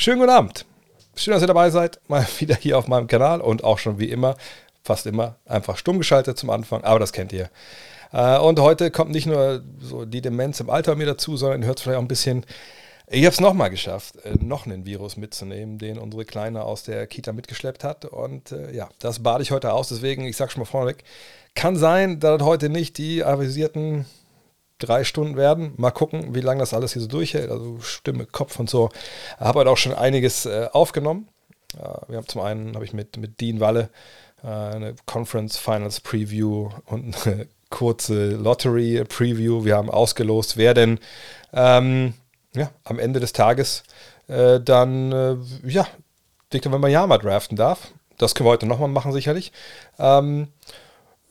Schönen guten Abend. Schön, dass ihr dabei seid. Mal wieder hier auf meinem Kanal und auch schon wie immer, fast immer, einfach stumm geschaltet zum Anfang, aber das kennt ihr. Äh, und heute kommt nicht nur so die Demenz im Alter mir dazu, sondern ihr hört es vielleicht auch ein bisschen. Ich habe es nochmal geschafft, äh, noch einen Virus mitzunehmen, den unsere Kleine aus der Kita mitgeschleppt hat. Und äh, ja, das bade ich heute aus. Deswegen, ich sage schon mal vorneweg, kann sein, dass heute nicht die avisierten drei Stunden werden. Mal gucken, wie lange das alles hier so durchhält. Also Stimme, Kopf und so. Habe heute auch schon einiges äh, aufgenommen. Äh, wir haben zum einen habe ich mit, mit Dean Walle äh, eine Conference Finals Preview und eine kurze Lottery Preview. Wir haben ausgelost, wer denn ähm, ja, am Ende des Tages äh, dann äh, ja, Victor Wembanyama draften darf. Das können wir heute nochmal machen, sicherlich. Ähm,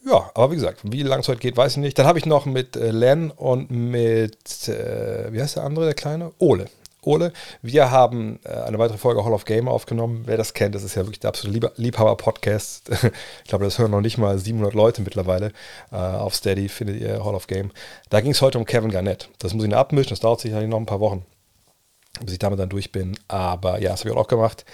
ja, aber wie gesagt, wie lange es heute geht, weiß ich nicht. Dann habe ich noch mit äh, Len und mit, äh, wie heißt der andere, der Kleine? Ole. Ole. Wir haben äh, eine weitere Folge Hall of Game aufgenommen. Wer das kennt, das ist ja wirklich der absolute Liebhaber-Podcast. ich glaube, das hören noch nicht mal 700 Leute mittlerweile. Äh, auf Steady findet ihr Hall of Game. Da ging es heute um Kevin Garnett. Das muss ich noch abmischen, das dauert sicherlich noch ein paar Wochen, bis ich damit dann durch bin. Aber ja, das habe ich auch gemacht.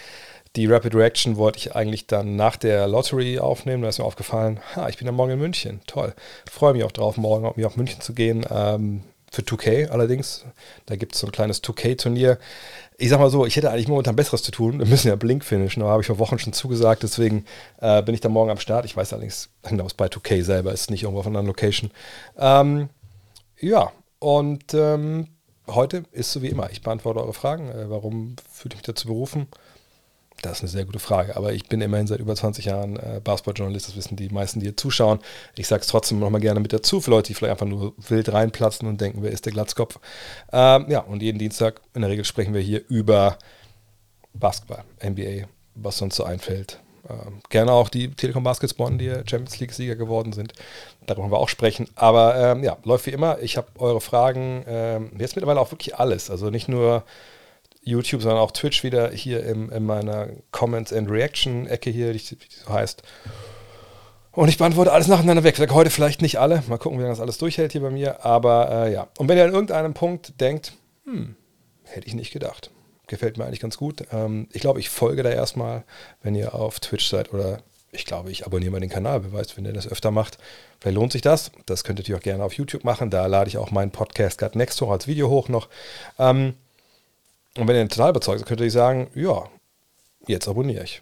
Die Rapid Reaction wollte ich eigentlich dann nach der Lottery aufnehmen. Da ist mir aufgefallen, ha, ich bin ja morgen in München. Toll. Freue mich auch drauf, morgen auf München zu gehen. Ähm, für 2K allerdings. Da gibt es so ein kleines 2K-Turnier. Ich sag mal so, ich hätte eigentlich momentan Besseres zu tun. Wir müssen ja Blink finishen, aber habe ich vor Wochen schon zugesagt. Deswegen äh, bin ich da morgen am Start. Ich weiß allerdings genau, was bei 2K selber ist, nicht irgendwo auf einer Location. Ähm, ja, und ähm, heute ist so wie immer. Ich beantworte eure Fragen. Äh, warum fühle ich mich dazu berufen? Das ist eine sehr gute Frage. Aber ich bin immerhin seit über 20 Jahren äh, Basketballjournalist. Das wissen die meisten, die hier zuschauen. Ich sage es trotzdem nochmal gerne mit dazu, für Leute, die vielleicht einfach nur wild reinplatzen und denken, wer ist der Glatzkopf. Ähm, ja, und jeden Dienstag in der Regel sprechen wir hier über Basketball, NBA, was sonst so einfällt. Ähm, gerne auch die Telekom Baskets Bonn, die Champions League-Sieger geworden sind. Darüber wollen wir auch sprechen. Aber ähm, ja, läuft wie immer. Ich habe eure Fragen, ähm, jetzt mittlerweile auch wirklich alles. Also nicht nur YouTube, sondern auch Twitch wieder hier im, in meiner Comments and Reaction Ecke hier, wie die so heißt. Und ich beantworte alles nacheinander weg. Heute vielleicht nicht alle. Mal gucken, wie lange das alles durchhält hier bei mir. Aber äh, ja. Und wenn ihr an irgendeinem Punkt denkt, hm, hätte ich nicht gedacht. Gefällt mir eigentlich ganz gut. Ähm, ich glaube, ich folge da erstmal, wenn ihr auf Twitch seid oder ich glaube, ich abonniere mal den Kanal. Wer weiß, wenn ihr das öfter macht. Vielleicht lohnt sich das. Das könnt ihr auch gerne auf YouTube machen. Da lade ich auch meinen Podcast gerade Next hoch als Video hoch noch. Ähm, und wenn ihr total überzeugt seid, könnt ihr sagen, ja, jetzt abonniere ich.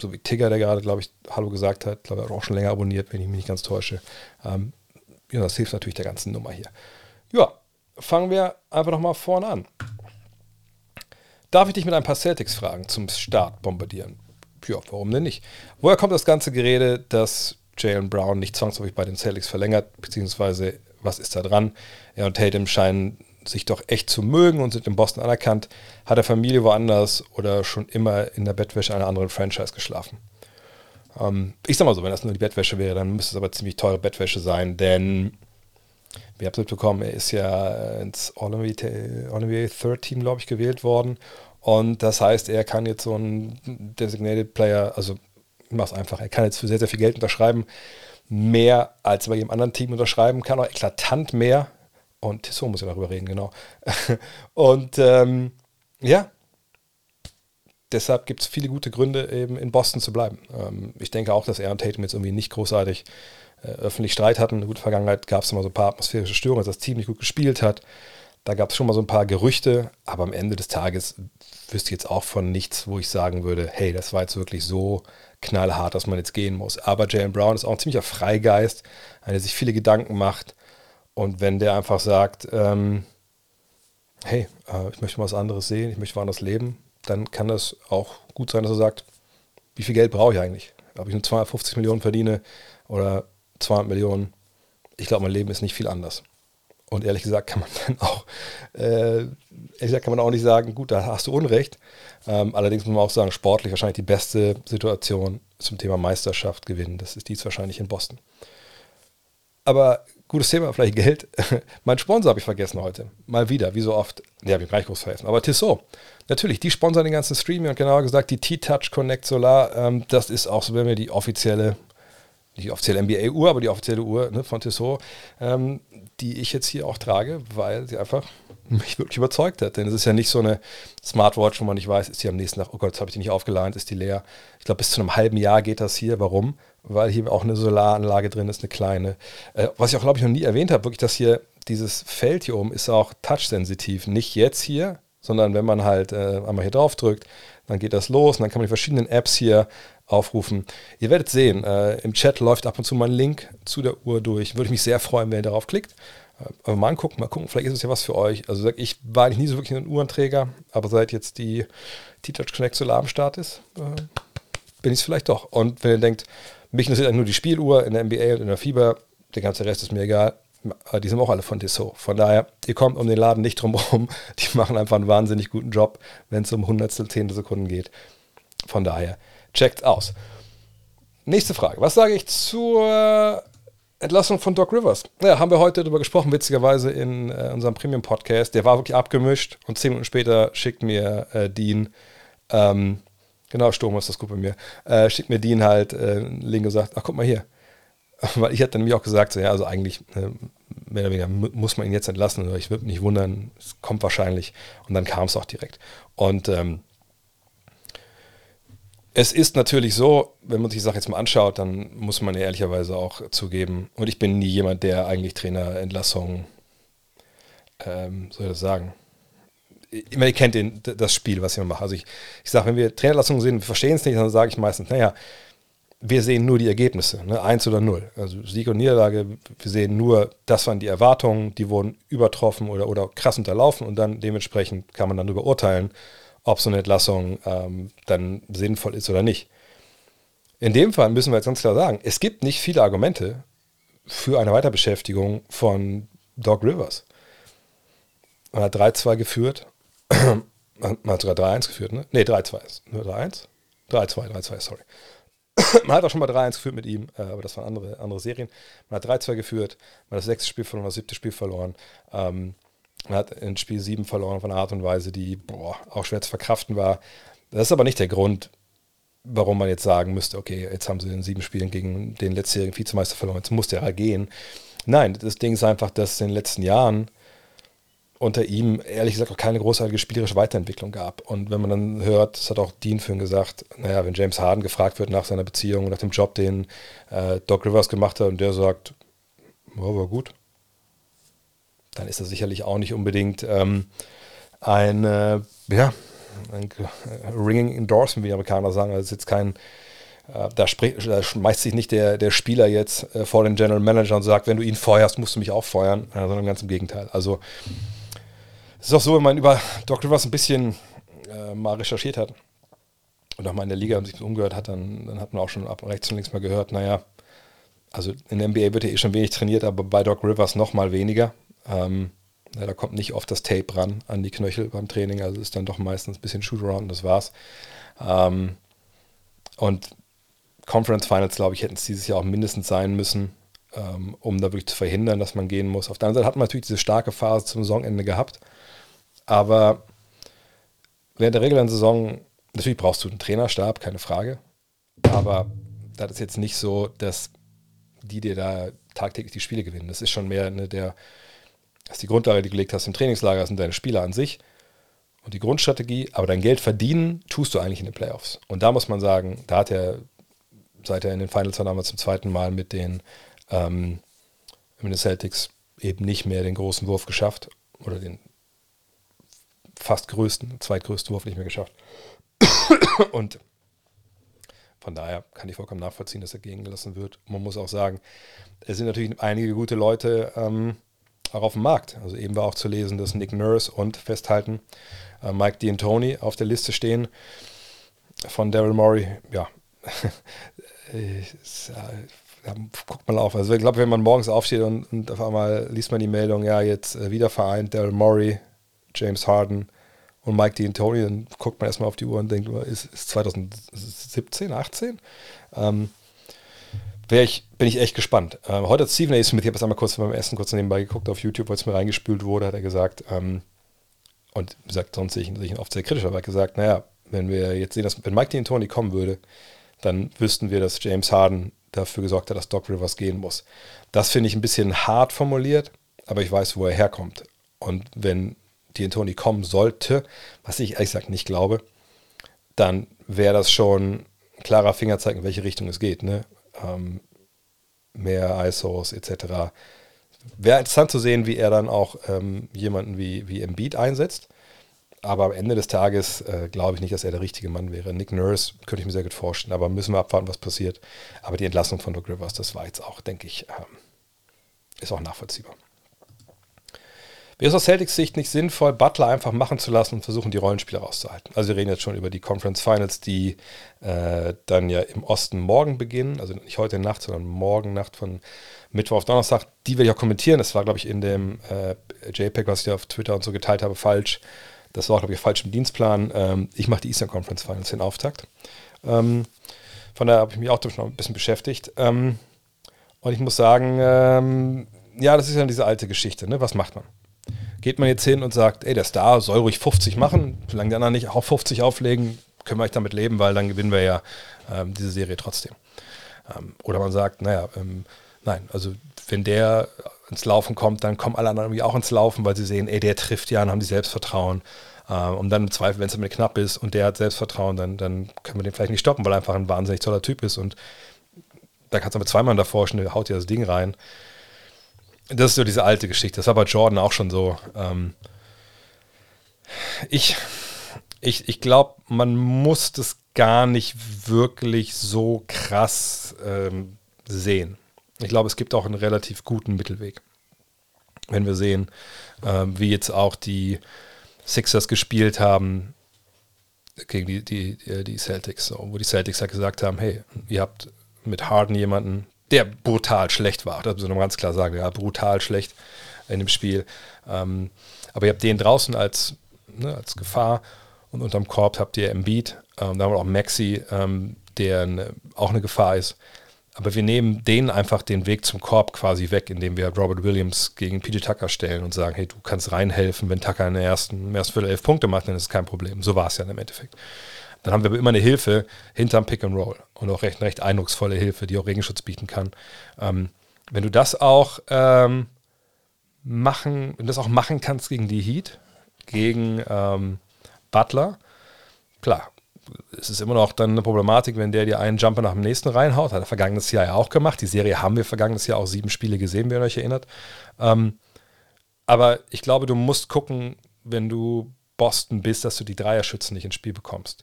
So wie Tigger, der gerade, glaube ich, Hallo gesagt hat, glaube ich, auch schon länger abonniert, wenn ich mich nicht ganz täusche. Ähm, ja, das hilft natürlich der ganzen Nummer hier. Ja, fangen wir einfach nochmal vorne an. Darf ich dich mit ein paar Celtics-Fragen zum Start bombardieren? Ja, warum denn nicht? Woher kommt das ganze Gerede, dass Jalen Brown nicht zwangsläufig bei den Celtics verlängert, beziehungsweise was ist da dran? Er und Tatum scheinen sich doch echt zu mögen und sind in Boston anerkannt, hat er Familie woanders oder schon immer in der Bettwäsche einer anderen Franchise geschlafen. Ähm, ich sag mal so, wenn das nur die Bettwäsche wäre, dann müsste es aber ziemlich teure Bettwäsche sein, denn wir haben es mitbekommen, er ist ja ins All-NBA Third Team, glaube ich, gewählt worden. Und das heißt, er kann jetzt so ein Designated Player, also ich mach's einfach, er kann jetzt für sehr, sehr viel Geld unterschreiben. Mehr als bei jedem anderen Team unterschreiben, kann auch eklatant mehr. Und so muss ich darüber reden, genau. und ähm, ja, deshalb gibt es viele gute Gründe, eben in Boston zu bleiben. Ähm, ich denke auch, dass er und Tatum jetzt irgendwie nicht großartig äh, öffentlich Streit hatten. In der guten Vergangenheit gab es immer so ein paar atmosphärische Störungen, dass das Team nicht gut gespielt hat. Da gab es schon mal so ein paar Gerüchte, aber am Ende des Tages wüsste ich jetzt auch von nichts, wo ich sagen würde, hey, das war jetzt wirklich so knallhart, dass man jetzt gehen muss. Aber Jalen Brown ist auch ein ziemlicher Freigeist, der sich viele Gedanken macht und wenn der einfach sagt, ähm, hey, äh, ich möchte mal was anderes sehen, ich möchte woanders leben, dann kann das auch gut sein, dass er sagt, wie viel Geld brauche ich eigentlich? Ob ich nur 250 Millionen verdiene oder 200 Millionen, ich glaube, mein Leben ist nicht viel anders. Und ehrlich gesagt kann man dann auch, äh, ehrlich gesagt kann man auch nicht sagen, gut, da hast du Unrecht. Ähm, allerdings muss man auch sagen, sportlich wahrscheinlich die beste Situation zum Thema Meisterschaft gewinnen. Das ist dies wahrscheinlich in Boston. Aber Gutes Thema, vielleicht Geld. mein Sponsor habe ich vergessen heute. Mal wieder, wie so oft. Ne, habe ich gleich groß vergessen. Aber Tissot. Natürlich, die sponsern den ganzen Stream und genauer gesagt die T-Touch Connect Solar. Ähm, das ist auch so, wenn wir die offizielle, nicht die offizielle NBA-Uhr, aber die offizielle Uhr ne, von Tissot, ähm, die ich jetzt hier auch trage, weil sie einfach mich wirklich überzeugt hat. Denn es ist ja nicht so eine Smartwatch, wo man nicht weiß, ist die am nächsten Tag, oh Gott, jetzt habe ich die nicht aufgeladen, ist die leer. Ich glaube, bis zu einem halben Jahr geht das hier. Warum? Weil hier auch eine Solaranlage drin ist, eine kleine. Äh, was ich auch, glaube ich, noch nie erwähnt habe, wirklich, dass hier dieses Feld hier oben ist auch touchsensitiv. Nicht jetzt hier, sondern wenn man halt äh, einmal hier drauf drückt, dann geht das los und dann kann man die verschiedenen Apps hier aufrufen. Ihr werdet sehen, äh, im Chat läuft ab und zu mal ein Link zu der Uhr durch. Würde ich mich sehr freuen, wenn ihr darauf klickt. Äh, aber mal angucken, mal gucken, vielleicht ist es ja was für euch. Also ich war eigentlich nie so wirklich ein Uhrenträger, aber seit jetzt die T-Touch Connect Solar am Start ist, äh, bin ich es vielleicht doch. Und wenn ihr denkt, mich interessiert nur die Spieluhr in der NBA und in der Fieber, der ganze Rest ist mir egal. Die sind auch alle von Tissot. Von daher, ihr kommt um den Laden nicht drum herum. Die machen einfach einen wahnsinnig guten Job, wenn es um Hundertstel, Zehntel Sekunden geht. Von daher, checkt aus. Nächste Frage. Was sage ich zur Entlassung von Doc Rivers? Ja, haben wir heute darüber gesprochen, witzigerweise in äh, unserem Premium-Podcast. Der war wirklich abgemischt und zehn Minuten später schickt mir äh, Dean, ähm, genau, Sturm ist das gut bei mir, äh, schickt mir Dean halt äh, Link und sagt, ach guck mal hier. Weil ich hatte nämlich auch gesagt, so, ja, also eigentlich äh, mehr oder weniger muss man ihn jetzt entlassen. Oder ich würde mich wundern, es kommt wahrscheinlich. Und dann kam es auch direkt. Und ähm, es ist natürlich so, wenn man sich die Sache jetzt mal anschaut, dann muss man ja ehrlicherweise auch zugeben, und ich bin nie jemand, der eigentlich Trainerentlassungen, ähm, soll ich das sagen, ich meine, ihr kennt den, das Spiel, was ich mache. Also ich, ich sage, wenn wir Trainerentlassungen sehen, wir verstehen es nicht, dann sage ich meistens, naja, wir sehen nur die Ergebnisse, ne? eins oder null. Also Sieg und Niederlage, wir sehen nur, das waren die Erwartungen, die wurden übertroffen oder, oder krass unterlaufen und dann dementsprechend kann man dann darüber urteilen, ob so eine Entlassung ähm, dann sinnvoll ist oder nicht. In dem Fall müssen wir jetzt ganz klar sagen, es gibt nicht viele Argumente für eine Weiterbeschäftigung von Doc Rivers. Man hat 3-2 geführt. Man hat sogar 3-1 geführt, ne? Ne, 3-2. Nur 3-1? 3-2, 3-2, sorry. man hat auch schon mal 3-1 geführt mit ihm, äh, aber das waren andere, andere Serien. Man hat 3-2 geführt, man hat das sechste Spiel verloren, das siebte Spiel verloren. Ähm, man hat in Spiel 7 verloren auf eine Art und Weise, die boah, auch schwer zu verkraften war. Das ist aber nicht der Grund, warum man jetzt sagen müsste, okay, jetzt haben sie in sieben Spielen gegen den letztjährigen Vizemeister verloren, jetzt muss der gehen. Nein, das Ding ist einfach, dass in den letzten Jahren unter ihm ehrlich gesagt auch keine großartige spielerische Weiterentwicklung gab. Und wenn man dann hört, das hat auch Dean für ihn gesagt, naja, wenn James Harden gefragt wird nach seiner Beziehung, nach dem Job, den äh, Doc Rivers gemacht hat, und der sagt, ja, war gut, dann ist das sicherlich auch nicht unbedingt ähm, ein, äh, ja, ein ringing Endorsement, wie die Amerikaner sagen. Also ist jetzt kein, äh, da, spricht, da, schmeißt sich nicht der, der Spieler jetzt äh, vor den General Manager und sagt, wenn du ihn feuerst, musst du mich auch feuern, sondern ganz im Gegenteil. Also es ist auch so, wenn man über Doc Rivers ein bisschen äh, mal recherchiert hat und auch mal in der Liga sich umgehört hat, dann, dann hat man auch schon ab rechts und links mal gehört, naja, also in der NBA wird ja eh schon wenig trainiert, aber bei Doc Rivers noch mal weniger. Ähm, ja, da kommt nicht oft das Tape ran an die Knöchel beim Training, also ist dann doch meistens ein bisschen Shootaround und das war's. Ähm, und Conference Finals, glaube ich, hätten es dieses Jahr auch mindestens sein müssen, ähm, um da wirklich zu verhindern, dass man gehen muss. Auf der anderen Seite hat man natürlich diese starke Phase zum Saisonende gehabt, aber während der regulären Saison, natürlich brauchst du einen Trainerstab, keine Frage, aber das ist jetzt nicht so, dass die dir da tagtäglich die Spiele gewinnen. Das ist schon mehr eine der das ist die Grundlage, die du gelegt hast im Trainingslager, sind deine Spieler an sich und die Grundstrategie, aber dein Geld verdienen tust du eigentlich in den Playoffs. Und da muss man sagen, da hat er, seit er in den Finals war, damals zum zweiten Mal mit den, ähm, mit den Celtics eben nicht mehr den großen Wurf geschafft oder den fast größten, zweitgrößten Wurf nicht mehr geschafft. Und von daher kann ich vollkommen nachvollziehen, dass er gehen gelassen wird. Man muss auch sagen, es sind natürlich einige gute Leute ähm, auch auf dem Markt. Also eben war auch zu lesen, dass Nick Nurse und festhalten äh, Mike D'Antoni auf der Liste stehen von Daryl Morey. Ja, ja, guckt mal auf. Also ich glaube, wenn man morgens aufsteht und, und, auf einmal liest man die Meldung, ja, jetzt äh, wieder vereint Daryl Morey, James Harden und Mike D'Antoni, dann guckt man erstmal auf die Uhr und denkt, ist, ist 2017, 18? Ähm, ich, bin ich echt gespannt. Ähm, heute hat Stephen A. Smith, ich habe es einmal kurz beim Essen kurz nebenbei geguckt auf YouTube, weil es mir reingespült wurde, hat er gesagt, ähm, und gesagt, sonst sehe ich ihn oft sehr kritisch, aber er hat gesagt, naja, wenn wir jetzt sehen, dass wenn Mike D'Antoni kommen würde, dann wüssten wir, dass James Harden dafür gesorgt hat, dass Doc Rivers gehen muss. Das finde ich ein bisschen hart formuliert, aber ich weiß, wo er herkommt. Und wenn D'Antoni kommen sollte, was ich ehrlich gesagt nicht glaube, dann wäre das schon ein klarer Fingerzeig, in welche Richtung es geht. Ne? Ähm, mehr ISOs etc. Wäre interessant zu sehen, wie er dann auch ähm, jemanden wie, wie Embiid einsetzt. Aber am Ende des Tages äh, glaube ich nicht, dass er der richtige Mann wäre. Nick Nurse könnte ich mir sehr gut vorstellen, aber müssen wir abwarten, was passiert. Aber die Entlassung von Doug Rivers, das war jetzt auch, denke ich, ähm, ist auch nachvollziehbar. Wäre es aus Celtics Sicht nicht sinnvoll, Butler einfach machen zu lassen und versuchen, die Rollenspiele rauszuhalten? Also wir reden jetzt schon über die Conference Finals, die äh, dann ja im Osten morgen beginnen, also nicht heute Nacht, sondern morgen Nacht von Mittwoch auf Donnerstag. Die werde ich auch kommentieren. Das war, glaube ich, in dem äh, JPEG, was ich auf Twitter und so geteilt habe, falsch. Das war, glaube ich, falsch im Dienstplan. Ähm, ich mache die Eastern Conference Finals, den Auftakt. Ähm, von daher habe ich mich auch noch ein bisschen beschäftigt. Ähm, und ich muss sagen, ähm, ja, das ist ja diese alte Geschichte. Ne? Was macht man? Geht man jetzt hin und sagt, ey, der Star soll ruhig 50 machen, solange die anderen nicht auch 50 auflegen, können wir euch damit leben, weil dann gewinnen wir ja ähm, diese Serie trotzdem. Ähm, oder man sagt, naja, ähm, nein, also wenn der ins Laufen kommt, dann kommen alle anderen irgendwie auch ins Laufen, weil sie sehen, ey, der trifft ja und haben die Selbstvertrauen. Äh, und dann im Zweifel, wenn es damit knapp ist und der hat Selbstvertrauen, dann, dann können wir den vielleicht nicht stoppen, weil er einfach ein wahnsinnig toller Typ ist und da kannst du mit zwei Mann davor schon, haut dir das Ding rein. Das ist so diese alte Geschichte. Das war bei Jordan auch schon so. Ähm ich ich, ich glaube, man muss das gar nicht wirklich so krass ähm, sehen. Ich glaube, es gibt auch einen relativ guten Mittelweg. Wenn wir sehen, ähm, wie jetzt auch die Sixers gespielt haben gegen die, die, die Celtics, so, wo die Celtics ja gesagt haben, hey, ihr habt mit Harden jemanden, der brutal schlecht war. Das muss man ganz klar sagen. Ja, brutal schlecht in dem Spiel. Ähm, aber ihr habt den draußen als, ne, als Gefahr und unterm Korb habt ihr Embiid. Ähm, da haben wir auch Maxi, ähm, der ne, auch eine Gefahr ist. Aber wir nehmen denen einfach den Weg zum Korb quasi weg, indem wir Robert Williams gegen PJ Tucker stellen und sagen, hey, du kannst reinhelfen, wenn Tucker in der ersten, ersten Viertel elf Punkte macht, dann ist es kein Problem. So war es ja im Endeffekt. Dann haben wir aber immer eine Hilfe hinterm Pick and Roll und auch recht, recht eindrucksvolle Hilfe, die auch Regenschutz bieten kann. Ähm, wenn du das auch ähm, machen, wenn du das auch machen kannst gegen die Heat, gegen ähm, Butler, klar, es ist immer noch dann eine Problematik, wenn der dir einen Jumper nach dem nächsten reinhaut. Hat er vergangenes Jahr ja auch gemacht. Die Serie haben wir vergangenes Jahr auch sieben Spiele gesehen, wenn ihr euch erinnert. Ähm, aber ich glaube, du musst gucken, wenn du Boston bist, dass du die Dreierschützen nicht ins Spiel bekommst.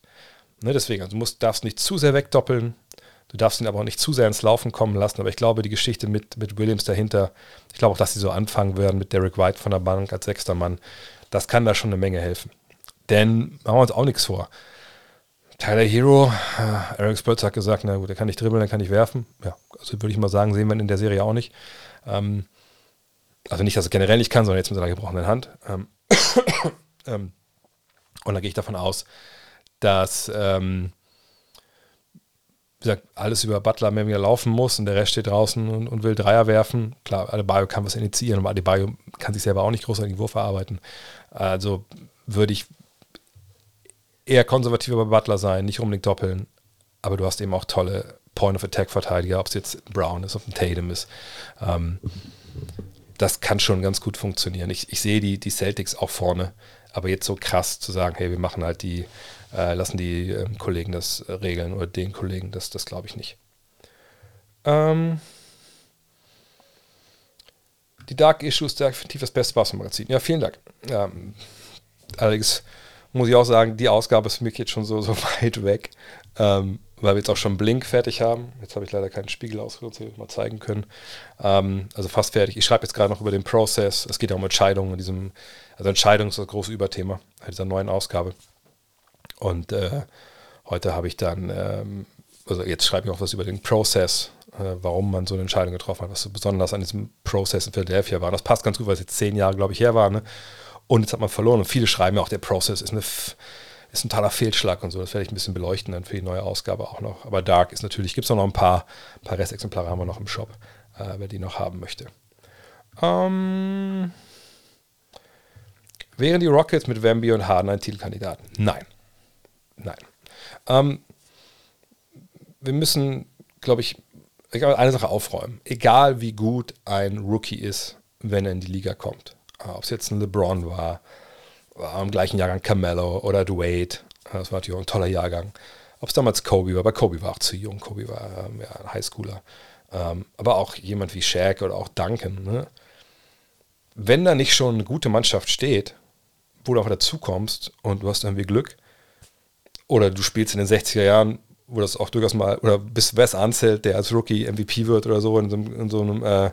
Ne, deswegen, also du musst, darfst nicht zu sehr wegdoppeln. Du darfst ihn aber auch nicht zu sehr ins Laufen kommen lassen. Aber ich glaube, die Geschichte mit, mit Williams dahinter, ich glaube auch, dass sie so anfangen werden mit Derek White von der Bank als sechster Mann, das kann da schon eine Menge helfen. Denn machen wir uns auch nichts vor. Tyler Hero, äh, Eric Spurz hat gesagt, na gut, er kann nicht dribbeln, er kann nicht werfen. Ja, also würde ich mal sagen, sehen wir in der Serie auch nicht. Ähm, also nicht, dass er generell nicht kann, sondern jetzt mit seiner gebrochenen Hand. Ähm, ähm, und da gehe ich davon aus, dass ähm, wie gesagt, alles über Butler mehr wieder laufen muss und der Rest steht draußen und, und will Dreier werfen. Klar, Adebayo kann was initiieren, aber Adebayo kann sich selber auch nicht großartig Wurf erarbeiten. Also würde ich eher konservativer bei Butler sein, nicht unbedingt doppeln, aber du hast eben auch tolle Point-of-Attack-Verteidiger, ob es jetzt Brown ist, ob ein Tatum ist. Ähm, das kann schon ganz gut funktionieren. Ich, ich sehe die, die Celtics auch vorne, aber jetzt so krass zu sagen, hey, wir machen halt die äh, lassen die äh, Kollegen das äh, regeln oder den Kollegen, das, das glaube ich nicht. Ähm, die Dark Issues definitiv das beste Basketball-Magazin. Ja, vielen Dank. Ähm, allerdings muss ich auch sagen, die Ausgabe ist für mich jetzt schon so, so weit weg, ähm, weil wir jetzt auch schon Blink fertig haben. Jetzt habe ich leider keinen Spiegel wir mal zeigen können. Ähm, also fast fertig. Ich schreibe jetzt gerade noch über den Prozess. Es geht ja um Entscheidungen in diesem, also Entscheidung ist das große Überthema dieser neuen Ausgabe. Und äh, heute habe ich dann, ähm, also jetzt schreibe ich auch was über den Prozess, äh, warum man so eine Entscheidung getroffen hat, was so besonders an diesem Prozess in Philadelphia war. Und das passt ganz gut, weil es jetzt zehn Jahre, glaube ich, her war. Ne? Und jetzt hat man verloren. Und viele schreiben ja auch, der Prozess ist, ist ein totaler Fehlschlag und so. Das werde ich ein bisschen beleuchten dann für die neue Ausgabe auch noch. Aber Dark ist natürlich, gibt es noch ein paar, paar Restexemplare haben wir noch im Shop, äh, wer die noch haben möchte. Ähm, wären die Rockets mit Wemby und Harden ein Titelkandidat? Nein. Nein. Ähm, wir müssen, glaube ich, eine Sache aufräumen. Egal wie gut ein Rookie ist, wenn er in die Liga kommt. Äh, Ob es jetzt ein LeBron war im gleichen Jahrgang Carmelo oder Dwayne. Das war natürlich ein toller Jahrgang. Ob es damals Kobe war, aber Kobe war auch zu jung. Kobe war ähm, ja, ein Highschooler. Ähm, aber auch jemand wie Shaq oder auch Duncan. Ne? Wenn da nicht schon eine gute Mannschaft steht, wo du auch dazukommst und du hast irgendwie Glück, oder du spielst in den 60er Jahren, wo das auch durchaus mal, oder bis Wes Anzelt, der als Rookie MVP wird oder so in so, in so einem, äh,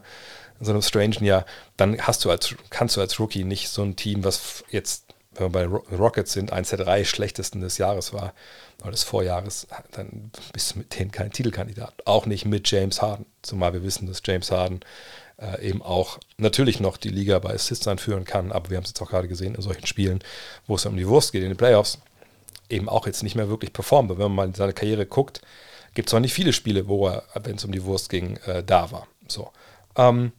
in so einem strangen Jahr, dann hast du als, kannst du als Rookie nicht so ein Team, was jetzt, wenn wir bei Rockets sind, eins der drei schlechtesten des Jahres war, oder des Vorjahres, dann bist du mit denen kein Titelkandidat. Auch nicht mit James Harden, zumal wir wissen, dass James Harden äh, eben auch natürlich noch die Liga bei Assists anführen kann, aber wir haben es jetzt auch gerade gesehen in solchen Spielen, wo es um die Wurst geht in den Playoffs, eben auch jetzt nicht mehr wirklich performt. Wenn man mal in seine Karriere guckt, gibt es auch nicht viele Spiele, wo er, wenn es um die Wurst ging, äh, da war. So. Ähm,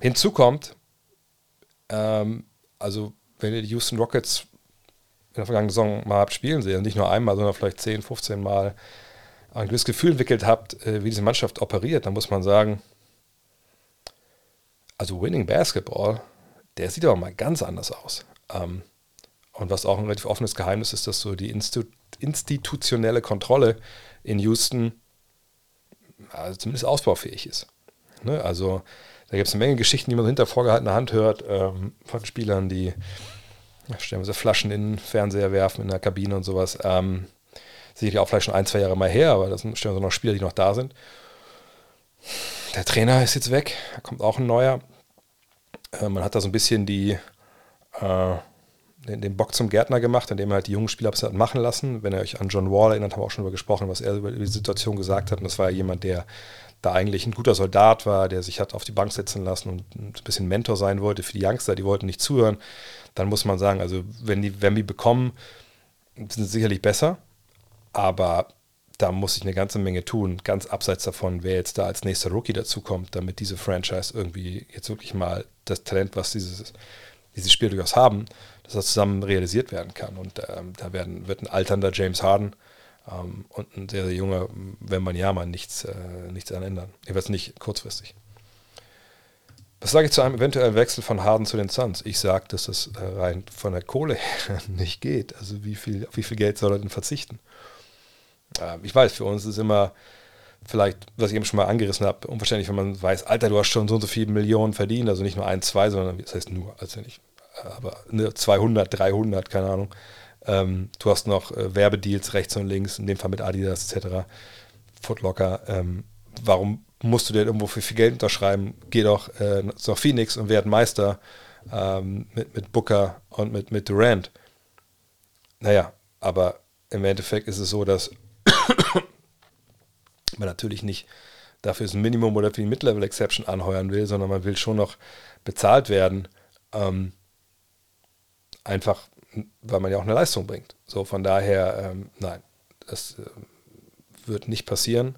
hinzu kommt, ähm, also wenn ihr die Houston Rockets in der vergangenen Saison mal habt spielen sehen, nicht nur einmal, sondern vielleicht 10, 15 Mal ein gewisses Gefühl entwickelt habt, äh, wie diese Mannschaft operiert, dann muss man sagen, also Winning Basketball, der sieht aber mal ganz anders aus. Ähm, und was auch ein relativ offenes Geheimnis ist, dass so die Institu institutionelle Kontrolle in Houston also zumindest ausbaufähig ist. Ne? Also da gibt es eine Menge Geschichten, die man hinter vorgehaltener Hand hört, ähm, von Spielern, die stellen wir Flaschen in den Fernseher werfen in der Kabine und sowas. Ähm, sicherlich auch vielleicht schon ein, zwei Jahre mal her, aber das sind stellen wir noch Spieler, die noch da sind. Der Trainer ist jetzt weg, da kommt auch ein neuer. Äh, man hat da so ein bisschen die äh, den, Bock zum Gärtner gemacht, indem er halt die jungen Spieler hat machen lassen. Wenn ihr euch an John Wall erinnert, haben wir auch schon darüber gesprochen, was er über die Situation gesagt hat. Und das war ja jemand, der da eigentlich ein guter Soldat war, der sich hat auf die Bank setzen lassen und ein bisschen Mentor sein wollte für die Youngster, die wollten nicht zuhören. Dann muss man sagen, also wenn die Wemby bekommen, sind sie sicherlich besser, aber da muss ich eine ganze Menge tun, ganz abseits davon, wer jetzt da als nächster Rookie dazukommt, damit diese Franchise irgendwie jetzt wirklich mal das Talent, was dieses, dieses Spiel durchaus haben, dass das zusammen realisiert werden kann. Und ähm, da werden, wird ein alternder James Harden ähm, und ein sehr, sehr junger wenn man ja mal nichts, äh, nichts daran ändern. Jedenfalls nicht kurzfristig. Was sage ich zu einem eventuellen Wechsel von Harden zu den Suns? Ich sage, dass das äh, rein von der Kohle her nicht geht. Also wie viel, auf wie viel Geld soll er denn verzichten? Ähm, ich weiß, für uns ist immer vielleicht, was ich eben schon mal angerissen habe, unverständlich, wenn man weiß, Alter, du hast schon so und so viele Millionen verdient, also nicht nur ein, zwei, sondern das heißt nur, also nicht aber ne, 200, 300, keine Ahnung. Ähm, du hast noch äh, Werbedeals rechts und links, in dem Fall mit Adidas etc. Footlocker. Ähm, warum musst du dir irgendwo für viel Geld unterschreiben? Geh doch äh, nach Phoenix und werd Meister ähm, mit, mit Booker und mit, mit Durant. Naja, aber im Endeffekt ist es so, dass man natürlich nicht dafür ein Minimum oder für die Mid-Level-Exception anheuern will, sondern man will schon noch bezahlt werden. Ähm, einfach, weil man ja auch eine Leistung bringt. So, von daher, ähm, nein, das äh, wird nicht passieren.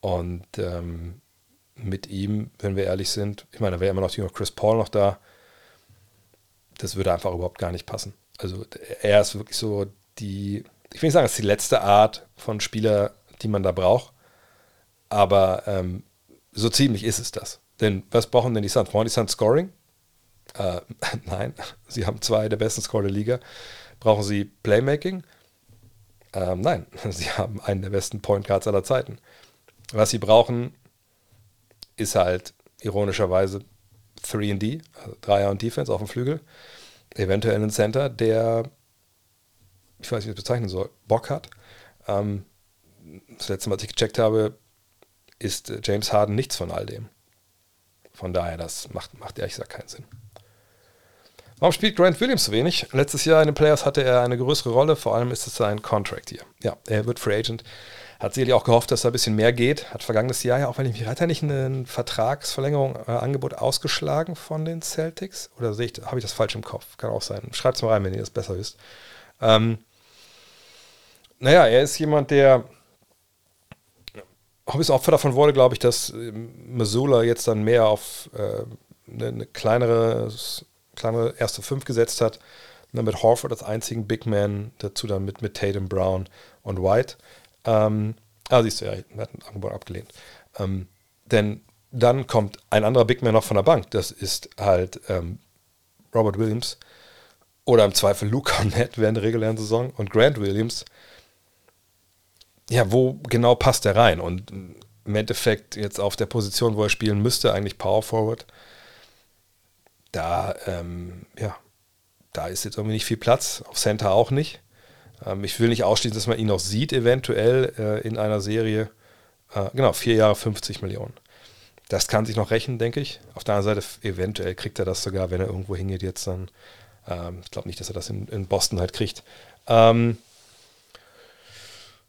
Und ähm, mit ihm, wenn wir ehrlich sind, ich meine, da wäre immer noch Chris Paul noch da. Das würde einfach überhaupt gar nicht passen. Also er ist wirklich so die, ich will nicht sagen, es ist die letzte Art von Spieler, die man da braucht. Aber ähm, so ziemlich ist es das. Denn was brauchen denn die Suns? Brauchen die Suns Scoring? Äh, nein, sie haben zwei der besten Scorer der Liga. Brauchen sie Playmaking? Ähm, nein, sie haben einen der besten Point Guards aller Zeiten. Was sie brauchen, ist halt ironischerweise 3D, also Dreier und Defense auf dem Flügel. Eventuell einen Center, der, ich weiß nicht, wie ich das bezeichnen soll, Bock hat. Ähm, das letzte Mal, als ich gecheckt habe, ist James Harden nichts von all dem. Von daher, das macht, macht ehrlich gesagt keinen Sinn. Warum spielt Grant Williams so wenig? Letztes Jahr in den Playoffs hatte er eine größere Rolle, vor allem ist es sein Contract hier. Ja, er wird Free Agent. Hat sicherlich auch gehofft, dass da ein bisschen mehr geht. Hat vergangenes Jahr ja auch, wenn ich mich reite, nicht eine Vertragsverlängerung, äh, Angebot ausgeschlagen von den Celtics? Oder habe ich das falsch im Kopf? Kann auch sein. Schreibt es mal rein, wenn ihr das besser wisst. Ähm, naja, er ist jemand, der auch ein bisschen Opfer davon wurde, glaube ich, dass ähm, Missoula jetzt dann mehr auf äh, eine, eine kleinere kleinere erste Fünf gesetzt hat. Dann mit Horford als einzigen Big Man, dazu dann mit, mit Tatum, Brown und White. Ähm, ah, siehst du, ja, er hat ein Angebot abgelehnt. Ähm, denn dann kommt ein anderer Big Man noch von der Bank. Das ist halt ähm, Robert Williams. Oder im Zweifel Luca Nett während der regulären Saison und Grant Williams. Ja, wo genau passt er rein? Und im Endeffekt jetzt auf der Position, wo er spielen müsste, eigentlich Power Forward, da, ähm, ja, da ist jetzt irgendwie nicht viel Platz. Auf Center auch nicht. Ähm, ich will nicht ausschließen, dass man ihn noch sieht, eventuell äh, in einer Serie. Äh, genau, vier Jahre 50 Millionen. Das kann sich noch rächen, denke ich. Auf der anderen Seite, eventuell kriegt er das sogar, wenn er irgendwo hingeht jetzt dann. Ähm, ich glaube nicht, dass er das in, in Boston halt kriegt. Ähm,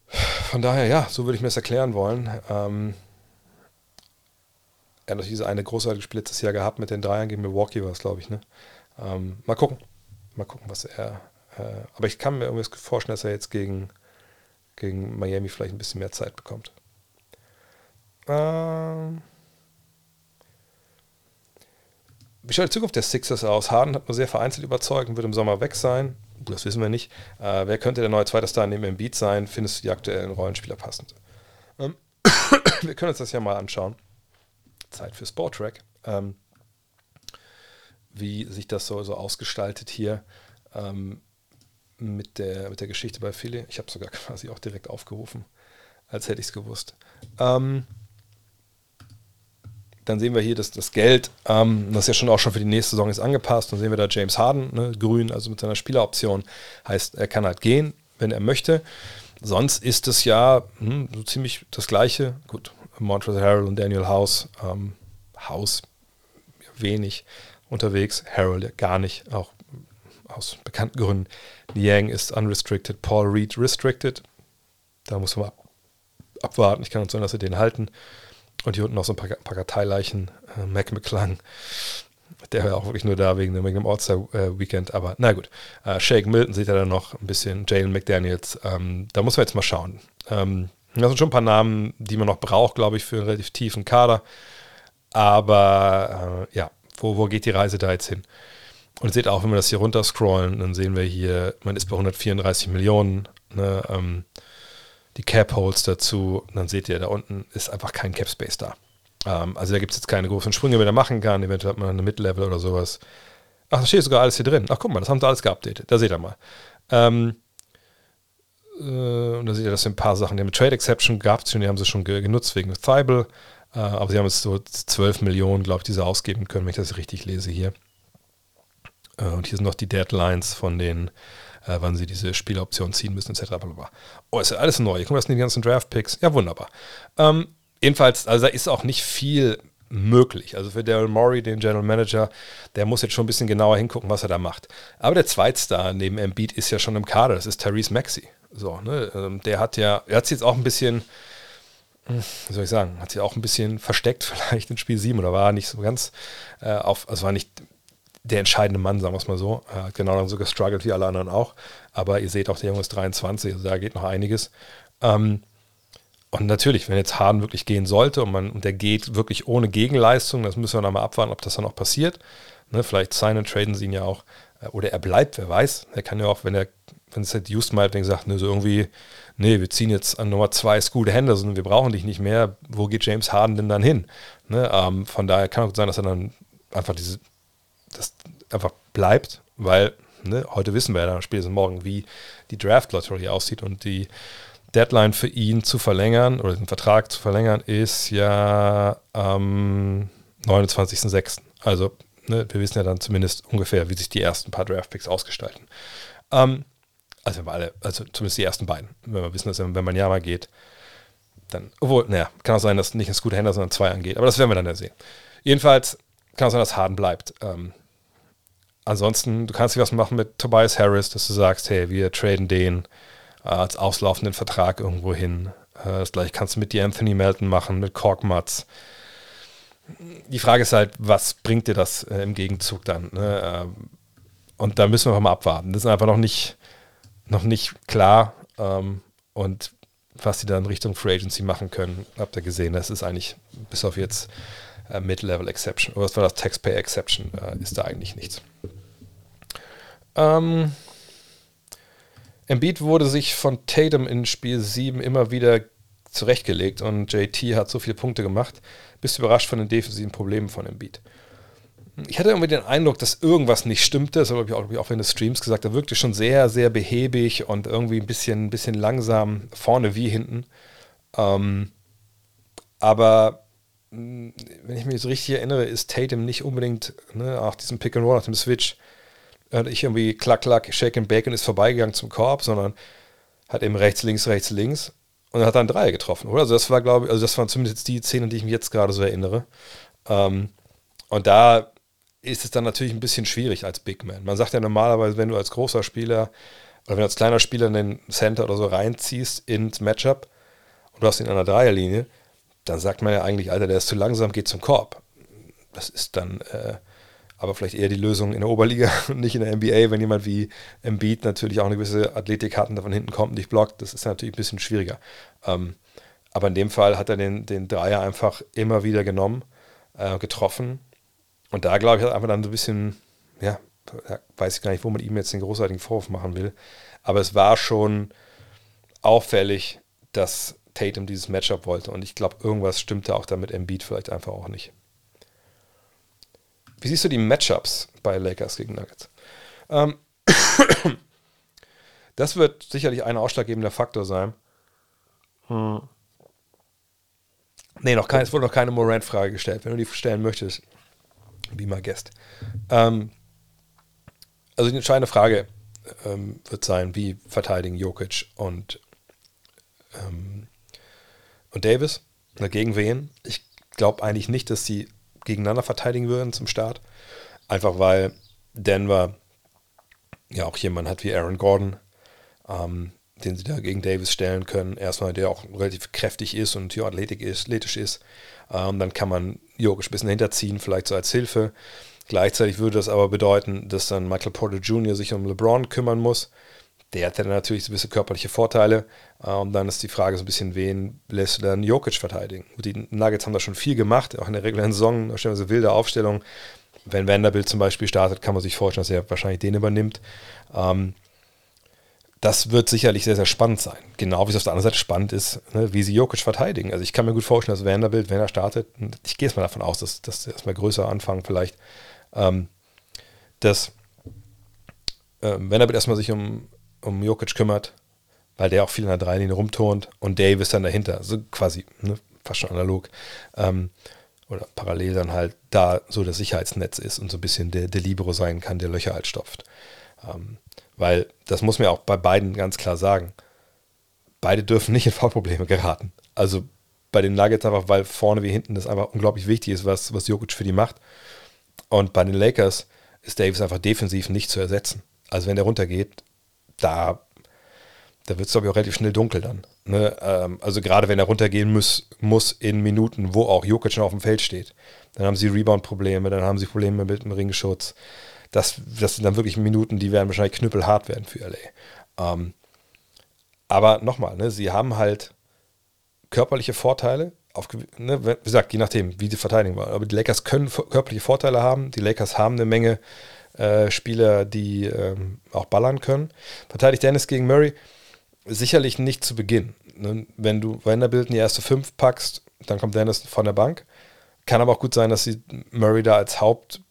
von daher, ja, so würde ich mir das erklären wollen. Ähm, er hat noch diese eine großartige Spiel letztes Jahr gehabt mit den Dreiern gegen Milwaukee, war es, glaube ich. Ne? Ähm, mal gucken. Mal gucken, was er. Äh, aber ich kann mir irgendwie vorstellen, dass er jetzt gegen, gegen Miami vielleicht ein bisschen mehr Zeit bekommt. Ähm. Wie schaut die Zukunft der Sixers aus? Harden hat nur sehr vereinzelt überzeugt und wird im Sommer weg sein. Das wissen wir nicht. Äh, wer könnte der neue zweite Star neben Embiid sein? Findest du die aktuellen Rollenspieler passend? Ähm, wir können uns das ja mal anschauen. Zeit für Sportrack. Ähm, wie sich das so, so ausgestaltet hier ähm, mit, der, mit der Geschichte bei Philly. Ich habe sogar quasi auch direkt aufgerufen, als hätte ich es gewusst. Ähm, dann sehen wir hier, dass das Geld, ähm, das ja schon auch schon für die nächste Saison ist angepasst. Dann sehen wir da James Harden, ne, grün, also mit seiner Spieleroption. Heißt, er kann halt gehen, wenn er möchte. Sonst ist es ja hm, so ziemlich das Gleiche. Gut, Montrezl Harrell und Daniel House. Ähm, House wenig unterwegs, Harrell gar nicht, auch aus bekannten Gründen. Niang ist unrestricted, Paul Reed restricted. Da muss man abwarten. Ich kann uns sagen, dass wir den halten. Und hier unten noch so ein paar, paar Karteileichen. Äh, Mac McClung, der war auch wirklich nur da wegen, wegen dem All-Star-Weekend. Äh, Aber na gut. Äh, Shake Milton sieht er dann noch ein bisschen. Jalen McDaniels. Ähm, da muss man jetzt mal schauen. Ähm, das sind schon ein paar Namen, die man noch braucht, glaube ich, für einen relativ tiefen Kader. Aber äh, ja, wo, wo geht die Reise da jetzt hin? Und seht auch, wenn wir das hier runterscrollen, dann sehen wir hier, man ist bei 134 Millionen. Ne, ähm, die Cap-Holes dazu. dann seht ihr, da unten ist einfach kein Cap-Space da. Ähm, also da gibt es jetzt keine großen Sprünge, die man machen kann. Eventuell hat man eine Mid-Level oder sowas. Ach, da steht sogar alles hier drin. Ach, guck mal, das haben sie alles geupdatet. Da seht ihr mal. Ähm, äh, und da seht ihr, dass ein paar Sachen, die haben Trade Exception schon, die haben sie schon genutzt wegen Thibel. Äh, aber sie haben jetzt so 12 Millionen, glaube ich, die sie ausgeben können, wenn ich das richtig lese hier. Äh, und hier sind noch die Deadlines von den äh, wann sie diese Spieloption ziehen müssen, etc. Blablabla. Oh, ist ja alles neu. Hier kommen jetzt die ganzen Draft-Picks. Ja, wunderbar. Ähm, jedenfalls, also da ist auch nicht viel möglich. Also für Daryl Morey, den General Manager, der muss jetzt schon ein bisschen genauer hingucken, was er da macht. Aber der Zweitstar neben Embiid ist ja schon im Kader. Das ist Therese Maxey. So, ne? Ähm, der hat ja, er hat sich jetzt auch ein bisschen, wie soll ich sagen, hat sich auch ein bisschen versteckt vielleicht in Spiel 7 oder war nicht so ganz äh, auf, also war nicht der entscheidende Mann, sagen wir es mal so. Er hat genau so gestruggelt wie alle anderen auch. Aber ihr seht auch, der Junge ist 23, also da geht noch einiges. Ähm, und natürlich, wenn jetzt Harden wirklich gehen sollte und, man, und der geht wirklich ohne Gegenleistung, das müssen wir noch mal abwarten, ob das dann auch passiert. Ne, vielleicht sign und traden sie ihn ja auch. Äh, oder er bleibt, wer weiß. Er kann ja auch, wenn er, wenn es halt Houston mal sagt, ne, so irgendwie, nee, wir ziehen jetzt an Nummer zwei Scoot Henderson, wir brauchen dich nicht mehr. Wo geht James Harden denn dann hin? Ne, ähm, von daher kann auch sein, dass er dann einfach diese das einfach bleibt, weil ne, heute wissen wir ja dann spätestens morgen, wie die Draft Lottery aussieht und die Deadline für ihn zu verlängern oder den Vertrag zu verlängern ist ja am 29.06. Also ne, wir wissen ja dann zumindest ungefähr, wie sich die ersten paar Draft-Picks ausgestalten. Ähm, also alle, also zumindest die ersten beiden. Wenn wir wissen, dass wenn man ja mal geht, dann, obwohl, naja, kann auch sein, dass nicht ein Scooter Händler, sondern zwei angeht. Aber das werden wir dann ja sehen. Jedenfalls kann auch sein, dass Harden bleibt. Ähm, ansonsten, du kannst dich was machen mit Tobias Harris, dass du sagst, hey, wir traden den äh, als auslaufenden Vertrag irgendwo hin. Äh, das gleiche kannst du mit die Anthony Melton machen, mit Korkmaz. Die Frage ist halt, was bringt dir das äh, im Gegenzug dann? Ne? Ähm, und da müssen wir einfach mal abwarten. Das ist einfach noch nicht, noch nicht klar. Ähm, und was sie dann Richtung Free Agency machen können, habt ihr gesehen, das ist eigentlich bis auf jetzt äh, Mid-Level Exception. Oder was war das? Taxpayer Exception äh, ist da eigentlich nichts. Ähm, Embiid wurde sich von Tatum in Spiel 7 immer wieder zurechtgelegt und JT hat so viele Punkte gemacht. Bist du überrascht von den defensiven Problemen von Embiid? ich hatte irgendwie den Eindruck, dass irgendwas nicht stimmte. Das habe ich auch, auch in den Streams gesagt. Er wirkte schon sehr, sehr behäbig und irgendwie ein bisschen, ein bisschen langsam, vorne wie hinten. Ähm, aber hm, wenn ich mich so richtig erinnere, ist Tatum nicht unbedingt ne, nach diesem Pick and Roll, nach dem Switch, hatte ich irgendwie klack, klack, shake and bake und ist vorbeigegangen zum Korb, sondern hat eben rechts, links, rechts, links und dann hat einen Dreier getroffen, oder? Also das war, glaube ich, also das waren zumindest die Szenen, die ich mich jetzt gerade so erinnere. Ähm, und da ist es dann natürlich ein bisschen schwierig als Big Man. Man sagt ja normalerweise, wenn du als großer Spieler oder wenn du als kleiner Spieler in den Center oder so reinziehst ins Matchup und du hast ihn an der Dreierlinie, dann sagt man ja eigentlich, Alter, der ist zu langsam, geht zum Korb. Das ist dann äh, aber vielleicht eher die Lösung in der Oberliga und nicht in der NBA, wenn jemand wie Embiid natürlich auch eine gewisse Athletik hat und von hinten kommt und dich blockt, das ist natürlich ein bisschen schwieriger. Ähm, aber in dem Fall hat er den, den Dreier einfach immer wieder genommen, äh, getroffen und da glaube ich, hat einfach dann so ein bisschen, ja, weiß ich gar nicht, wo man ihm jetzt den großartigen Vorwurf machen will. Aber es war schon auffällig, dass Tatum dieses Matchup wollte. Und ich glaube, irgendwas stimmte auch damit Embiid vielleicht einfach auch nicht. Wie siehst du die Matchups bei Lakers gegen Nuggets? Ähm, das wird sicherlich ein ausschlaggebender Faktor sein. Hm. Nee, noch kein, es wurde noch keine Morant-Frage gestellt. Wenn du die stellen möchtest, Be my guest. Ähm, also die entscheidende Frage ähm, wird sein, wie verteidigen Jokic und, ähm, und Davis gegen wen. Ich glaube eigentlich nicht, dass sie gegeneinander verteidigen würden zum Start. Einfach weil Denver ja auch jemanden hat wie Aaron Gordon, ähm, den sie da gegen Davis stellen können. Erstmal, der auch relativ kräftig ist und hier athletisch ist, athletisch ist. Ähm, dann kann man Jokic ein bisschen hinterziehen, vielleicht so als Hilfe. Gleichzeitig würde das aber bedeuten, dass dann Michael Porter Jr. sich um LeBron kümmern muss. Der hat dann natürlich so ein bisschen körperliche Vorteile. Äh, und dann ist die Frage so ein bisschen, wen lässt du dann Jokic verteidigen? Die Nuggets haben da schon viel gemacht, auch in der regulären Saison, da stellen wir so wilde Aufstellungen. Wenn Vanderbilt zum Beispiel startet, kann man sich vorstellen, dass er wahrscheinlich den übernimmt. Ähm, das wird sicherlich sehr, sehr spannend sein. Genau wie es auf der anderen Seite spannend ist, ne, wie sie Jokic verteidigen. Also ich kann mir gut vorstellen, dass Vanderbilt, wenn er startet, ich gehe jetzt mal davon aus, dass, dass erstmal größer anfangen vielleicht, ähm, dass ähm, Vanderbilt erstmal sich um, um Jokic kümmert, weil der auch viel in der Dreilinie rumturnt und Davis dann dahinter, so quasi, ne, fast schon analog, ähm, oder parallel dann halt da so das Sicherheitsnetz ist und so ein bisschen der, der Libero sein kann, der Löcher halt stopft. Ähm, weil das muss man auch bei beiden ganz klar sagen. Beide dürfen nicht in Foulprobleme geraten. Also bei den Nuggets einfach, weil vorne wie hinten das einfach unglaublich wichtig ist, was, was Jokic für die macht. Und bei den Lakers ist Davis einfach defensiv nicht zu ersetzen. Also wenn der runtergeht, da, da wird es glaube ich auch relativ schnell dunkel dann. Ne? Ähm, also gerade wenn er runtergehen muss, muss in Minuten, wo auch Jokic schon auf dem Feld steht. Dann haben sie Rebound-Probleme, dann haben sie Probleme mit dem Ringschutz das, das sind dann wirklich Minuten, die werden wahrscheinlich knüppelhart werden für LA. Ähm, aber nochmal, ne, sie haben halt körperliche Vorteile. Auf, ne, wie gesagt, je nachdem, wie die verteidigen wollen. Aber die Lakers können körperliche Vorteile haben. Die Lakers haben eine Menge äh, Spieler, die ähm, auch ballern können. Verteidigt Dennis gegen Murray sicherlich nicht zu Beginn. Ne? Wenn du Vanderbilt in die erste fünf packst, dann kommt Dennis von der Bank. Kann aber auch gut sein, dass sie Murray da als Haupt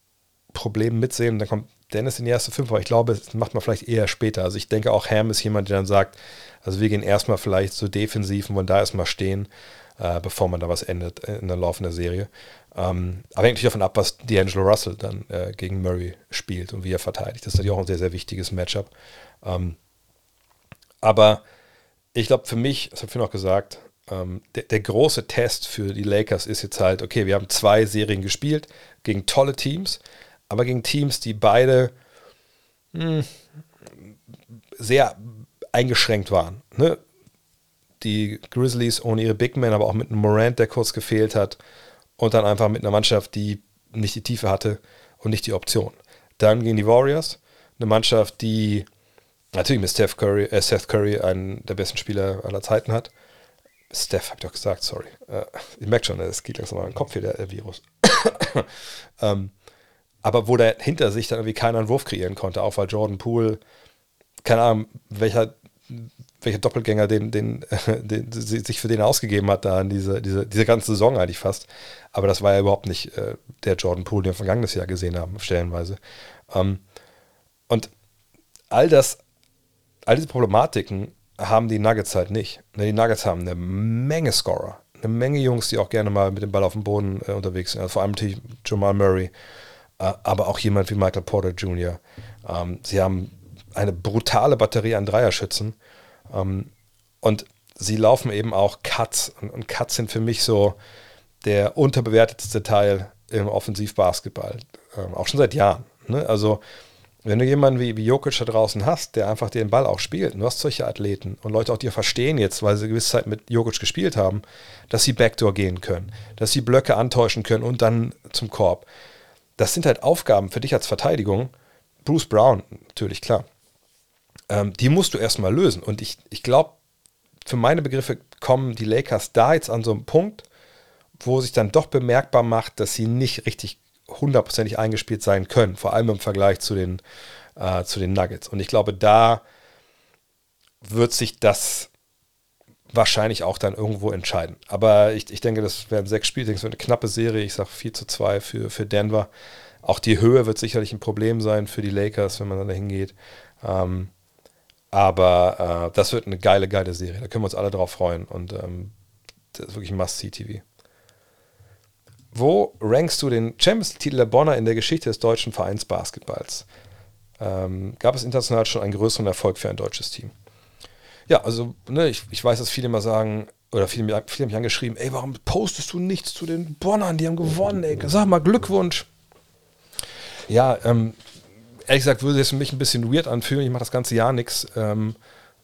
Problem mitsehen. Und dann kommt Dennis in die erste Fünf, aber ich glaube, das macht man vielleicht eher später. Also ich denke auch Ham ist jemand, der dann sagt, also wir gehen erstmal vielleicht so defensiv und wollen da erstmal stehen, äh, bevor man da was endet in der laufenden Serie. Ähm, aber hängt natürlich davon ab, was D'Angelo Russell dann äh, gegen Murray spielt und wie er verteidigt. Das ist natürlich auch ein sehr, sehr wichtiges Matchup. Ähm, aber ich glaube, für mich, das habe ich noch gesagt, ähm, der, der, große Test für die Lakers ist jetzt halt, okay, wir haben zwei Serien gespielt gegen tolle Teams aber gegen Teams, die beide mh, hm, sehr eingeschränkt waren. Ne? Die Grizzlies ohne ihre Big Men, aber auch mit einem Morant, der kurz gefehlt hat. Und dann einfach mit einer Mannschaft, die nicht die Tiefe hatte und nicht die Option. Dann gegen die Warriors, eine Mannschaft, die natürlich mit Steph Curry, äh Seth Curry einen der besten Spieler aller Zeiten hat. Steph, hab ich doch gesagt, sorry. Äh, ich merke schon, es geht langsam mal den Kopf hier, der Virus. ähm, aber wo der hinter sich dann irgendwie keiner einen Wurf kreieren konnte, auch weil Jordan Poole, keine Ahnung, welcher, welcher Doppelgänger den, den, den, sich für den ausgegeben hat, da in diese, diese, diese ganze Saison eigentlich fast. Aber das war ja überhaupt nicht äh, der Jordan Poole, den wir vergangenes Jahr gesehen haben, stellenweise. Ähm, und all das, all diese Problematiken haben die Nuggets halt nicht. Ne, die Nuggets haben eine Menge Scorer, eine Menge Jungs, die auch gerne mal mit dem Ball auf dem Boden äh, unterwegs sind. Also vor allem natürlich Jamal Murray, äh, aber auch jemand wie Michael Porter Jr. Ähm, sie haben eine brutale Batterie an Dreierschützen und sie laufen eben auch Cuts und, und Cuts sind für mich so der unterbewertetste Teil im Offensivbasketball, ähm, auch schon seit Jahren. Ne? Also wenn du jemanden wie, wie Jokic da draußen hast, der einfach den Ball auch spielt, und du hast solche Athleten und Leute auch dir verstehen jetzt, weil sie eine gewisse Zeit mit Jokic gespielt haben, dass sie Backdoor gehen können, dass sie Blöcke antäuschen können und dann zum Korb. Das sind halt Aufgaben für dich als Verteidigung. Bruce Brown, natürlich, klar. Ähm, die musst du erstmal lösen. Und ich, ich glaube, für meine Begriffe kommen die Lakers da jetzt an so einen Punkt, wo sich dann doch bemerkbar macht, dass sie nicht richtig hundertprozentig eingespielt sein können, vor allem im Vergleich zu den, äh, zu den Nuggets. Und ich glaube, da wird sich das wahrscheinlich auch dann irgendwo entscheiden. Aber ich, ich denke, das werden sechs Spiele, das wird eine knappe Serie. Ich sage 4 zu 2 für, für Denver. Auch die Höhe wird sicherlich ein Problem sein für die Lakers, wenn man dann dahin geht. Ähm, aber äh, das wird eine geile, geile Serie. Da können wir uns alle drauf freuen. Und ähm, das ist wirklich Must-See-TV. Wo rankst du den Champions-Titel der Bonner in der Geschichte des deutschen Vereins Basketballs? Ähm, gab es international schon einen größeren Erfolg für ein deutsches Team? Ja, also ne, ich, ich weiß, dass viele immer sagen, oder viele, viele haben mich angeschrieben, ey, warum postest du nichts zu den Bonnern, die haben gewonnen, ey, sag mal Glückwunsch. Ja, ähm, ehrlich gesagt würde es mich ein bisschen weird anfühlen, ich mache das ganze Jahr nichts ähm,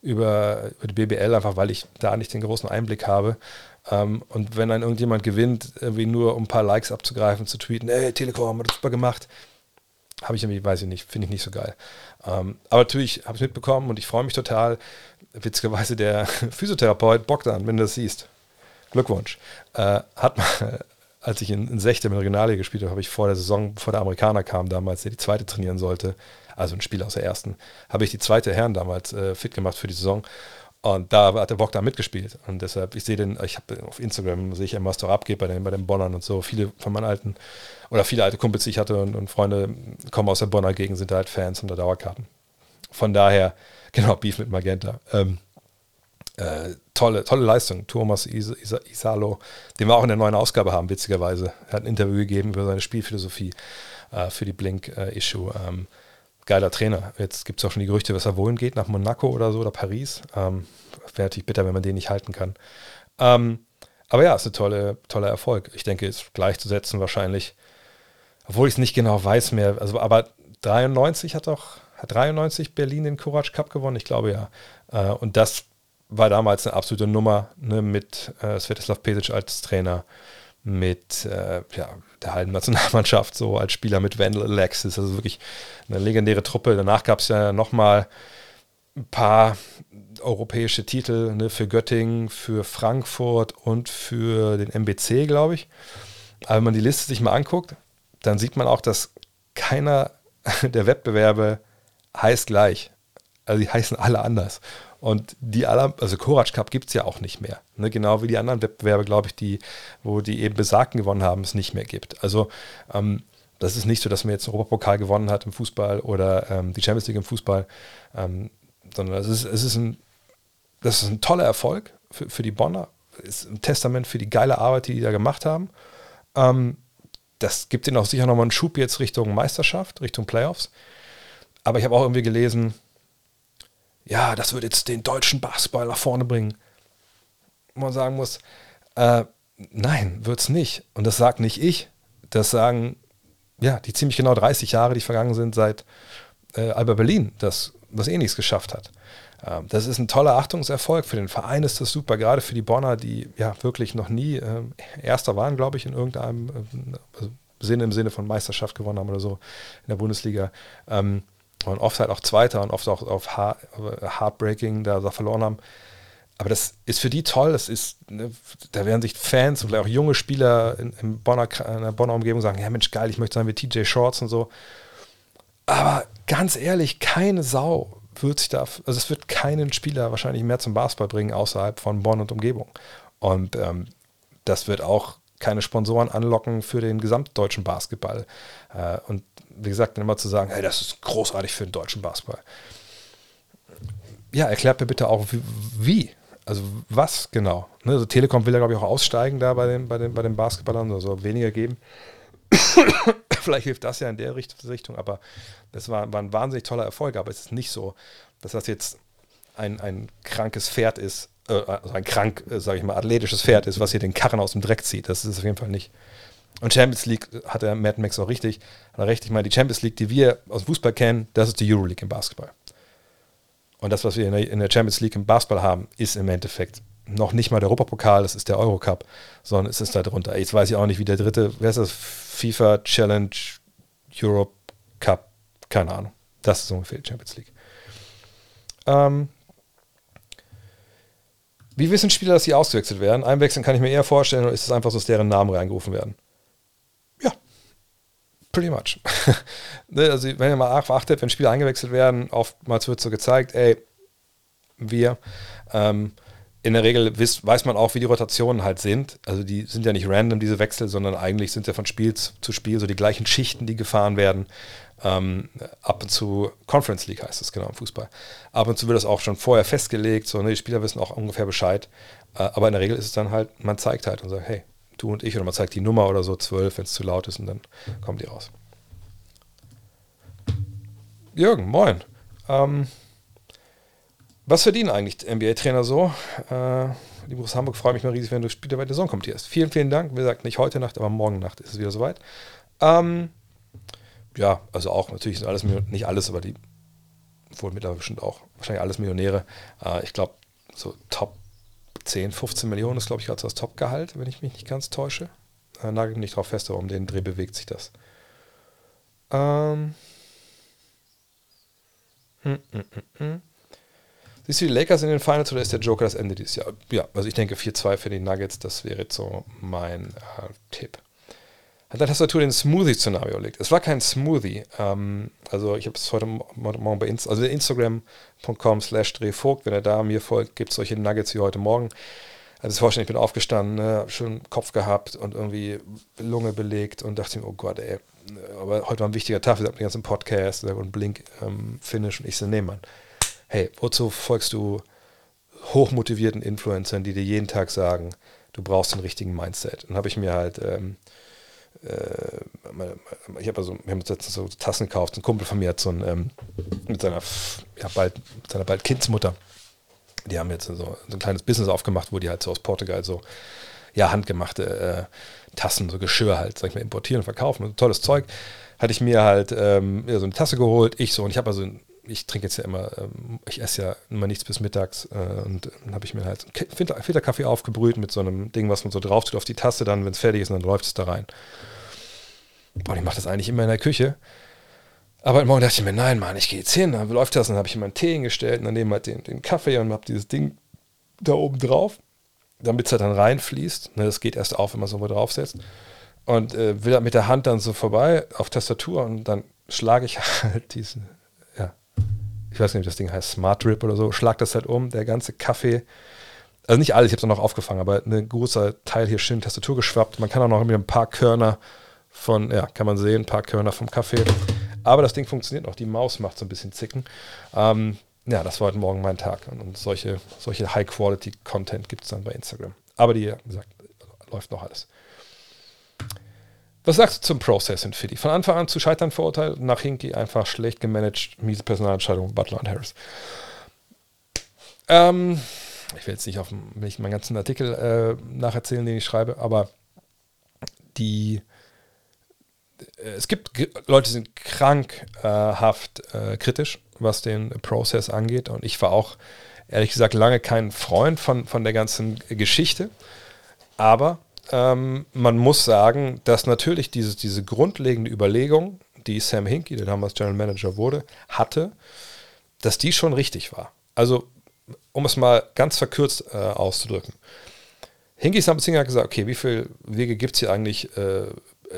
über, über die BBL, einfach weil ich da nicht den großen Einblick habe. Ähm, und wenn dann irgendjemand gewinnt, irgendwie nur um ein paar Likes abzugreifen, zu tweeten, ey, Telekom, hat das super gemacht, habe ich irgendwie, weiß ich nicht, finde ich nicht so geil. Ähm, aber natürlich habe ich mitbekommen und ich freue mich total. Witzigerweise der Physiotherapeut Bogdan, wenn du das siehst, Glückwunsch, äh, hat mal, als ich in, in Sechte mit Regionalliga gespielt habe, habe ich vor der Saison, bevor der Amerikaner kam damals, der die zweite trainieren sollte, also ein Spieler aus der ersten, habe ich die zweite Herren damals äh, fit gemacht für die Saison. Und da hat der Bock da mitgespielt. Und deshalb, ich sehe den, ich habe auf Instagram, sehe ich immer, was da abgeht bei den, bei den Bonnern und so. Viele von meinen alten, oder viele alte Kumpels, die ich hatte und, und Freunde kommen aus der Bonner Gegend, sind da halt Fans und da Dauerkarten. Von daher, genau, Beef mit Magenta. Ähm, äh, tolle, tolle Leistung. Thomas Is Is Isalo, den wir auch in der neuen Ausgabe haben, witzigerweise. Er hat ein Interview gegeben über seine Spielphilosophie äh, für die Blink-Issue. Äh, ähm, geiler Trainer. Jetzt gibt es auch schon die Gerüchte, dass er wohin geht, nach Monaco oder so oder Paris. Ähm, Wäre natürlich bitter, wenn man den nicht halten kann. Ähm, aber ja, ist ein tolle, toller Erfolg. Ich denke, ist gleichzusetzen wahrscheinlich, obwohl ich es nicht genau weiß mehr. Also, aber 93 hat doch, hat 93 Berlin den Courage Cup gewonnen? Ich glaube ja. Äh, und das war damals eine absolute Nummer ne, mit äh, Svetislav Pesic als Trainer mit äh, ja, der halben Nationalmannschaft, so als Spieler mit Wendell Alexis, also wirklich eine legendäre Truppe. Danach gab es ja nochmal ein paar europäische Titel ne, für Göttingen, für Frankfurt und für den MBC, glaube ich. Aber wenn man die Liste sich mal anguckt, dann sieht man auch, dass keiner der Wettbewerbe heißt gleich. Also die heißen alle anders. Und die aller, also Courage Cup gibt es ja auch nicht mehr. Ne? Genau wie die anderen Wettbewerbe, glaube ich, die, wo die eben Besagten gewonnen haben, es nicht mehr gibt. Also ähm, das ist nicht so, dass man jetzt einen Europapokal gewonnen hat im Fußball oder ähm, die Champions League im Fußball, ähm, sondern es ist, es ist ein, das ist ein toller Erfolg für, für die Bonner. Ist ein Testament für die geile Arbeit, die die da gemacht haben. Ähm, das gibt ihnen auch sicher nochmal einen Schub jetzt Richtung Meisterschaft, Richtung Playoffs. Aber ich habe auch irgendwie gelesen, ja, das wird jetzt den deutschen Basketball nach vorne bringen. Man sagen muss, äh, nein, wird es nicht. Und das sagt nicht ich. Das sagen ja die ziemlich genau 30 Jahre, die vergangen sind, seit äh, Alba Berlin, das was eh nichts geschafft hat. Ähm, das ist ein toller Achtungserfolg. Für den Verein ist das super, gerade für die Bonner, die ja wirklich noch nie äh, Erster waren, glaube ich, in irgendeinem äh, Sinne, im Sinne von Meisterschaft gewonnen haben oder so in der Bundesliga. Ähm, und oft halt auch Zweiter und oft auch auf Heartbreaking da, da verloren haben. Aber das ist für die toll. Das ist, ne, da werden sich Fans und vielleicht auch junge Spieler in, in, Bonner, in der Bonner Umgebung sagen: Ja, Mensch, geil, ich möchte sein wie TJ Shorts und so. Aber ganz ehrlich, keine Sau wird sich da, also es wird keinen Spieler wahrscheinlich mehr zum Basketball bringen außerhalb von Bonn und Umgebung. Und ähm, das wird auch keine Sponsoren anlocken für den gesamtdeutschen Basketball. Äh, und wie gesagt, dann immer zu sagen, hey, das ist großartig für den deutschen Basketball. Ja, erklärt mir bitte auch, wie. Also was genau? Ne, also Telekom will ja, glaube ich, auch aussteigen da bei den, bei den, bei den Basketballern, also weniger geben. Vielleicht hilft das ja in der Richtung, aber das war, war ein wahnsinnig toller Erfolg. Aber es ist nicht so, dass das jetzt ein, ein krankes Pferd ist, äh, also ein krank, äh, sage ich mal, athletisches Pferd ist, was hier den Karren aus dem Dreck zieht. Das ist es auf jeden Fall nicht. Und Champions League hat der Mad Max auch richtig, hat er recht. Ich meine, die Champions League, die wir aus dem Fußball kennen, das ist die Euroleague im Basketball. Und das, was wir in der, Champions League im Basketball haben, ist im Endeffekt noch nicht mal der Europapokal, das ist der Eurocup, sondern es ist da drunter. Jetzt weiß ich auch nicht, wie der dritte, wer ist das? FIFA Challenge Europe Cup, keine Ahnung. Das ist ungefähr die Champions League. Ähm, wie wissen Spieler, dass sie ausgewechselt werden? Einwechseln kann ich mir eher vorstellen, oder ist es einfach so, dass deren Namen reingerufen werden? Ja, pretty much. Ne, also, wenn ihr mal achtet, wenn Spieler eingewechselt werden, oftmals wird so gezeigt, ey, wir, ähm, in der Regel weiß, weiß man auch, wie die Rotationen halt sind. Also die sind ja nicht random, diese Wechsel, sondern eigentlich sind ja von Spiel zu Spiel so die gleichen Schichten, die gefahren werden. Ähm, ab und zu Conference League heißt es genau im Fußball. Ab und zu wird das auch schon vorher festgelegt, so, ne, die Spieler wissen auch ungefähr Bescheid. Äh, aber in der Regel ist es dann halt, man zeigt halt und sagt, hey, du und ich, oder man zeigt die Nummer oder so, 12, wenn es zu laut ist und dann kommen die raus. Jürgen, moin. Ähm, was verdienen eigentlich NBA-Trainer so? Äh, liebe aus Hamburg, freue mich mal riesig, wenn du Spiele bei der Saison kommentierst. Vielen, vielen Dank. Wie gesagt, nicht heute Nacht, aber morgen Nacht ist es wieder soweit. Ähm, ja, also auch natürlich sind alles, nicht alles, aber die, wohl mittlerweile bestimmt auch, wahrscheinlich alles Millionäre. Äh, ich glaube, so Top 10, 15 Millionen ist, glaube ich, gerade so das Top-Gehalt, wenn ich mich nicht ganz täusche. Äh, nagel mich nicht drauf fest, aber um den Dreh bewegt sich das. Ähm. Hm, hm, hm, hm. Siehst du die Lakers in den Finals oder ist der Joker das Ende dieses Jahr? Ja, also ich denke 4-2 für die Nuggets, das wäre jetzt so mein äh, Tipp. Hat der Tastatur den Smoothie-Szenario legt. Es war kein Smoothie. Ähm, also ich habe es heute Morgen bei Inst also Instagram.com slash drehvogt, wenn er da mir folgt, gibt es solche Nuggets wie heute Morgen. Also vorstellen, ich bin aufgestanden, ne, schön Kopf gehabt und irgendwie Lunge belegt und dachte mir, oh Gott, ey, aber heute war ein wichtiger Tag, wir hatten den ganzen Podcast und Blink ähm, Finish und ich so, nee, Mann hey, wozu folgst du hochmotivierten Influencern, die dir jeden Tag sagen, du brauchst den richtigen Mindset? Dann habe ich mir halt, ähm, äh, ich habe also, wir haben uns letztens so Tassen gekauft, ein Kumpel von mir hat so ein, ähm, mit seiner, ja, bald, mit seiner bald Kindsmutter, die haben jetzt so, so, ein kleines Business aufgemacht, wo die halt so aus Portugal so, ja, handgemachte äh, Tassen, so Geschirr halt, sag ich mal, importieren und verkaufen. Und tolles Zeug. Hatte ich mir halt ähm, ja, so eine Tasse geholt, ich so, und ich habe also ich trinke jetzt ja immer, ähm, ich esse ja immer nichts bis mittags äh, und dann habe ich mir halt einen Filterkaffee aufgebrüht mit so einem Ding, was man so drauf tut auf die Tasse, dann, wenn es fertig ist, dann läuft es da rein. Und ich mache das eigentlich immer in der Küche. Aber heute Morgen dachte ich mir, nein, Mann, ich gehe jetzt hin, dann läuft das, dann habe ich immer einen Tee hingestellt und daneben halt den, den Kaffee und habe dieses Ding da oben drauf, damit es halt dann reinfließt. Ne, das geht erst auf, wenn man es irgendwo draufsetzt. Und äh, will halt mit der Hand dann so vorbei auf Tastatur und dann schlage ich halt diesen ich weiß nicht, ob das Ding heißt Smart Drip oder so, schlag das halt um, der ganze Kaffee, also nicht alles, ich habe es noch aufgefangen, aber ein großer Teil hier schön Tastatur geschwappt. Man kann auch noch mit ein paar Körner von, ja, kann man sehen, ein paar Körner vom Kaffee. Aber das Ding funktioniert noch, die Maus macht so ein bisschen Zicken. Ähm, ja, das war heute Morgen mein Tag. Und, und solche, solche High-Quality-Content gibt es dann bei Instagram. Aber die, wie gesagt, läuft noch alles. Was sagst du zum Prozess in Philly? Von Anfang an zu scheitern verurteilt, nach Hinky einfach schlecht gemanagt, miese Personalentscheidung, Butler und Harris. Ähm, ich will jetzt nicht auf nicht meinen ganzen Artikel äh, nacherzählen, den ich schreibe, aber die äh, es gibt Leute, die sind krankhaft äh, kritisch, was den Prozess angeht. Und ich war auch, ehrlich gesagt, lange kein Freund von, von der ganzen Geschichte. Aber ähm, man muss sagen, dass natürlich diese, diese grundlegende Überlegung, die Sam Hinkie, der damals General Manager wurde, hatte, dass die schon richtig war. Also, um es mal ganz verkürzt äh, auszudrücken. Hinkie Samsinger hat gesagt, okay, wie viele Wege gibt es hier eigentlich äh,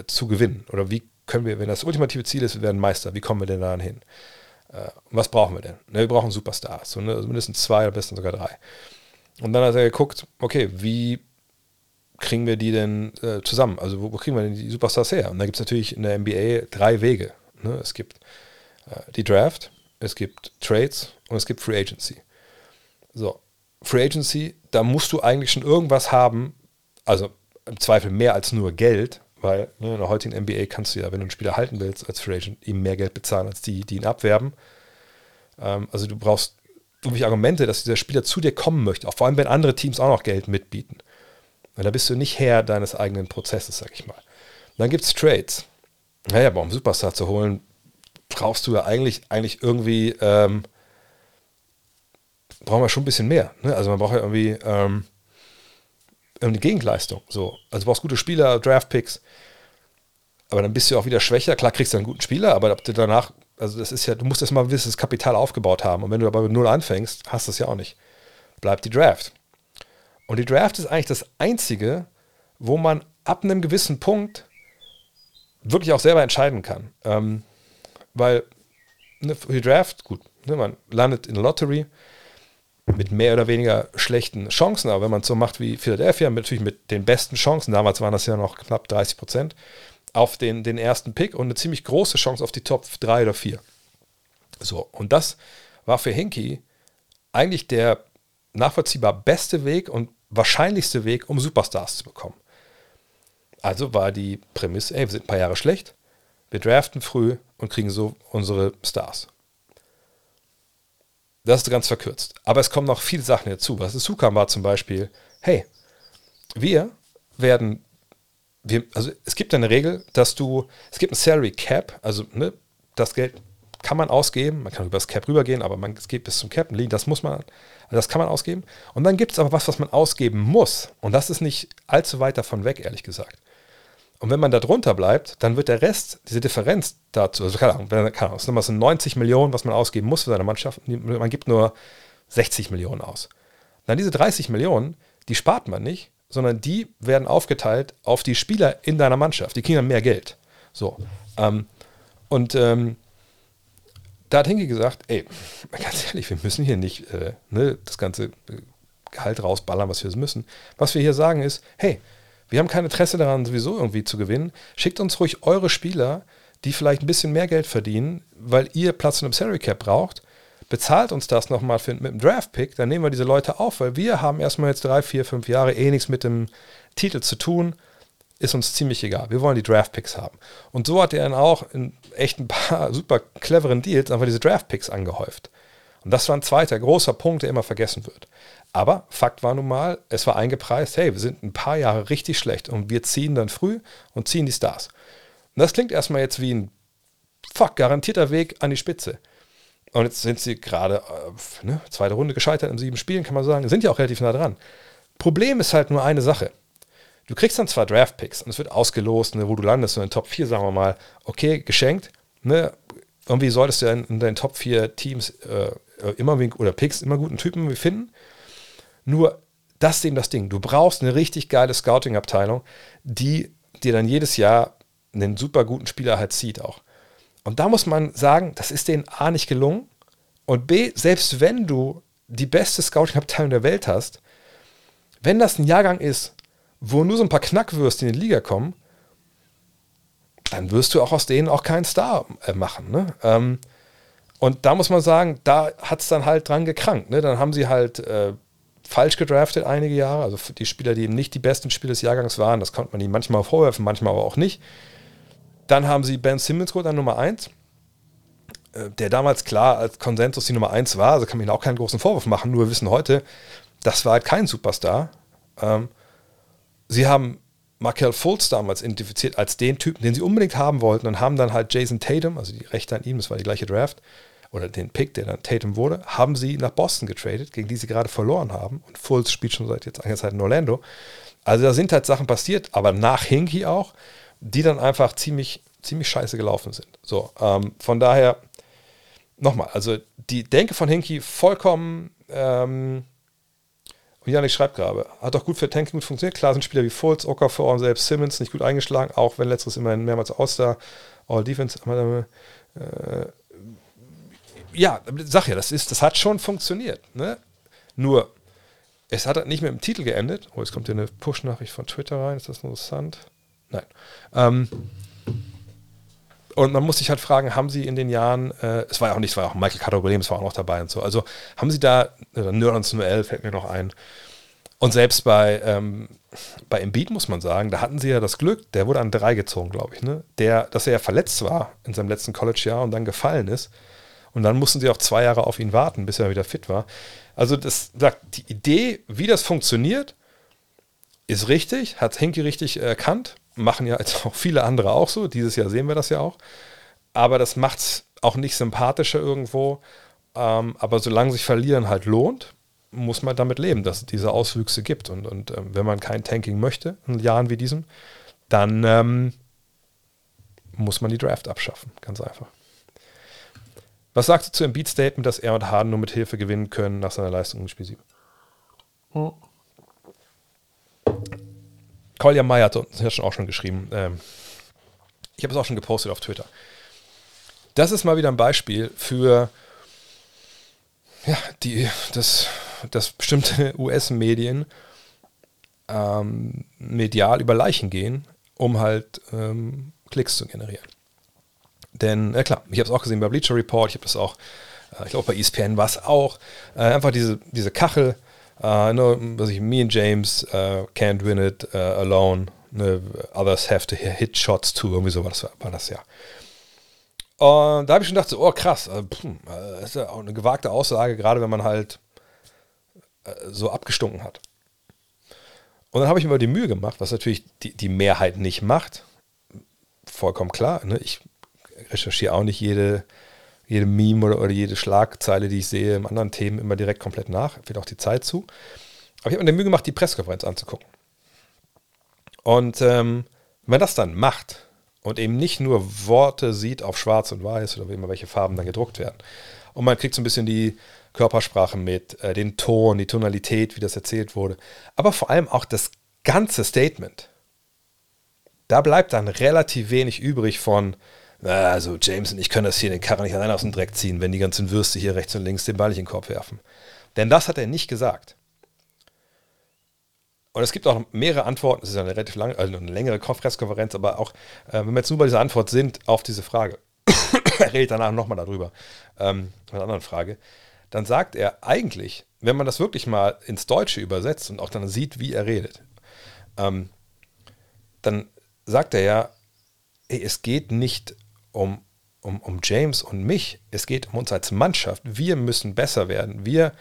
zu gewinnen? Oder wie können wir, wenn das ultimative Ziel ist, wir werden Meister, wie kommen wir denn da hin? Äh, was brauchen wir denn? Ne, wir brauchen Superstars, so, ne, also mindestens zwei, am besten sogar drei. Und dann hat er geguckt, okay, wie kriegen wir die denn äh, zusammen? Also wo, wo, kriegen wir denn die Superstars her? Und da gibt es natürlich in der NBA drei Wege. Ne? Es gibt äh, die Draft, es gibt Trades und es gibt Free Agency. So, Free Agency, da musst du eigentlich schon irgendwas haben, also im Zweifel mehr als nur Geld, weil ne, in der heutigen NBA kannst du ja, wenn du einen Spieler halten willst als Free Agent, ihm mehr Geld bezahlen als die, die ihn abwerben. Ähm, also du brauchst irgendwelche Argumente, dass dieser Spieler zu dir kommen möchte, auch vor allem wenn andere Teams auch noch Geld mitbieten. Weil da bist du nicht Herr deines eigenen Prozesses, sag ich mal. Dann gibt es Trades. Naja, aber um Superstar zu holen, brauchst du ja eigentlich, eigentlich irgendwie, ähm, brauchen wir schon ein bisschen mehr. Ne? Also man braucht ja irgendwie ähm, eine Gegenleistung. So. Also du brauchst gute Spieler, Draftpicks, aber dann bist du auch wieder schwächer. Klar kriegst du einen guten Spieler, aber ob du danach, also das ist ja, du musst erst mal ein gewisses Kapital aufgebaut haben. Und wenn du aber mit Null anfängst, hast du es ja auch nicht. Bleibt die Draft. Und die Draft ist eigentlich das Einzige, wo man ab einem gewissen Punkt wirklich auch selber entscheiden kann. Ähm, weil ne, die Draft, gut, ne, man landet in der Lottery mit mehr oder weniger schlechten Chancen, aber wenn man es so macht wie Philadelphia, natürlich mit den besten Chancen, damals waren das ja noch knapp 30 Prozent, auf den, den ersten Pick und eine ziemlich große Chance auf die Top 3 oder 4. So, und das war für Hinky eigentlich der nachvollziehbar beste Weg und wahrscheinlichste Weg, um Superstars zu bekommen. Also war die Prämisse, ey, wir sind ein paar Jahre schlecht, wir draften früh und kriegen so unsere Stars. Das ist ganz verkürzt. Aber es kommen noch viele Sachen dazu. Was dazu kam, war zum Beispiel, hey, wir werden, wir, also es gibt eine Regel, dass du, es gibt ein Salary Cap, also ne, das Geld kann man ausgeben, man kann über das Cap rübergehen, aber man, geht bis zum Cap, das muss man, also das kann man ausgeben. Und dann gibt es aber was, was man ausgeben muss. Und das ist nicht allzu weit davon weg, ehrlich gesagt. Und wenn man da drunter bleibt, dann wird der Rest, diese Differenz dazu, also keine Ahnung, keine Ahnung, es sind 90 Millionen, was man ausgeben muss für seine Mannschaft, man gibt nur 60 Millionen aus. Dann diese 30 Millionen, die spart man nicht, sondern die werden aufgeteilt auf die Spieler in deiner Mannschaft. Die kriegen dann mehr Geld. So. Ähm, und ähm, da hat Hinke gesagt, ey, ganz ehrlich, wir müssen hier nicht äh, ne, das ganze äh, Gehalt rausballern, was wir müssen. Was wir hier sagen ist, hey, wir haben kein Interesse daran, sowieso irgendwie zu gewinnen. Schickt uns ruhig eure Spieler, die vielleicht ein bisschen mehr Geld verdienen, weil ihr Platz in einem Salary Cap braucht. Bezahlt uns das nochmal mit einem Draft-Pick, dann nehmen wir diese Leute auf, weil wir haben erstmal jetzt drei, vier, fünf Jahre eh nichts mit dem Titel zu tun. Ist uns ziemlich egal. Wir wollen die Draft-Picks haben. Und so hat er dann auch in echt ein paar super cleveren Deals einfach diese Draft-Picks angehäuft. Und das war ein zweiter großer Punkt, der immer vergessen wird. Aber Fakt war nun mal, es war eingepreist, hey, wir sind ein paar Jahre richtig schlecht und wir ziehen dann früh und ziehen die Stars. Und das klingt erstmal jetzt wie ein fuck, garantierter Weg an die Spitze. Und jetzt sind sie gerade, äh, ne, zweite Runde gescheitert in sieben Spielen, kann man sagen, sind ja auch relativ nah dran. Problem ist halt nur eine Sache. Du kriegst dann zwar Draft-Picks und es wird ausgelost, ne, wo du landest, in den Top 4, sagen wir mal, okay, geschenkt. Ne, irgendwie solltest du in, in deinen Top 4 Teams äh, immer oder Picks immer guten Typen finden. Nur das ist eben das Ding. Du brauchst eine richtig geile Scouting-Abteilung, die dir dann jedes Jahr einen super guten Spieler halt zieht auch. Und da muss man sagen, das ist denen A nicht gelungen und B, selbst wenn du die beste Scouting-Abteilung der Welt hast, wenn das ein Jahrgang ist, wo nur so ein paar Knackwürste in die Liga kommen, dann wirst du auch aus denen auch keinen Star äh, machen. Ne? Ähm, und da muss man sagen, da hat es dann halt dran gekrankt. Ne? Dann haben sie halt äh, falsch gedraftet einige Jahre. Also die Spieler, die eben nicht die besten Spieler des Jahrgangs waren, das konnte man ihnen manchmal vorwerfen, manchmal aber auch nicht. Dann haben sie Ben Simmons geholt an Nummer 1, äh, der damals klar als Konsensus die Nummer 1 war. Also kann man ihnen auch keinen großen Vorwurf machen, nur wir wissen heute, das war halt kein Superstar. Ähm, sie haben Markel Fultz damals identifiziert als den Typen, den sie unbedingt haben wollten und haben dann halt Jason Tatum, also die Rechte an ihm, das war die gleiche Draft, oder den Pick, der dann Tatum wurde, haben sie nach Boston getradet, gegen die sie gerade verloren haben. Und Fultz spielt schon seit jetzt einiger Zeit in Orlando. Also da sind halt Sachen passiert, aber nach Hinky auch, die dann einfach ziemlich, ziemlich scheiße gelaufen sind. So, ähm, von daher, nochmal, also die Denke von Hinky vollkommen, ähm, und Janik gerade, hat doch gut für Tanking gut funktioniert. Klar sind Spieler wie Fultz, Okafor und selbst Simmons nicht gut eingeschlagen, auch wenn letzteres immerhin mehrmals All-Star, All-Defense, äh, ja, sag ja, das, ist, das hat schon funktioniert. Ne? Nur, es hat nicht mit dem Titel geendet. Oh, jetzt kommt hier eine Push-Nachricht von Twitter rein. Ist das interessant? Nein. Ähm, und man muss sich halt fragen, haben sie in den Jahren, äh, es war ja auch nicht, es war auch Michael Carter Williams war auch noch dabei und so, also haben sie da, äh, Nerd 1911 fällt mir noch ein, und selbst bei, ähm, bei Embiid muss man sagen, da hatten sie ja das Glück, der wurde an drei gezogen, glaube ich, ne? Der, dass er ja verletzt war in seinem letzten College-Jahr und dann gefallen ist. Und dann mussten sie auch zwei Jahre auf ihn warten, bis er wieder fit war. Also das sagt, die Idee, wie das funktioniert, ist richtig, hat Hinky richtig erkannt, machen ja jetzt auch viele andere auch so. Dieses Jahr sehen wir das ja auch. Aber das macht es auch nicht sympathischer irgendwo. Ähm, aber solange sich Verlieren halt lohnt, muss man damit leben, dass es diese Auswüchse gibt. Und, und ähm, wenn man kein Tanking möchte, in Jahren wie diesem, dann ähm, muss man die Draft abschaffen. Ganz einfach. Was sagst du zu dem Beat-Statement, dass er und Harden nur mit Hilfe gewinnen können nach seiner Leistung im Spiel 7? Hm. Kolja Meyer hat ja schon auch schon geschrieben. Ähm, ich habe es auch schon gepostet auf Twitter. Das ist mal wieder ein Beispiel für ja, die, das, das bestimmte US-Medien ähm, medial über Leichen gehen, um halt ähm, Klicks zu generieren. Denn, äh, klar, ich habe es auch gesehen bei Bleacher Report, ich habe das auch, äh, ich glaube bei ESPN war es auch, äh, einfach diese, diese Kachel, äh, no, was ich, me and James uh, can't win it uh, alone, ne, others have to hit shots too, irgendwie so war das, war das ja. Und da habe ich schon gedacht, so, oh krass, äh, pff, das ist ja auch eine gewagte Aussage, gerade wenn man halt so abgestunken hat. Und dann habe ich mir die Mühe gemacht, was natürlich die, die Mehrheit nicht macht. Vollkommen klar. Ne? Ich recherchiere auch nicht jede, jede Meme oder, oder, jede Schlagzeile, die ich sehe, im anderen Themen immer direkt komplett nach. Wird auch die Zeit zu. Aber ich habe mir die Mühe gemacht, die Pressekonferenz anzugucken. Und ähm, wenn man das dann macht und eben nicht nur Worte sieht auf schwarz und weiß oder wie immer welche Farben dann gedruckt werden, und man kriegt so ein bisschen die Körpersprache mit, äh, den Ton, die Tonalität, wie das erzählt wurde, aber vor allem auch das ganze Statement. Da bleibt dann relativ wenig übrig von, also James und ich können das hier in den Karren nicht allein aus dem Dreck ziehen, wenn die ganzen Würste hier rechts und links den Ball nicht in den Korb werfen. Denn das hat er nicht gesagt. Und es gibt auch mehrere Antworten, es ist eine relativ lange, also eine längere Pressekonferenz, aber auch, äh, wenn wir jetzt nur bei dieser Antwort sind auf diese Frage, er redet danach nochmal darüber, ähm, bei einer anderen Frage, dann sagt er eigentlich, wenn man das wirklich mal ins Deutsche übersetzt und auch dann sieht, wie er redet, ähm, dann sagt er ja, ey, es geht nicht um, um, um James und mich. Es geht um uns als Mannschaft. Wir müssen besser werden. Wir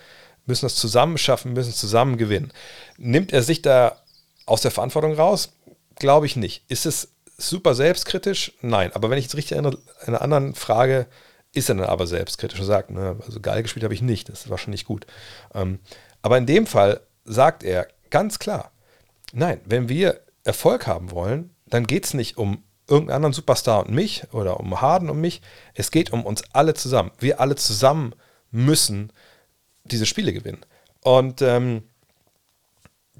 müssen es zusammen schaffen, müssen zusammen gewinnen. Nimmt er sich da aus der Verantwortung raus? Glaube ich nicht. Ist es super selbstkritisch? Nein. Aber wenn ich jetzt richtig erinnere, einer anderen Frage, ist er dann aber selbstkritisch und sagt, ne, also geil gespielt habe ich nicht, das war schon nicht gut. Ähm, aber in dem Fall sagt er ganz klar, nein, wenn wir Erfolg haben wollen, dann geht es nicht um irgendeinen anderen Superstar und mich oder um Harden und mich. Es geht um uns alle zusammen. Wir alle zusammen müssen diese Spiele gewinnen. Und ähm,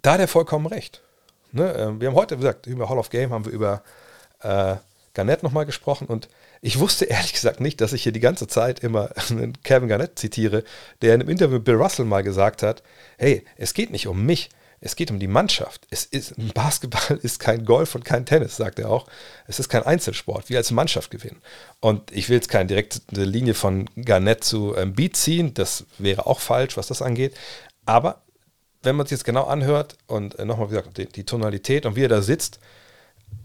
da hat er vollkommen recht. Ne? Ähm, wir haben heute, wie gesagt, über Hall of Game haben wir über äh, Garnett nochmal gesprochen und ich wusste ehrlich gesagt nicht, dass ich hier die ganze Zeit immer Kevin Garnett zitiere, der in einem Interview mit Bill Russell mal gesagt hat, hey, es geht nicht um mich, es geht um die Mannschaft. Es ist, Basketball ist kein Golf und kein Tennis, sagt er auch. Es ist kein Einzelsport. Wir als Mannschaft gewinnen. Und ich will jetzt keine direkte Linie von Garnett zu ähm, Beat ziehen. Das wäre auch falsch, was das angeht. Aber wenn man es jetzt genau anhört und äh, nochmal gesagt, die, die, Tonalität und wie er da sitzt,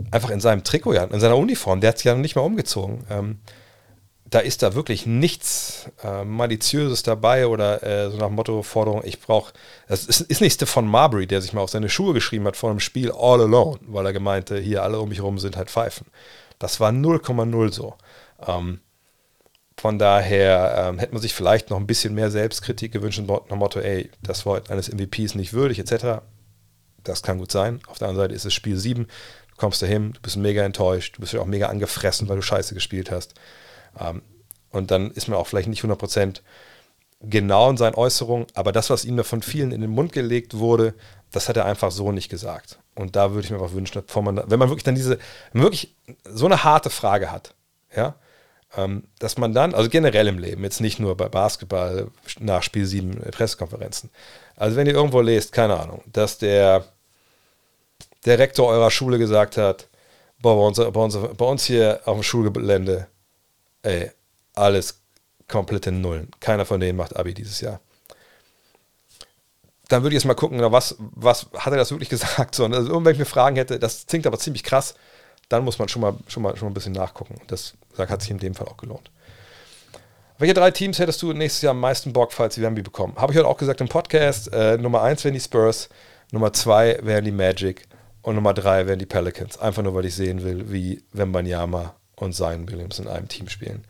einfach in seinem Trikot, in seiner Uniform, der hat sich ja noch nicht mal umgezogen. Ähm, da ist da wirklich nichts äh, Maliziöses dabei oder äh, so nach Motto Forderung, ich brauche, das ist, ist nicht von Marbury, der sich mal auf seine Schuhe geschrieben hat vor einem Spiel All Alone, weil er gemeinte, hier alle um mich herum sind halt Pfeifen. Das war 0,0 so. Ähm, von daher ähm, hätte man sich vielleicht noch ein bisschen mehr Selbstkritik gewünscht, nach Motto, ey, das war eines MVPs nicht würdig, etc. Das kann gut sein. Auf der anderen Seite ist es Spiel 7, du kommst dahin, du bist mega enttäuscht, du bist ja auch mega angefressen, weil du Scheiße gespielt hast. Ähm, und dann ist man auch vielleicht nicht 100% genau in seinen Äußerungen, aber das, was ihm da von vielen in den Mund gelegt wurde, das hat er einfach so nicht gesagt. Und da würde ich mir einfach wünschen, man, wenn man wirklich dann diese, wirklich so eine harte Frage hat, ja, ähm, dass man dann, also generell im Leben, jetzt nicht nur bei Basketball nach Spiel 7 Pressekonferenzen, also wenn ihr irgendwo lest, keine Ahnung, dass der, der Rektor eurer Schule gesagt hat, boah, bei uns, bei, uns, bei uns hier auf dem Schulgelände, ey, alles komplette Nullen. Keiner von denen macht Abi dieses Jahr. Dann würde ich jetzt mal gucken, was, was hat er das wirklich gesagt? So, also, wenn ich mir Fragen hätte, das klingt aber ziemlich krass, dann muss man schon mal, schon mal, schon mal ein bisschen nachgucken. Das hat sich in dem Fall auch gelohnt. Welche drei Teams hättest du nächstes Jahr am meisten Bock, falls sie Wemby bekommen? Habe ich heute auch gesagt im Podcast. Äh, Nummer eins wären die Spurs, Nummer zwei wären die Magic und Nummer drei wären die Pelicans. Einfach nur, weil ich sehen will, wie Wembanyama und Zion Williams in einem Team spielen.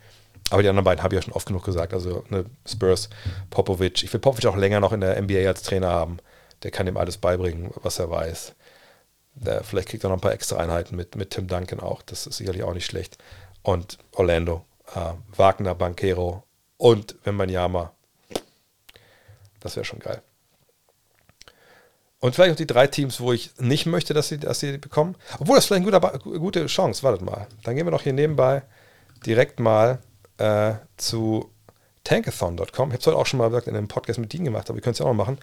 Aber die anderen beiden habe ich ja schon oft genug gesagt. Also ne, Spurs, Popovic. Ich will Popovic auch länger noch in der NBA als Trainer haben. Der kann ihm alles beibringen, was er weiß. Der, vielleicht kriegt er noch ein paar extra Einheiten mit, mit Tim Duncan auch. Das ist sicherlich auch nicht schlecht. Und Orlando, äh, Wagner, Banquero und Wembanyama. Das wäre schon geil. Und vielleicht auch die drei Teams, wo ich nicht möchte, dass sie, dass sie bekommen. Obwohl, das ist vielleicht eine gute, gute Chance. Wartet mal. Dann gehen wir doch hier nebenbei direkt mal äh, zu tankathon.com. Ich habe es heute auch schon mal gesagt in einem Podcast mit Dean gemacht, aber wir können es ja auch noch machen.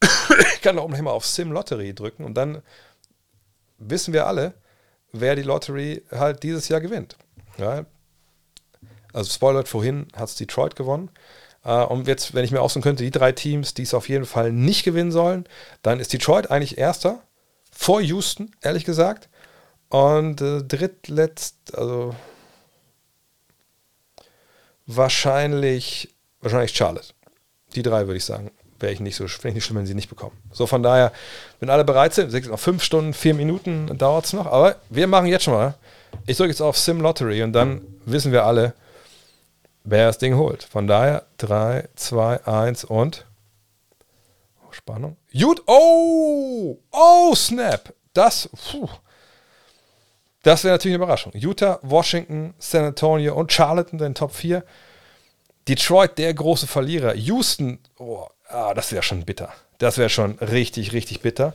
ich kann da oben mal auf Sim Lottery drücken und dann wissen wir alle, wer die Lottery halt dieses Jahr gewinnt. Ja? Also Spoiler, vorhin hat es Detroit gewonnen. Uh, und jetzt, wenn ich mir aussuchen könnte, die drei Teams, die es auf jeden Fall nicht gewinnen sollen, dann ist Detroit eigentlich erster, vor Houston, ehrlich gesagt. Und äh, drittletzt, also wahrscheinlich, wahrscheinlich Charlotte. Die drei würde ich sagen. Wäre ich nicht so ich nicht schlimm, wenn sie nicht bekommen. So, von daher, wenn alle bereit sind, noch fünf Stunden, vier Minuten dauert es noch, aber wir machen jetzt schon mal. Ich drücke jetzt auf Sim Lottery und dann wissen wir alle, wer das Ding holt. Von daher 3, 2, 1 und oh, Spannung. Gut. Oh! Oh, Snap! Das, puh. Das wäre natürlich eine Überraschung. Utah, Washington, San Antonio und Charlotte in den Top 4. Detroit, der große Verlierer. Houston, oh, ah, das wäre schon bitter. Das wäre schon richtig, richtig bitter.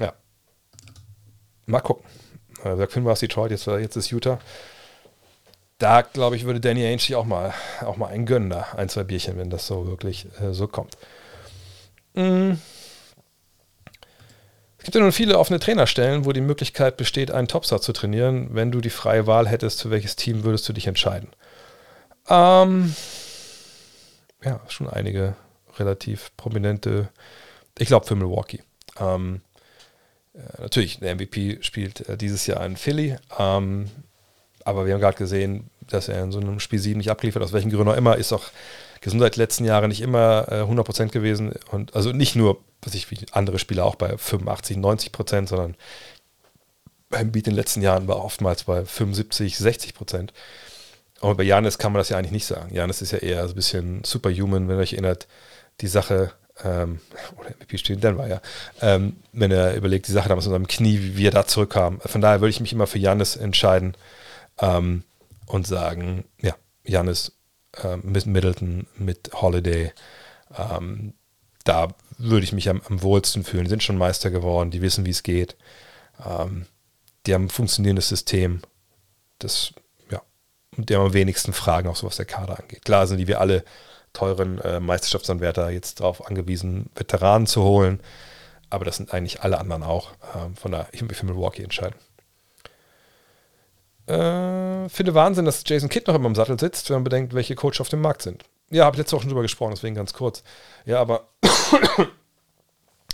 Ja. Mal gucken. Äh, Sag Finn war es Detroit, jetzt, jetzt ist Utah. Da, glaube ich, würde Danny Ainge sich auch mal, auch mal einen gönnen, da ein, zwei Bierchen, wenn das so wirklich äh, so kommt. Mhm. Es gibt ja nun viele offene Trainerstellen, wo die Möglichkeit besteht, einen Topstar zu trainieren. Wenn du die freie Wahl hättest, für welches Team würdest du dich entscheiden? Ähm, ja, schon einige relativ prominente. Ich glaube für Milwaukee. Ähm, äh, natürlich, der MVP spielt äh, dieses Jahr in Philly. Ähm, aber wir haben gerade gesehen, dass er in so einem Spiel 7 nicht abgeliefert, aus welchen Gründen auch immer, ist auch Gesundheit letzten Jahre nicht immer äh, 100% gewesen. Und also nicht nur, was ich wie andere Spieler auch bei 85, 90%, sondern beim Beat in den letzten Jahren war oftmals bei 75, 60%. Aber bei Janis kann man das ja eigentlich nicht sagen. Janis ist ja eher so ein bisschen superhuman, wenn ihr euch erinnert, die Sache, ähm, oder MVP steht in Denver, ja, ähm, wenn er überlegt, die Sache damals in seinem Knie, wie wir da zurückkamen. Von daher würde ich mich immer für Janis entscheiden ähm, und sagen, ja, Janis äh, Middleton, mit Holiday, ähm, da würde ich mich am, am, wohlsten fühlen. Die sind schon Meister geworden, die wissen, wie es geht. Ähm, die haben ein funktionierendes System. Das, ja, und die haben am wenigsten Fragen, auch so was der Kader angeht. Klar sind die wir alle teuren äh, Meisterschaftsanwärter jetzt darauf angewiesen, Veteranen zu holen. Aber das sind eigentlich alle anderen auch. Ähm, von daher, ich würde mich für Milwaukee entscheiden. Äh, finde Wahnsinn, dass Jason Kidd noch immer im Sattel sitzt, wenn man bedenkt, welche Coach auf dem Markt sind. Ja, habe letzte Woche schon drüber gesprochen, deswegen ganz kurz. Ja, aber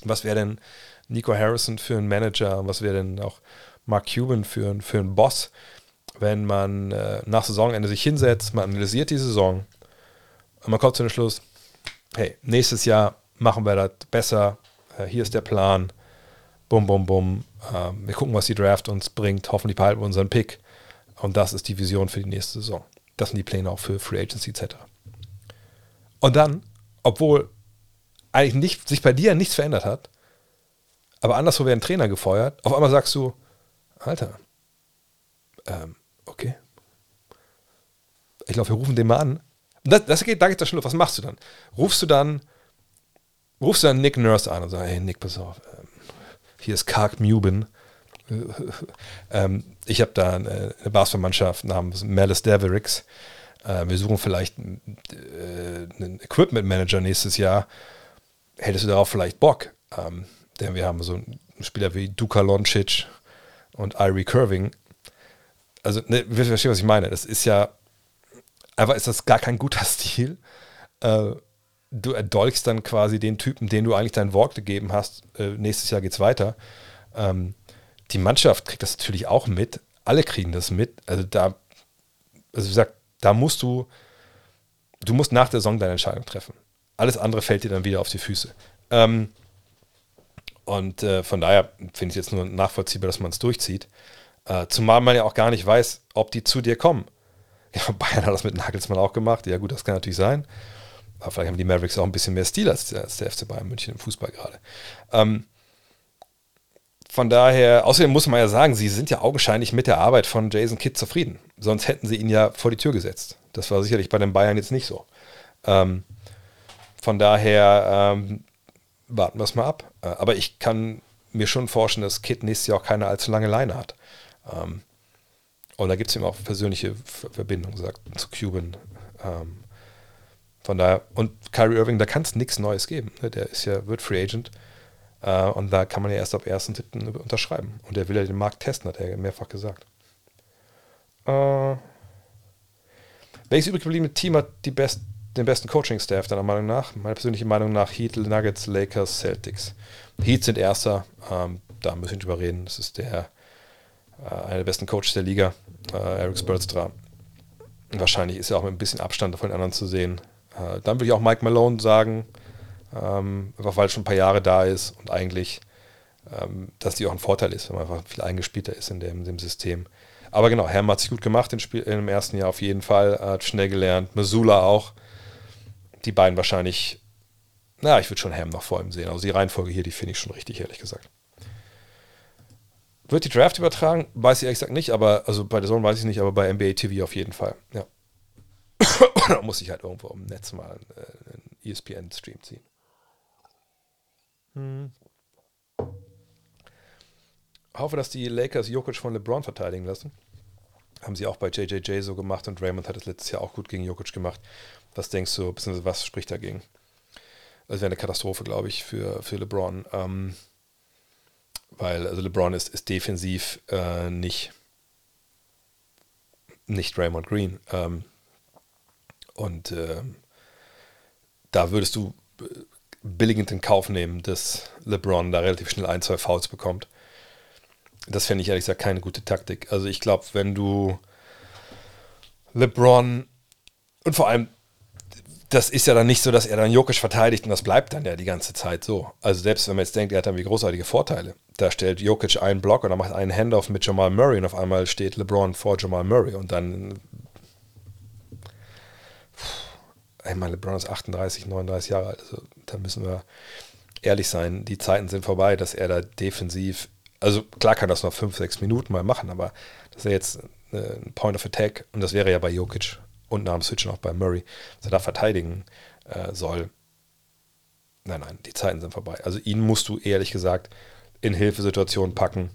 was wäre denn Nico Harrison für ein Manager? Was wäre denn auch Mark Cuban für, für einen Boss, wenn man äh, nach Saisonende sich hinsetzt, man analysiert die Saison und man kommt zu dem Schluss, hey, nächstes Jahr machen wir das besser, äh, hier ist der Plan, bum, bum, bum, äh, wir gucken, was die Draft uns bringt, hoffentlich behalten wir unseren Pick und das ist die Vision für die nächste Saison. Das sind die Pläne auch für Free Agency etc. Und dann, obwohl eigentlich nicht, sich bei dir nichts verändert hat, aber anderswo werden Trainer gefeuert, auf einmal sagst du, Alter, ähm, okay. Ich glaube, wir rufen den mal an. Das, das geht, da geht das schon los. Was machst du dann? Rufst du dann, rufst du dann Nick Nurse an und sagst, hey Nick, pass auf, ähm, hier ist Kark Mubin ähm, ich habe da eine, eine Basketballmannschaft namens Malice Devericks. Äh, wir suchen vielleicht äh, einen Equipment Manager nächstes Jahr. Hättest du darauf vielleicht Bock? Ähm, denn wir haben so einen Spieler wie Duka Loncic und Irie Curving. Also, ne, wir verstehen, was ich meine. Das ist ja einfach ist das gar kein guter Stil. Äh, du erdolchst dann quasi den Typen, den du eigentlich dein Wort gegeben hast. Äh, nächstes Jahr geht's weiter. Ähm, die Mannschaft kriegt das natürlich auch mit. Alle kriegen das mit. Also da, also wie gesagt, da musst du, du musst nach der Saison deine Entscheidung treffen. Alles andere fällt dir dann wieder auf die Füße. Ähm, und äh, von daher finde ich jetzt nur nachvollziehbar, dass man es durchzieht. Äh, zumal man ja auch gar nicht weiß, ob die zu dir kommen. Ja, Bayern hat das mit Nagelsmann auch gemacht. Ja, gut, das kann natürlich sein. Aber vielleicht haben die Mavericks auch ein bisschen mehr Stil als, als der FC Bayern München im Fußball gerade. Ähm, von daher, außerdem muss man ja sagen, sie sind ja augenscheinlich mit der Arbeit von Jason Kidd zufrieden. Sonst hätten sie ihn ja vor die Tür gesetzt. Das war sicherlich bei den Bayern jetzt nicht so. Ähm, von daher ähm, warten wir es mal ab. Äh, aber ich kann mir schon vorstellen, dass Kidd nächstes Jahr auch keine allzu lange Leine hat. Ähm, und da gibt es ihm auch persönliche Verbindungen, sagt zu Cuban. Ähm, von daher, und Kyrie Irving, da kann es nichts Neues geben. Ne? Der ist ja, wird Free Agent. Äh, und da kann man ja erst ab 1.7. unterschreiben. Und er will ja den Markt testen, hat er mehrfach gesagt. Äh, welches übrig gebliebene Team hat best, den besten Coaching-Staff, deiner Meinung nach? Meine persönliche Meinung nach Heat, Nuggets, Lakers, Celtics. Heat sind Erster, ähm, da müssen wir drüber reden. Das ist der äh, einer der besten Coaches der Liga, äh, Eric Spolstra. Wahrscheinlich ist er auch mit ein bisschen Abstand von den anderen zu sehen. Äh, dann würde ich auch Mike Malone sagen, ähm, einfach weil er schon ein paar Jahre da ist und eigentlich, ähm, dass die auch ein Vorteil ist, wenn man einfach viel eingespielter ist in dem, dem System. Aber genau, Herm hat sich gut gemacht im, Spiel, im ersten Jahr auf jeden Fall, hat schnell gelernt, Missoula auch. Die beiden wahrscheinlich, na, ich würde schon Herm noch vor ihm sehen. Also die Reihenfolge hier, die finde ich schon richtig, ehrlich gesagt. Wird die Draft übertragen? Weiß ich ehrlich gesagt nicht, aber also bei der Zone weiß ich nicht, aber bei NBA TV auf jeden Fall. Ja. da muss ich halt irgendwo im Netz mal äh, einen ESPN-Stream ziehen. Hm. Hoffe, dass die Lakers Jokic von LeBron verteidigen lassen. Haben sie auch bei JJJ so gemacht und Raymond hat es letztes Jahr auch gut gegen Jokic gemacht. Was denkst du, beziehungsweise was spricht dagegen? Das wäre eine Katastrophe, glaube ich, für, für LeBron. Ähm, weil also LeBron ist, ist defensiv äh, nicht, nicht Raymond Green. Ähm, und äh, da würdest du billigend in Kauf nehmen, dass LeBron da relativ schnell ein, zwei Fouls bekommt. Das fände ich ehrlich gesagt keine gute Taktik. Also ich glaube, wenn du LeBron und vor allem, das ist ja dann nicht so, dass er dann Jokic verteidigt und das bleibt dann ja die ganze Zeit so. Also selbst wenn man jetzt denkt, er hat dann wie großartige Vorteile. Da stellt Jokic einen Block und dann macht einen Handoff mit Jamal Murray und auf einmal steht LeBron vor Jamal Murray und dann ich meine, LeBron ist 38, 39 Jahre alt, also da müssen wir ehrlich sein, die Zeiten sind vorbei, dass er da defensiv, also klar kann das noch 5, 6 Minuten mal machen, aber dass er jetzt ein Point of Attack, und das wäre ja bei Jokic und nach dem Switchen auch bei Murray, dass er da verteidigen äh, soll. Nein, nein, die Zeiten sind vorbei. Also ihn musst du ehrlich gesagt in Hilfesituationen packen,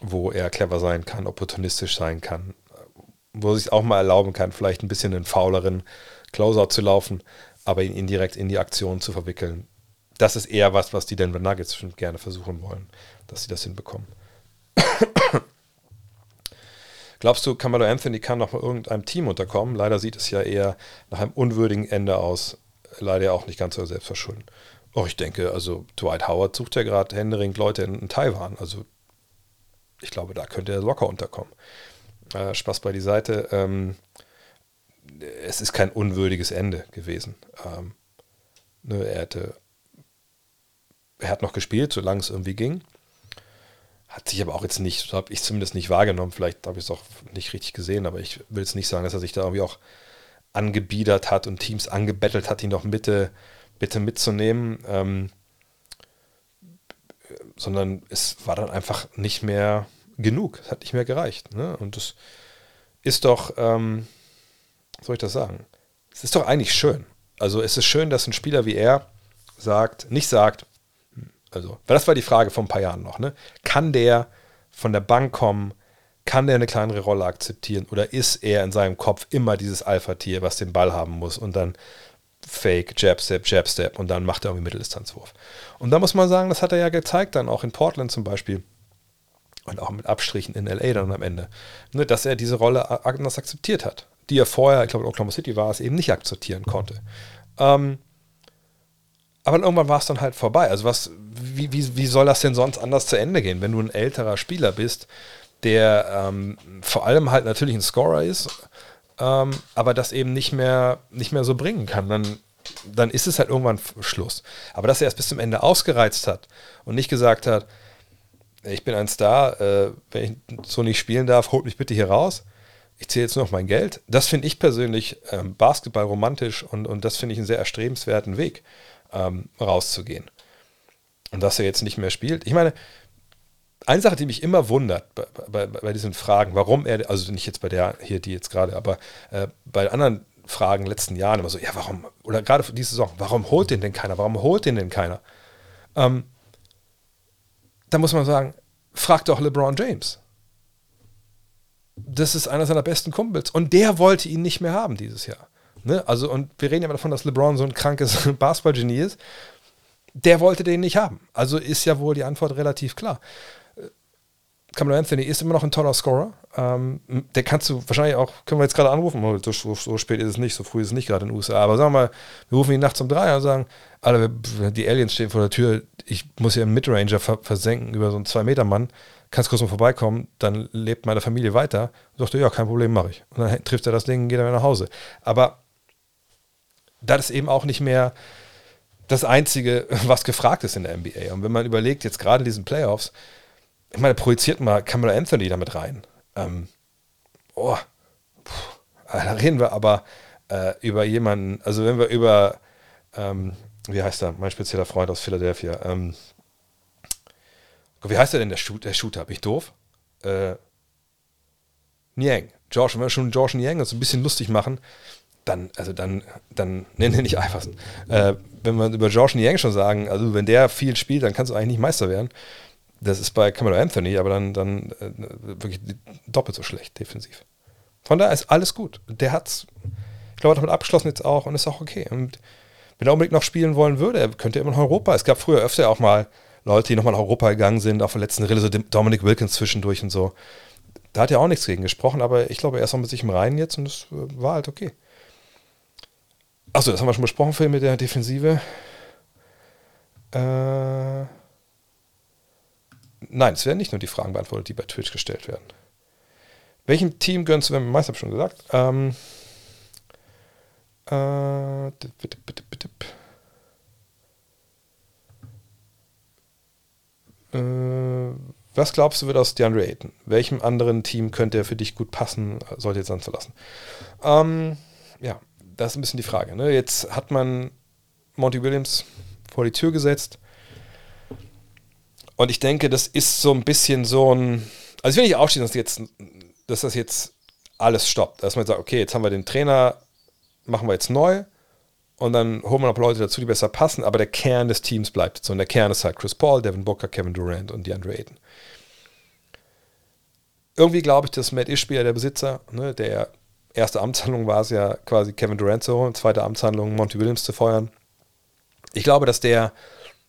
wo er clever sein kann, opportunistisch sein kann, wo er sich auch mal erlauben kann, vielleicht ein bisschen einen fauleren Closeout zu laufen, aber ihn indirekt in die Aktion zu verwickeln. Das ist eher was, was die Denver Nuggets schon gerne versuchen wollen, dass sie das hinbekommen. Glaubst du, Camelo Anthony kann noch bei irgendeinem Team unterkommen? Leider sieht es ja eher nach einem unwürdigen Ende aus. Leider auch nicht ganz so selbstverschulden. Oh, ich denke, also Dwight Howard sucht ja gerade händeringend Leute in, in, Taiwan. Also ich glaube, da könnte er locker unterkommen. Äh, Spaß bei die Seite. Ähm, es ist kein unwürdiges Ende gewesen. Ähm, ne, er hatte, er hat noch gespielt, solange es irgendwie ging. Hat sich aber auch jetzt nicht, habe ich zumindest nicht wahrgenommen. Vielleicht habe ich es auch nicht richtig gesehen, aber ich will jetzt nicht sagen, dass er sich da irgendwie auch angebiedert hat und Teams angebettelt hat, ihn doch bitte, bitte mitzunehmen. Ähm, sondern es war dann einfach nicht mehr genug. Es hat nicht mehr gereicht. Ne? Und das ist doch, ähm, soll ich das sagen? Es ist doch eigentlich schön. Also es ist schön, dass ein Spieler wie er sagt, nicht sagt, hm, also, weil das war die Frage vor ein paar Jahren noch, ne? Kann der von der Bank kommen, kann der eine kleinere Rolle akzeptieren oder ist er in seinem Kopf immer dieses Alpha-Tier, was den Ball haben muss und dann Fake, Jab Step, Jab Step und dann macht er irgendwie Mitteldistanzwurf. Und da muss man sagen, das hat er ja gezeigt, dann auch in Portland zum Beispiel und auch mit Abstrichen in LA dann am Ende, ne, dass er diese Rolle anders akzeptiert hat, die er vorher, ich glaube in Oklahoma City war es, eben nicht akzeptieren konnte. Ähm, aber irgendwann war es dann halt vorbei. Also was, wie, wie, wie soll das denn sonst anders zu Ende gehen, wenn du ein älterer Spieler bist, der ähm, vor allem halt natürlich ein Scorer ist, ähm, aber das eben nicht mehr, nicht mehr so bringen kann, dann, dann ist es halt irgendwann Schluss. Aber dass er es bis zum Ende ausgereizt hat und nicht gesagt hat, ich bin ein Star, äh, wenn ich so nicht spielen darf, holt mich bitte hier raus. Ich zähle jetzt nur noch mein Geld. Das finde ich persönlich ähm, Basketball romantisch und, und das finde ich einen sehr erstrebenswerten Weg, ähm, rauszugehen. Und dass er jetzt nicht mehr spielt. Ich meine, eine Sache, die mich immer wundert bei, bei, bei, diesen Fragen, warum er, also nicht jetzt bei der hier, die jetzt gerade, aber äh, bei anderen Fragen letzten Jahren immer so, ja, warum, oder gerade für diese Saison, warum holt den denn keiner? Warum holt den denn keiner? Ähm, da muss man sagen, frag doch LeBron James. Das ist einer seiner besten Kumpels. Und der wollte ihn nicht mehr haben dieses Jahr. Ne? Also, und wir reden ja davon, dass LeBron so ein krankes Basketballgenie ist. Der wollte den nicht haben. Also ist ja wohl die Antwort relativ klar. Camelo Anthony ist immer noch ein toller Scorer. Ähm, der kannst du wahrscheinlich auch, können wir jetzt gerade anrufen, oh, so, so, spät ist es nicht, so früh ist es nicht gerade in den USA, aber sagen wir mal, wir rufen ihn nachts um drei und sagen, alle, die Aliens stehen vor der Tür, ich muss hier einen Midranger versenken über so einen Zwei-Meter-Mann, kannst kurz mal vorbeikommen, dann lebt meine Familie weiter. Und sagt er, ja, kein Problem, mache ich. Und dann trifft er das Ding, geht er nach Hause. Aber das ist eben auch nicht mehr das Einzige, was gefragt ist in der NBA. Und wenn man überlegt, jetzt gerade in diesen Playoffs, ich meine, projiziert mal Camelo Anthony damit rein. Ähm, oh, puh, da reden wir aber äh, über jemanden, also wenn wir über, ähm, wie heißt er, mein spezieller Freund aus Philadelphia, ähm, wie heißt er denn, der, Shoot, der Shooter? Bin ich doof? Äh, Niang. George, wenn wir schon George Niang uns ein bisschen lustig machen, dann, also dann, dann, nee, nee, nicht Iverson. Äh, wenn wir über George Niang schon sagen, also wenn der viel spielt, dann kannst du eigentlich nicht Meister werden. Das ist bei Camelo Anthony, aber dann, dann äh, wirklich doppelt so schlecht defensiv. Von daher ist alles gut. Der hat's, ich glaube, damit abgeschlossen jetzt auch und ist auch okay. Und wenn er unbedingt noch spielen wollen würde, könnte er immer nach Europa. Es gab früher öfter auch mal Leute, die nochmal nach Europa gegangen sind, auf der letzten Rille, so Dominic Wilkins zwischendurch und so. Da hat er auch nichts gegen gesprochen, aber ich glaube, er ist noch mit sich im Reinen jetzt und das äh, war halt okay. Achso, das haben wir schon besprochen, Phil, mit der Defensive. Äh, Nein, es werden nicht nur die Fragen beantwortet, die bei Twitch gestellt werden. Welchem Team gönnst du, wenn wir schon gesagt? Ähm, äh, bitte, bitte, bitte. Äh, was glaubst du, wird aus DeAndre Ayton? Welchem anderen Team könnte er für dich gut passen, sollte jetzt dann verlassen? Ähm, ja, das ist ein bisschen die Frage. Ne? Jetzt hat man Monty Williams vor die Tür gesetzt. Und ich denke, das ist so ein bisschen so ein. Also ich will nicht ausschließen, dass, jetzt, dass das jetzt alles stoppt. Dass man sagt, okay, jetzt haben wir den Trainer, machen wir jetzt neu und dann holen wir noch Leute dazu, die besser passen, aber der Kern des Teams bleibt so. Und der Kern ist halt Chris Paul, Devin Booker, Kevin Durant und DeAndre Ayton. Irgendwie glaube ich, dass Matt Ishbia, der Besitzer, ne, der erste Amtshandlung war es ja quasi Kevin Durant zu holen, zweite Amtshandlung Monty Williams zu feuern. Ich glaube, dass der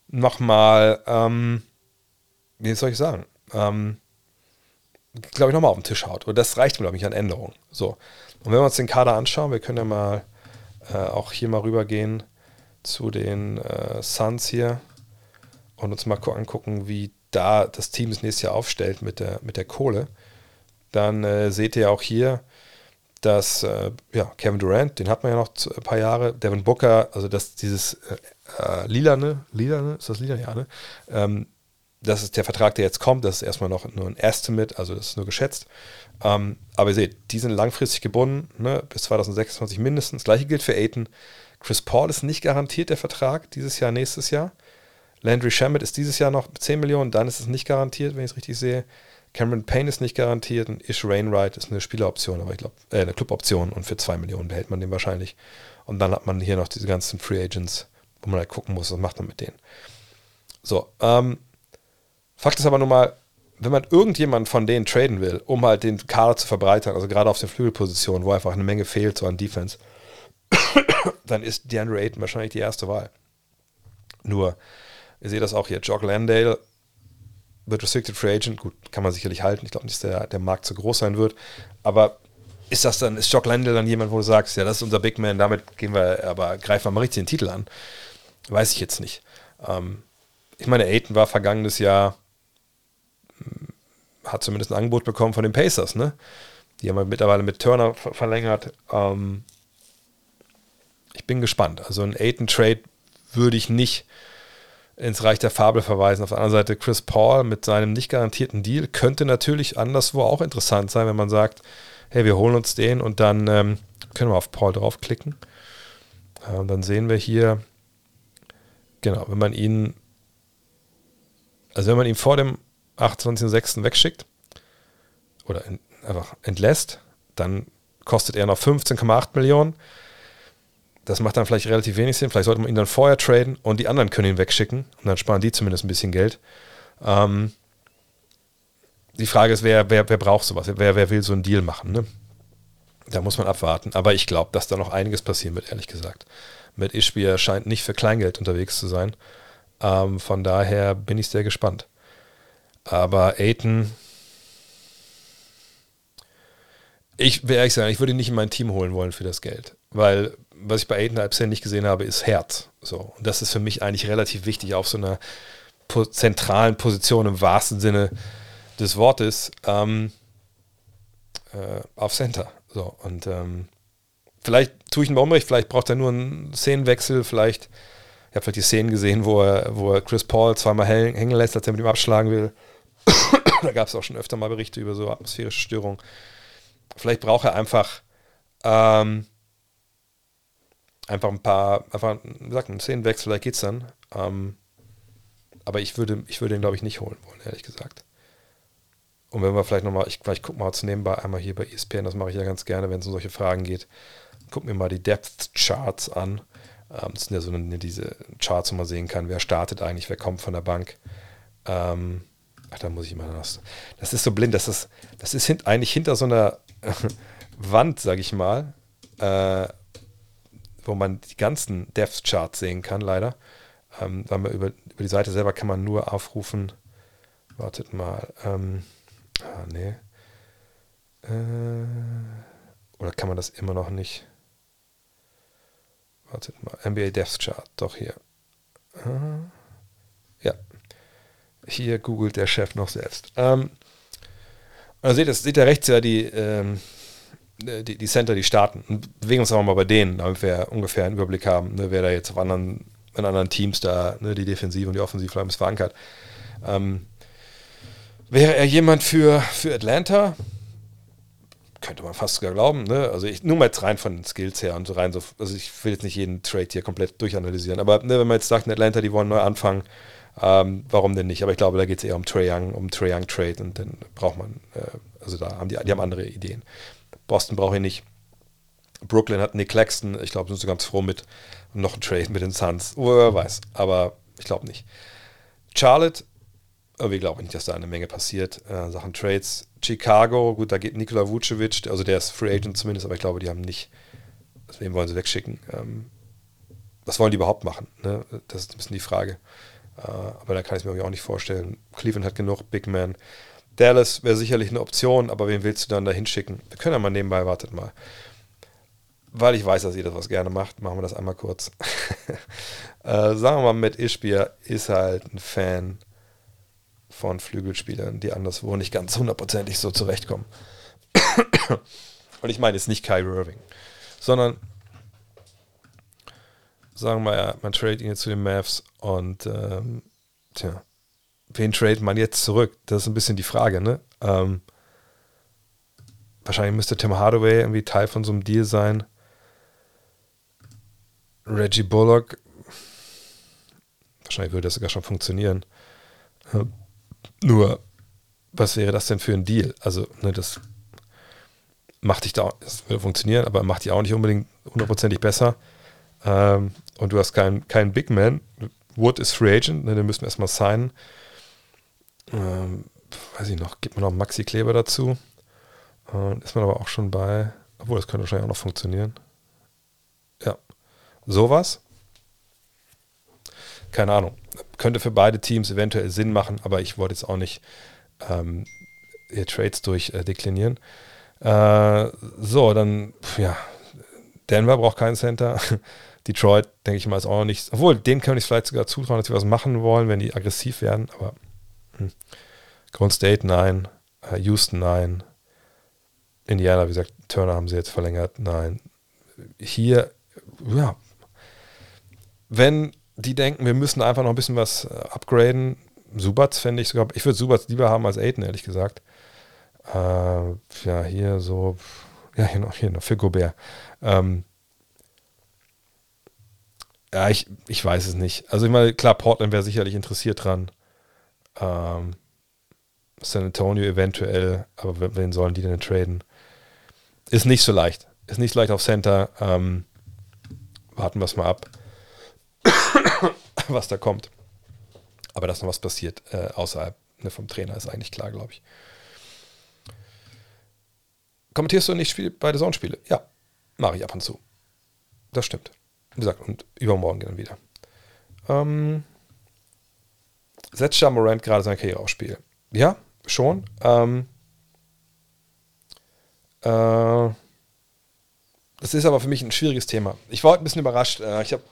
nochmal ähm, wie soll ich sagen, ähm, glaube ich, nochmal auf den Tisch haut. Und das reicht glaube ich, an Änderungen. So. Und wenn wir uns den Kader anschauen, wir können ja mal äh, auch hier mal rübergehen zu den äh, Suns hier und uns mal angucken, wie da das Team das nächste Jahr aufstellt mit der, mit der Kohle. Dann äh, seht ihr auch hier, dass äh, ja, Kevin Durant, den hat man ja noch ein paar Jahre, Devin Booker, also dass dieses äh, äh Lilane, Lilane, ist das Lilane, ja, ne? Ähm, das ist der Vertrag, der jetzt kommt. Das ist erstmal noch nur ein Estimate, also das ist nur geschätzt. Ähm, aber ihr seht, die sind langfristig gebunden, ne, bis 2026 mindestens. Das gleiche gilt für Aiton. Chris Paul ist nicht garantiert der Vertrag dieses Jahr, nächstes Jahr. Landry Shamet ist dieses Jahr noch 10 Millionen, dann ist es nicht garantiert, wenn ich es richtig sehe. Cameron Payne ist nicht garantiert und Ish Rainwright ist eine Spieleroption, aber ich glaube, äh, eine Cluboption und für 2 Millionen behält man den wahrscheinlich. Und dann hat man hier noch diese ganzen Free Agents, wo man halt gucken muss, was macht man mit denen. So, ähm, Fakt ist aber nun mal, wenn man irgendjemand von denen traden will, um halt den Kader zu verbreitern, also gerade auf den Flügelpositionen, wo einfach eine Menge fehlt, so an Defense, dann ist DeAndre Ayton wahrscheinlich die erste Wahl. Nur, ihr seht das auch hier, Jock Landale wird Restricted Free Agent, gut, kann man sicherlich halten. Ich glaube nicht, dass der, der Markt zu groß sein wird. Aber ist das dann, ist Jock Landale dann jemand, wo du sagst, ja, das ist unser Big Man, damit gehen wir, aber greifen wir mal richtig den Titel an? Weiß ich jetzt nicht. Ähm, ich meine, Aiton war vergangenes Jahr, hat zumindest ein Angebot bekommen von den Pacers, ne? Die haben wir mittlerweile mit Turner ver verlängert. Ähm, ich bin gespannt. Also ein Aiton-Trade würde ich nicht ins Reich der Fabel verweisen. Auf der anderen Seite Chris Paul mit seinem nicht garantierten Deal könnte natürlich anderswo auch interessant sein, wenn man sagt, hey, wir holen uns den und dann ähm, können wir auf Paul draufklicken. Äh, und dann sehen wir hier, genau, wenn man ihn, also wenn man ihn vor dem 28.06. wegschickt oder in, einfach entlässt, dann kostet er noch 15,8 Millionen. Das macht dann vielleicht relativ wenig Sinn. Vielleicht sollte man ihn dann vorher traden und die anderen können ihn wegschicken und dann sparen die zumindest ein bisschen Geld. Ähm, die Frage ist, wer, wer, wer braucht sowas? Wer, wer will so einen Deal machen? Ne? Da muss man abwarten. Aber ich glaube, dass da noch einiges passieren wird, ehrlich gesagt. Mit Ishbia scheint nicht für Kleingeld unterwegs zu sein. Ähm, von daher bin ich sehr gespannt. Aber Aiton, ich will ehrlich sagen, ich würde ihn nicht in mein Team holen wollen für das Geld. Weil was ich bei Aiden Alpsen nicht gesehen habe, ist Herz. So. Und das ist für mich eigentlich relativ wichtig auf so einer po zentralen Position im wahrsten Sinne des Wortes ähm, äh, auf Center. So. Und ähm, vielleicht tue ich ihn Unrecht, vielleicht braucht er nur einen Szenenwechsel, vielleicht, ich habe vielleicht die Szenen gesehen, wo er, wo er Chris Paul zweimal hängen lässt, als er mit ihm abschlagen will. da gab es auch schon öfter mal Berichte über so atmosphärische Störungen. Vielleicht braucht er einfach ähm, einfach ein paar, einfach, wie gesagt, einen Szenenwechsel, vielleicht geht's dann. Ähm, aber ich würde, ich würde ihn, glaube ich, nicht holen wollen, ehrlich gesagt. Und wenn wir vielleicht nochmal, ich vielleicht gucke mal zu nebenbei einmal hier bei ESPN, das mache ich ja ganz gerne, wenn es um solche Fragen geht. Guck mir mal die Depth Charts an. Ähm, das sind ja so eine, diese Charts, wo man sehen kann, wer startet eigentlich, wer kommt von der Bank. Ähm, ach, da muss ich mal das. Das ist so blind, das ist, das ist hint, eigentlich hinter so einer Wand, sage ich mal. Äh, wo man die ganzen Depth Charts sehen kann, leider. Ähm, weil man über, über die Seite selber kann man nur aufrufen. Wartet mal. Ähm, ah, nee. Äh, oder kann man das immer noch nicht? Wartet mal. NBA Depth Chart, doch hier. Äh, ja. Hier googelt der Chef noch selbst. Ähm, also seht, das, seht ihr rechts ja die, ähm, äh, die, die Center, die starten. Und bewegen uns aber mal bei denen, damit wir ungefähr einen Überblick haben, ne, wer da jetzt auf anderen, in anderen Teams da ne, die Defensive und die Offensive vielleicht verankert. Ähm, wäre er jemand für, für Atlanta? Könnte man fast sogar glauben. Ne? Also ich, nur mal jetzt rein von den Skills her und so rein so, also ich will jetzt nicht jeden Trade hier komplett durchanalysieren, aber ne, wenn man jetzt sagt, in Atlanta, die wollen neu anfangen, ähm, warum denn nicht? Aber ich glaube, da geht es eher um Trey Young, um Trey Young Trade und dann braucht man, äh, also da haben die, die haben andere Ideen. Boston brauche ich nicht. Brooklyn hat Nick Claxton, ich glaube, sind sie ganz froh mit noch ein Trade mit den Suns. Wer weiß, aber ich glaube nicht. Charlotte, irgendwie glaube ich nicht, dass da eine Menge passiert. Äh, Sachen Trades. Chicago, gut, da geht Nikola Vucevic, also der ist Free Agent zumindest, aber ich glaube, die haben nicht, wem wollen sie wegschicken? Ähm, was wollen die überhaupt machen? Ne? Das ist ein bisschen die Frage. Äh, aber da kann ich es mir auch nicht vorstellen. Cleveland hat genug Big Man. Dallas wäre sicherlich eine Option, aber wen willst du dann da hinschicken? Wir können ja mal nebenbei, wartet mal. Weil ich weiß, dass ihr das was gerne macht, machen wir das einmal kurz. äh, sagen wir mal, mit Ishbia ist halt ein Fan von Flügelspielern, die anderswo nicht ganz hundertprozentig so zurechtkommen. Und ich meine jetzt nicht Kai Irving, sondern sagen wir mal, man tradet ihn jetzt zu den Mavs und ähm, tja, wen tradet man jetzt zurück? Das ist ein bisschen die Frage, ne? Ähm, wahrscheinlich müsste Tim Hardaway irgendwie Teil von so einem Deal sein. Reggie Bullock, wahrscheinlich würde das sogar schon funktionieren. Nur, was wäre das denn für ein Deal? Also, ne, das macht dich da, das würde funktionieren, aber macht dich auch nicht unbedingt hundertprozentig besser. Ähm, und du hast keinen kein Big Man. Wood ist Free Agent, ne, den müssen wir erstmal signen. Ähm, weiß ich noch, gibt man noch Maxi Kleber dazu. Und ist man aber auch schon bei, obwohl das könnte wahrscheinlich auch noch funktionieren. Ja, sowas. Keine Ahnung. Könnte für beide Teams eventuell Sinn machen, aber ich wollte jetzt auch nicht ähm, Trades durchdeklinieren. Äh, äh, so, dann, ja, Denver braucht keinen Center. Detroit, denke ich mal, ist auch noch nicht. Obwohl, denen kann ich vielleicht sogar zutrauen, dass sie was machen wollen, wenn die aggressiv werden. Aber hm. Golden State, nein. Uh, Houston, nein. Indiana, wie gesagt, Turner haben sie jetzt verlängert, nein. Hier, ja. Wenn die denken, wir müssen einfach noch ein bisschen was uh, upgraden, Subats fände ich sogar, ich würde Subats lieber haben als Aiden, ehrlich gesagt. Uh, ja, hier so, ja, hier noch, hier noch für Gobert. Ähm, ja, ich, ich weiß es nicht. Also ich meine, klar, Portland wäre sicherlich interessiert dran. Ähm, San Antonio eventuell, aber wen sollen die denn traden? Ist nicht so leicht. Ist nicht so leicht auf Center. Ähm, warten wir es mal ab, was da kommt. Aber dass noch was passiert äh, außerhalb ne, vom Trainer ist eigentlich klar, glaube ich. Kommentierst du nicht Spiel, beide Zone-Spiele? Ja, mache ich ab und zu. Das stimmt. Wie gesagt, und übermorgen dann wieder. Ähm, setzt ja Morant gerade seine Karriere aufs Spiel? Ja, schon. Ähm, äh, das ist aber für mich ein schwieriges Thema. Ich war heute ein bisschen überrascht. Äh, ich habe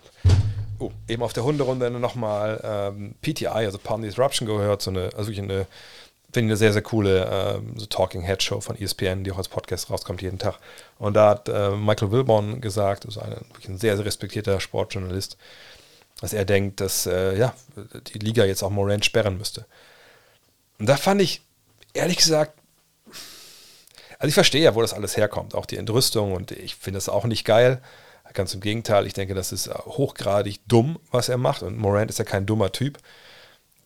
oh, eben auf der Hunderunde nochmal ähm, PTI, also Palm Disruption, gehört. So eine, also wirklich eine, finde ich eine sehr, sehr coole ähm, so Talking Head Show von ESPN, die auch als Podcast rauskommt jeden Tag. Und da hat äh, Michael Wilborn gesagt, also ein, ein sehr, sehr respektierter Sportjournalist, dass er denkt, dass äh, ja, die Liga jetzt auch Morant sperren müsste. Und da fand ich, ehrlich gesagt, also ich verstehe ja, wo das alles herkommt, auch die Entrüstung und ich finde das auch nicht geil. Ganz im Gegenteil, ich denke, das ist hochgradig dumm, was er macht und Morant ist ja kein dummer Typ.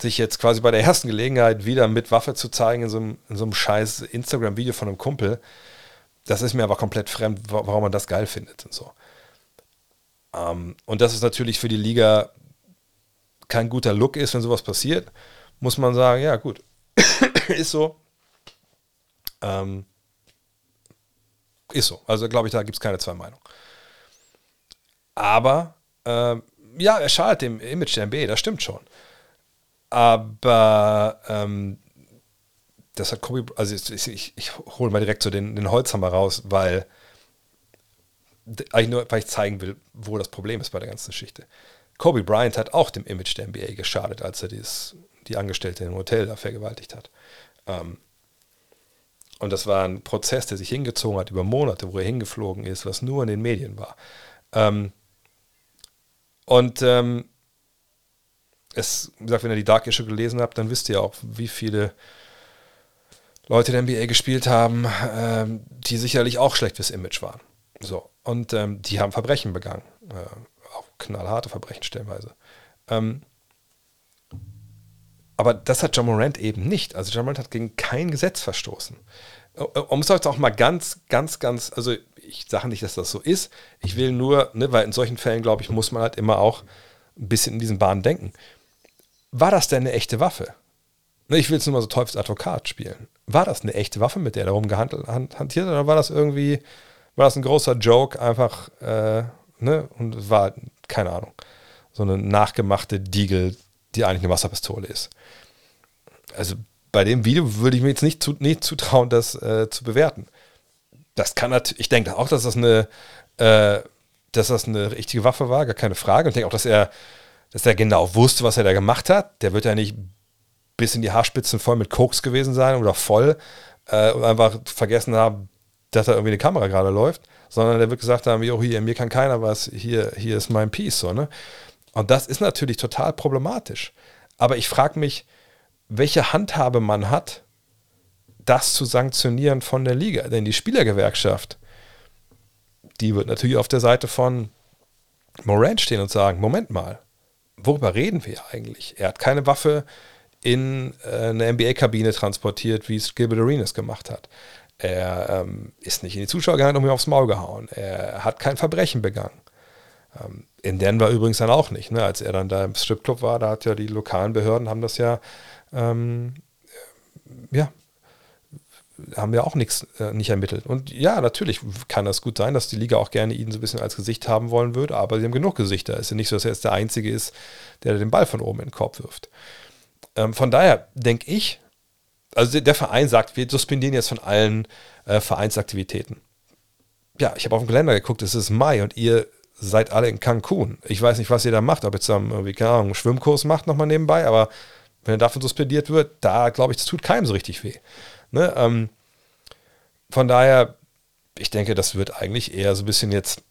Sich jetzt quasi bei der ersten Gelegenheit wieder mit Waffe zu zeigen in so einem, in so einem scheiß Instagram-Video von einem Kumpel, das ist mir aber komplett fremd, warum man das geil findet und so. Ähm, und dass es natürlich für die Liga kein guter Look ist, wenn sowas passiert, muss man sagen, ja gut, ist so. Ähm, ist so. Also glaube ich, da gibt es keine zwei Meinungen. Aber äh, ja, er schadet dem Image der NBA, das stimmt schon. Aber ähm, das hat Kobe, also ich, ich, ich hole mal direkt so den, den Holzhammer raus, weil eigentlich nur, weil ich zeigen will, wo das Problem ist bei der ganzen Geschichte. Kobe Bryant hat auch dem Image der NBA geschadet, als er dieses, die Angestellte im Hotel da vergewaltigt hat. Ähm, und das war ein Prozess, der sich hingezogen hat über Monate, wo er hingeflogen ist, was nur in den Medien war. Ähm, und ähm, es, wie gesagt, wenn ihr die Dark Issue gelesen habt, dann wisst ihr auch, wie viele Leute der NBA gespielt haben, ähm, die sicherlich auch schlecht fürs Image waren. So. Und ähm, die haben Verbrechen begangen. Äh, auch knallharte Verbrechen stellenweise. Ähm, aber das hat John Morant eben nicht. Also John Morant hat gegen kein Gesetz verstoßen. Um es jetzt auch mal ganz, ganz, ganz, also ich sage nicht, dass das so ist. Ich will nur, ne, weil in solchen Fällen, glaube ich, muss man halt immer auch ein bisschen in diesen Bahnen denken. War das denn eine echte Waffe? Ne, ich will jetzt nur mal so Teufelsadvokat spielen. War das eine echte Waffe, mit der er rumgehantiert oder war das irgendwie, war das ein großer Joke, einfach, äh, ne, und war, keine Ahnung, so eine nachgemachte Diegel, die eigentlich eine Wasserpistole ist. Also bei dem Video würde ich mir jetzt nicht, zu, nicht zutrauen, das äh, zu bewerten. Das kann natürlich, ich denke auch, dass das eine, äh, dass das eine richtige Waffe war, gar keine Frage. Und ich denke auch, dass er, dass er genau wusste, was er da gemacht hat. Der wird ja nicht bis in die Haarspitzen voll mit Koks gewesen sein oder voll äh, und einfach vergessen haben, dass da irgendwie eine Kamera gerade läuft, sondern der wird gesagt haben, jo, hier, mir kann keiner was, hier, hier ist mein Piece, so, ne? Und das ist natürlich total problematisch. Aber ich frage mich, welche Handhabe man hat, das zu sanktionieren von der Liga. Denn die Spielergewerkschaft, die wird natürlich auf der Seite von Morant stehen und sagen, Moment mal, worüber reden wir eigentlich? Er hat keine Waffe in äh, eine NBA-Kabine transportiert, wie es Gilbert Arenas gemacht hat. Er ähm, ist nicht in die Zuschauer gegangen und mir aufs Maul gehauen. Er hat kein Verbrechen begangen. Ähm, in Denver übrigens dann auch nicht. Ne? Als er dann da im Stripclub war, da hat ja die lokalen Behörden haben das ja ähm, ja, haben wir auch nichts äh, nicht ermittelt. Und ja, natürlich kann das gut sein, dass die Liga auch gerne ihn so ein bisschen als Gesicht haben wollen würde, aber sie haben genug Gesichter. Es ist ja nicht so, dass er jetzt der Einzige ist, der den Ball von oben in den Korb wirft. Ähm, von daher denke ich, also der Verein sagt, wir suspendieren jetzt von allen äh, Vereinsaktivitäten. Ja, ich habe auf den Kalender geguckt, es ist Mai und ihr seid alle in Cancun. Ich weiß nicht, was ihr da macht, ob ihr zusammen irgendwie, keine Ahnung, einen Schwimmkurs macht nochmal nebenbei, aber wenn er davon suspendiert wird, da glaube ich, das tut keinem so richtig weh. Ne? Ähm, von daher, ich denke, das wird eigentlich eher so ein bisschen jetzt,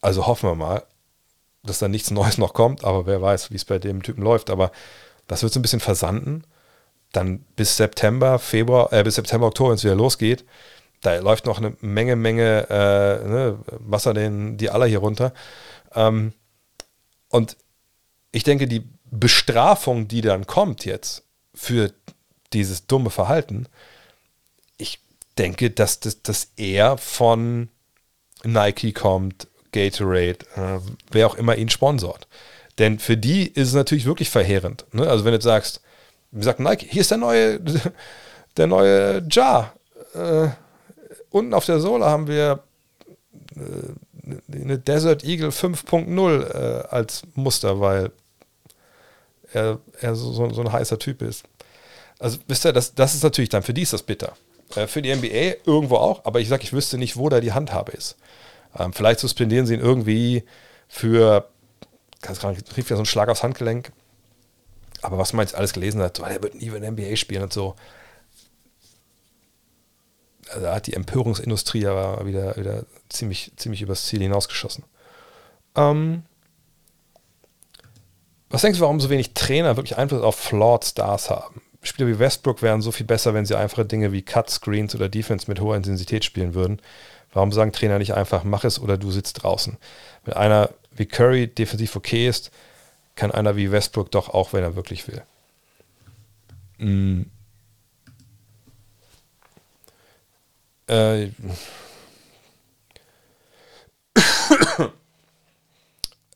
also hoffen wir mal, dass da nichts Neues noch kommt, aber wer weiß, wie es bei dem Typen läuft. Aber das wird so ein bisschen versanden. Dann bis September, Februar, äh, bis September, Oktober, wenn es wieder losgeht, da läuft noch eine Menge, Menge äh, ne, Wasser den, die aller hier runter. Ähm, und ich denke, die Bestrafung, die dann kommt jetzt für dieses dumme Verhalten, ich denke, dass das dass eher von Nike kommt, Gatorade, äh, wer auch immer ihn sponsort. Denn für die ist es natürlich wirklich verheerend. Ne? Also wenn du sagst, wie sagt Nike, hier ist der neue, der neue Jar. Äh, unten auf der Sohle haben wir äh, eine Desert Eagle 5.0 äh, als Muster, weil er, er so, so, so, ein heißer Typ ist. Also wisst ihr, das, das ist natürlich dann, für die ist das bitter. Äh, für die NBA irgendwo auch, aber ich sage, ich wüsste nicht, wo da die Handhabe ist. Ähm, vielleicht suspendieren sie ihn irgendwie für ganz klar, rief ja so einen Schlag aufs Handgelenk. Aber was man jetzt alles gelesen hat, so, er wird nie in der NBA spielen und so. Also da hat die Empörungsindustrie aber wieder, wieder ziemlich, ziemlich übers Ziel hinausgeschossen. Ähm, was denkst du, warum so wenig Trainer wirklich Einfluss auf Flawed Stars haben? Spieler wie Westbrook wären so viel besser, wenn sie einfache Dinge wie Cut, Screens oder Defense mit hoher Intensität spielen würden. Warum sagen Trainer nicht einfach, mach es oder du sitzt draußen? Wenn einer wie Curry defensiv okay ist, kann einer wie Westbrook doch auch, wenn er wirklich will. Mm. Äh.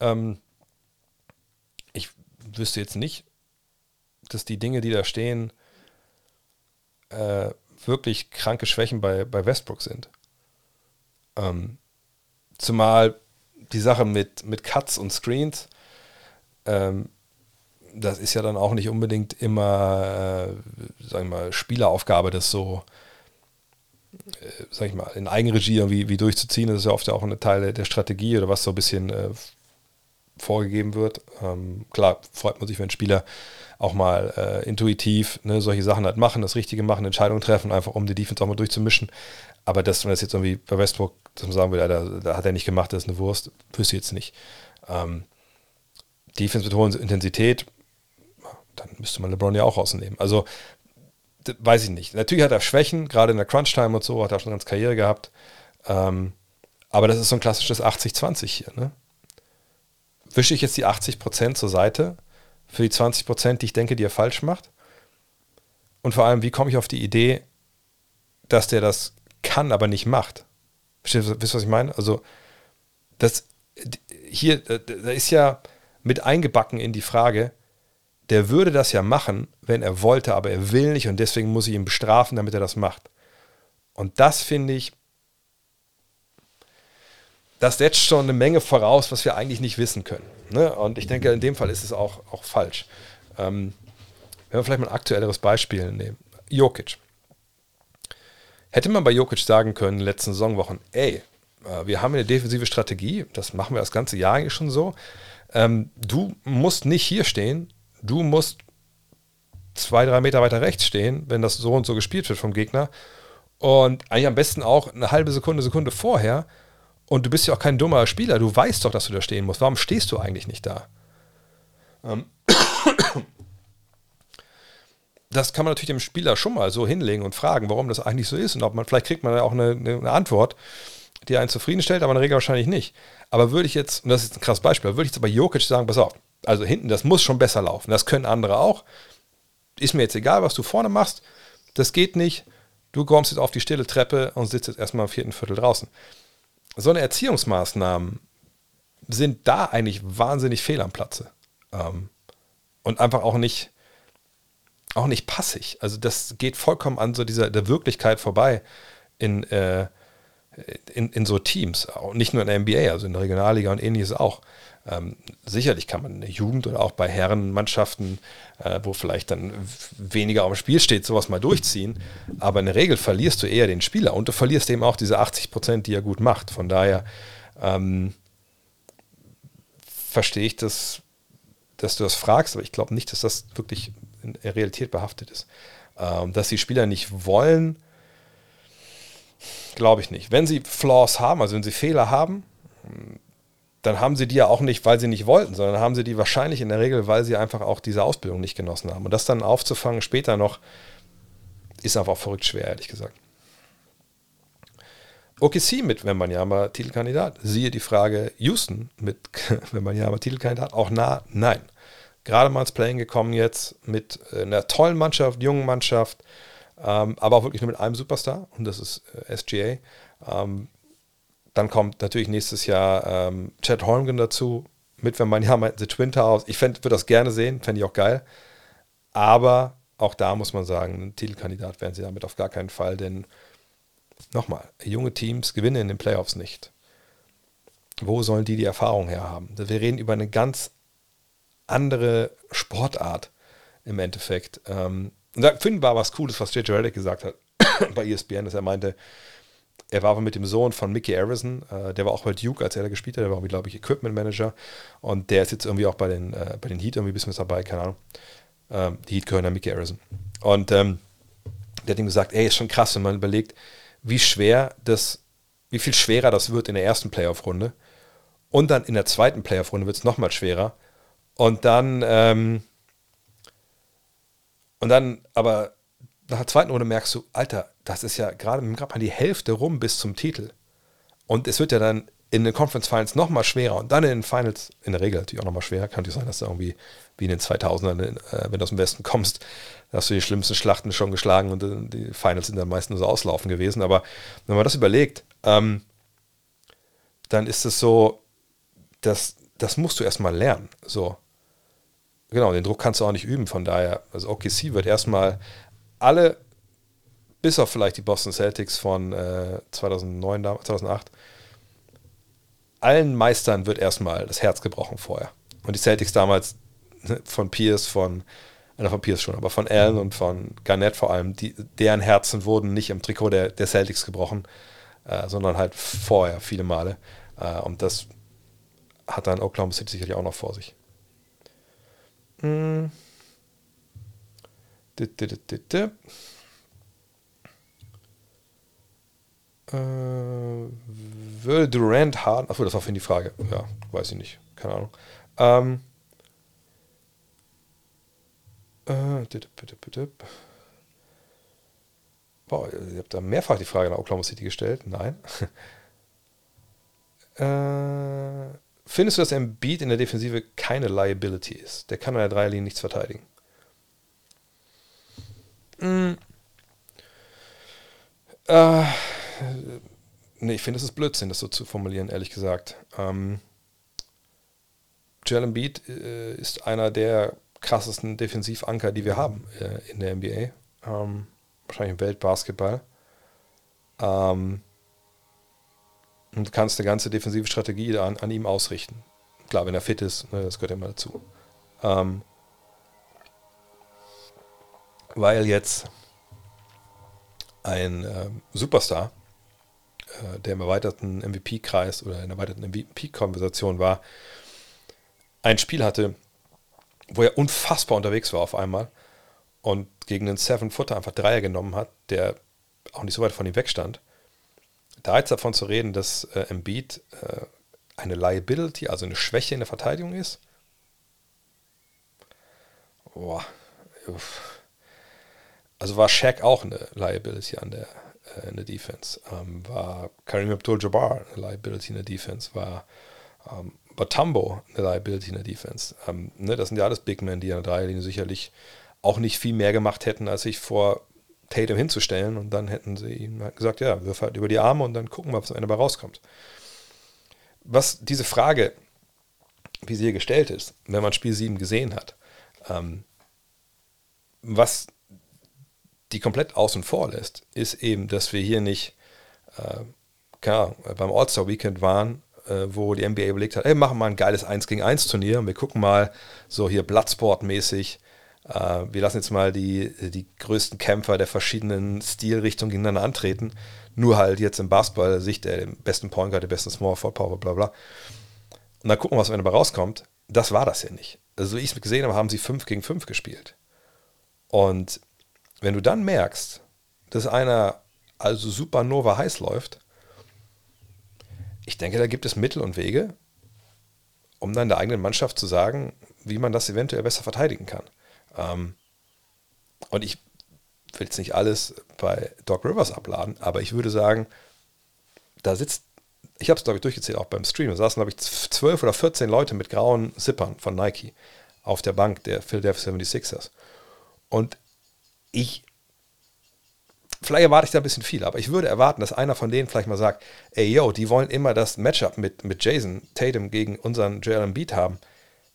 ähm, ich wüsste jetzt nicht, dass die Dinge, die da stehen, äh, wirklich kranke Schwächen bei, bei Westbrook sind. Ähm, zumal die Sache mit, mit Cuts und Screens, ähm, das ist ja dann auch nicht unbedingt immer, äh, sagen wir mal, Spieleraufgabe, das so, äh, sag ich mal, in Eigenregie irgendwie wie durchzuziehen. Das ist ja oft auch ein Teil der Strategie oder was so ein bisschen äh, vorgegeben wird. Ähm, klar, freut man sich, wenn Spieler auch mal äh, intuitiv ne, solche Sachen halt machen, das Richtige machen, Entscheidungen treffen, einfach um die Defense auch mal durchzumischen. Aber dass man das jetzt irgendwie bei Westbrook, dass man sagen will, da, hat er nicht gemacht, das ist eine Wurst, wüsste ich jetzt nicht. Ähm, Defense mit hoher Intensität, dann müsste man LeBron ja auch rausnehmen. Also, weiß ich nicht. Natürlich hat er Schwächen, gerade in der Crunch-Time und so, hat er schon ganz Karriere gehabt. Ähm, aber das ist so ein klassisches 80-20 hier. Ne? Wische ich jetzt die 80% zur Seite für die 20%, die ich denke, die er falsch macht? Und vor allem, wie komme ich auf die Idee, dass der das kann, aber nicht macht. Wisst ihr, was ich meine? Also, das hier, da ist ja mit eingebacken in die Frage, der würde das ja machen, wenn er wollte, aber er will nicht und deswegen muss ich ihn bestrafen, damit er das macht. Und das finde ich, das setzt schon eine Menge voraus, was wir eigentlich nicht wissen können. Ne? Und ich denke, in dem Fall ist es auch, auch falsch. Ähm, wenn wir vielleicht mal ein aktuelleres Beispiel nehmen. Jokic. Hätte man bei Jokic sagen können, in den letzten Saisonwochen, ey, äh, wir haben eine defensive Strategie, das machen wir das ganze Jahr eigentlich schon so. Ähm, du musst nicht hier stehen, du musst zwei, drei Meter weiter rechts stehen, wenn das so und so gespielt wird vom Gegner. Und eigentlich am besten auch eine halbe Sekunde, Sekunde vorher. Und du bist ja auch kein dummer Spieler, du weißt doch, dass du da stehen musst. Warum stehst du eigentlich nicht da? Ähm das kann man natürlich dem Spieler schon mal so hinlegen und fragen, warum das eigentlich so ist und ob man, vielleicht kriegt man da auch eine, eine Antwort, die einen zufriedenstellt, aber in der Regel wahrscheinlich nicht. Aber würde ich jetzt, und das ist ein krasses Beispiel, würde ich jetzt bei Jokic sagen, pass auf, also hinten, das muss schon besser laufen, das können andere auch. Ist mir jetzt egal, was du vorne machst, das geht nicht. Du kommst jetzt auf die stille Treppe und sitzt jetzt erstmal im vierten Viertel draußen. So eine Erziehungsmaßnahmen sind da eigentlich wahnsinnig fehl am Platze. Ähm, und einfach auch nicht, auch nicht passig. Also das geht vollkommen an so dieser der Wirklichkeit vorbei in, äh, in, in so Teams. Auch nicht nur in der NBA, also in der Regionalliga und ähnliches auch. Ähm, sicherlich kann man in der Jugend oder auch bei Herrenmannschaften, äh, wo vielleicht dann weniger auf dem Spiel steht, sowas mal durchziehen. Aber in der Regel verlierst du eher den Spieler und du verlierst eben auch diese 80 Prozent, die er gut macht. Von daher ähm, verstehe ich das, dass du das fragst, aber ich glaube nicht, dass das wirklich in Realität behaftet ist. Ähm, dass die Spieler nicht wollen, glaube ich nicht. Wenn sie Flaws haben, also wenn sie Fehler haben, dann haben sie die ja auch nicht, weil sie nicht wollten, sondern haben sie die wahrscheinlich in der Regel, weil sie einfach auch diese Ausbildung nicht genossen haben. Und das dann aufzufangen später noch, ist einfach verrückt schwer, ehrlich gesagt. OKC mit Wembanyama Titelkandidat. Siehe die Frage Houston mit Wembanyama Titelkandidat. Auch nah, nein. Gerade mal ins Playing gekommen jetzt mit äh, einer tollen Mannschaft, jungen Mannschaft, ähm, aber auch wirklich nur mit einem Superstar und das ist äh, SGA. Ähm, dann kommt natürlich nächstes Jahr ähm, Chad Holmgren dazu, mit wenn man ja mal The Twin Towers. Ich würde das gerne sehen, fände ich auch geil. Aber auch da muss man sagen, ein Titelkandidat werden sie damit auf gar keinen Fall, denn nochmal, junge Teams gewinnen in den Playoffs nicht. Wo sollen die die Erfahrung herhaben? Wir reden über eine ganz andere Sportart im Endeffekt. Ähm, und da finden war was Cooles, was J.J. Redick gesagt hat bei ESPN, dass er meinte, er war mit dem Sohn von Mickey Arison, äh, der war auch bei Duke, als er da gespielt hat, der war, glaube ich, Equipment Manager und der ist jetzt irgendwie auch bei den, äh, bei den Heat irgendwie ein dabei, keine Ahnung. Ähm, die Heat gehören an Mickey Arison. Und ähm, der hat ihm gesagt, ey, ist schon krass, wenn man überlegt, wie schwer das, wie viel schwerer das wird in der ersten Playoff-Runde und dann in der zweiten Playoff-Runde wird es nochmal schwerer und dann ähm, und dann aber nach der zweiten Runde merkst du, Alter, das ist ja gerade mal die Hälfte rum bis zum Titel. Und es wird ja dann in den Conference Finals nochmal schwerer und dann in den Finals in der Regel natürlich auch nochmal schwerer. Kann natürlich sein, dass da irgendwie wie in den 2000ern, äh, wenn du aus dem Westen kommst, hast du die schlimmsten Schlachten schon geschlagen und äh, die Finals sind dann meistens so auslaufen gewesen. Aber wenn man das überlegt, ähm, dann ist es so, dass das musst du erstmal lernen. So. Genau, den Druck kannst du auch nicht üben. Von daher, also OKC wird erstmal alle, bis auf vielleicht die Boston Celtics von äh, 2009, 2008, allen Meistern wird erstmal das Herz gebrochen vorher. Und die Celtics damals ne, von Pierce, von, äh, von Pierce schon, aber von Allen und von Garnett vor allem, die, deren Herzen wurden nicht im Trikot der, der Celtics gebrochen, äh, sondern halt vorher viele Male. Äh, und das hat dann Oklahoma City sicherlich auch noch vor sich. Hm. Äh, will Durant Harden, achso, das war für die Frage. Ja, weiß ich nicht. Keine Ahnung. Ähm, äh, Boah, ihr habt da mehrfach die Frage nach Oklahoma City gestellt. Nein. äh, findest du, dass Embiid in der Defensive keine Liability ist? Der kann an der Dreierlinie nichts verteidigen. Mm. Äh, nee, ich finde, es ist Blödsinn, das so zu formulieren, ehrlich gesagt. Ähm, Joel Embiid äh, ist einer der krassesten Defensivanker, die wir haben äh, in der NBA. Ähm, wahrscheinlich im Weltbasketball. Ähm, und du kannst eine ganze defensive Strategie an, an ihm ausrichten. Klar, wenn er fit ist, ne, das gehört ja immer dazu. Ähm, weil jetzt ein äh, Superstar, äh, der im erweiterten MVP-Kreis oder in der erweiterten MVP-Konversation war, ein Spiel hatte, wo er unfassbar unterwegs war auf einmal und gegen einen Seven-Footer einfach Dreier genommen hat, der auch nicht so weit von ihm wegstand. Da jetzt davon zu reden, dass äh, Embiid äh, eine Liability, also eine Schwäche in der Verteidigung ist, boah, uff also war Shaq auch eine Liability an der, äh, in der Defense. Ähm, war Karim Abdul-Jabbar eine Liability in der Defense. War ähm, Batumbo eine Liability in der Defense. Ähm, ne, das sind ja alles Big Men, die an der Dreierlinie sicherlich auch nicht viel mehr gemacht hätten, als sich vor Tatum hinzustellen und dann hätten sie ihm halt gesagt, ja, wirf halt über die Arme und dann gucken wir, was am Ende dabei rauskommt. Was diese Frage, wie sie hier gestellt ist, wenn man Spiel 7 gesehen hat, ähm, was die komplett außen vor lässt, ist eben, dass wir hier nicht äh, klar, beim All-Star-Weekend waren, äh, wo die NBA überlegt hat, ey, machen wir ein geiles 1 gegen 1 Turnier und wir gucken mal so hier Bloodsport-mäßig, äh, wir lassen jetzt mal die, die größten Kämpfer der verschiedenen Stilrichtungen gegeneinander antreten, nur halt jetzt im Basketball Sicht der besten Point Guard, der besten Small Forward Power, bla bla. Und dann gucken, was am dabei rauskommt. Das war das ja nicht. Also, wie ich es gesehen habe, haben sie 5 gegen 5 gespielt. Und wenn du dann merkst, dass einer also Supernova heiß läuft, ich denke, da gibt es Mittel und Wege, um dann der eigenen Mannschaft zu sagen, wie man das eventuell besser verteidigen kann. Ähm, und ich will jetzt nicht alles bei Doc Rivers abladen, aber ich würde sagen, da sitzt, ich habe es glaube ich durchgezählt, auch beim Stream, da saßen glaube ich zwölf oder 14 Leute mit grauen Zippern von Nike auf der Bank der Philadelphia 76ers. Und ich vielleicht erwarte ich da ein bisschen viel, aber ich würde erwarten, dass einer von denen vielleicht mal sagt, ey yo, die wollen immer das Matchup mit, mit Jason Tatum gegen unseren Joel Embiid haben.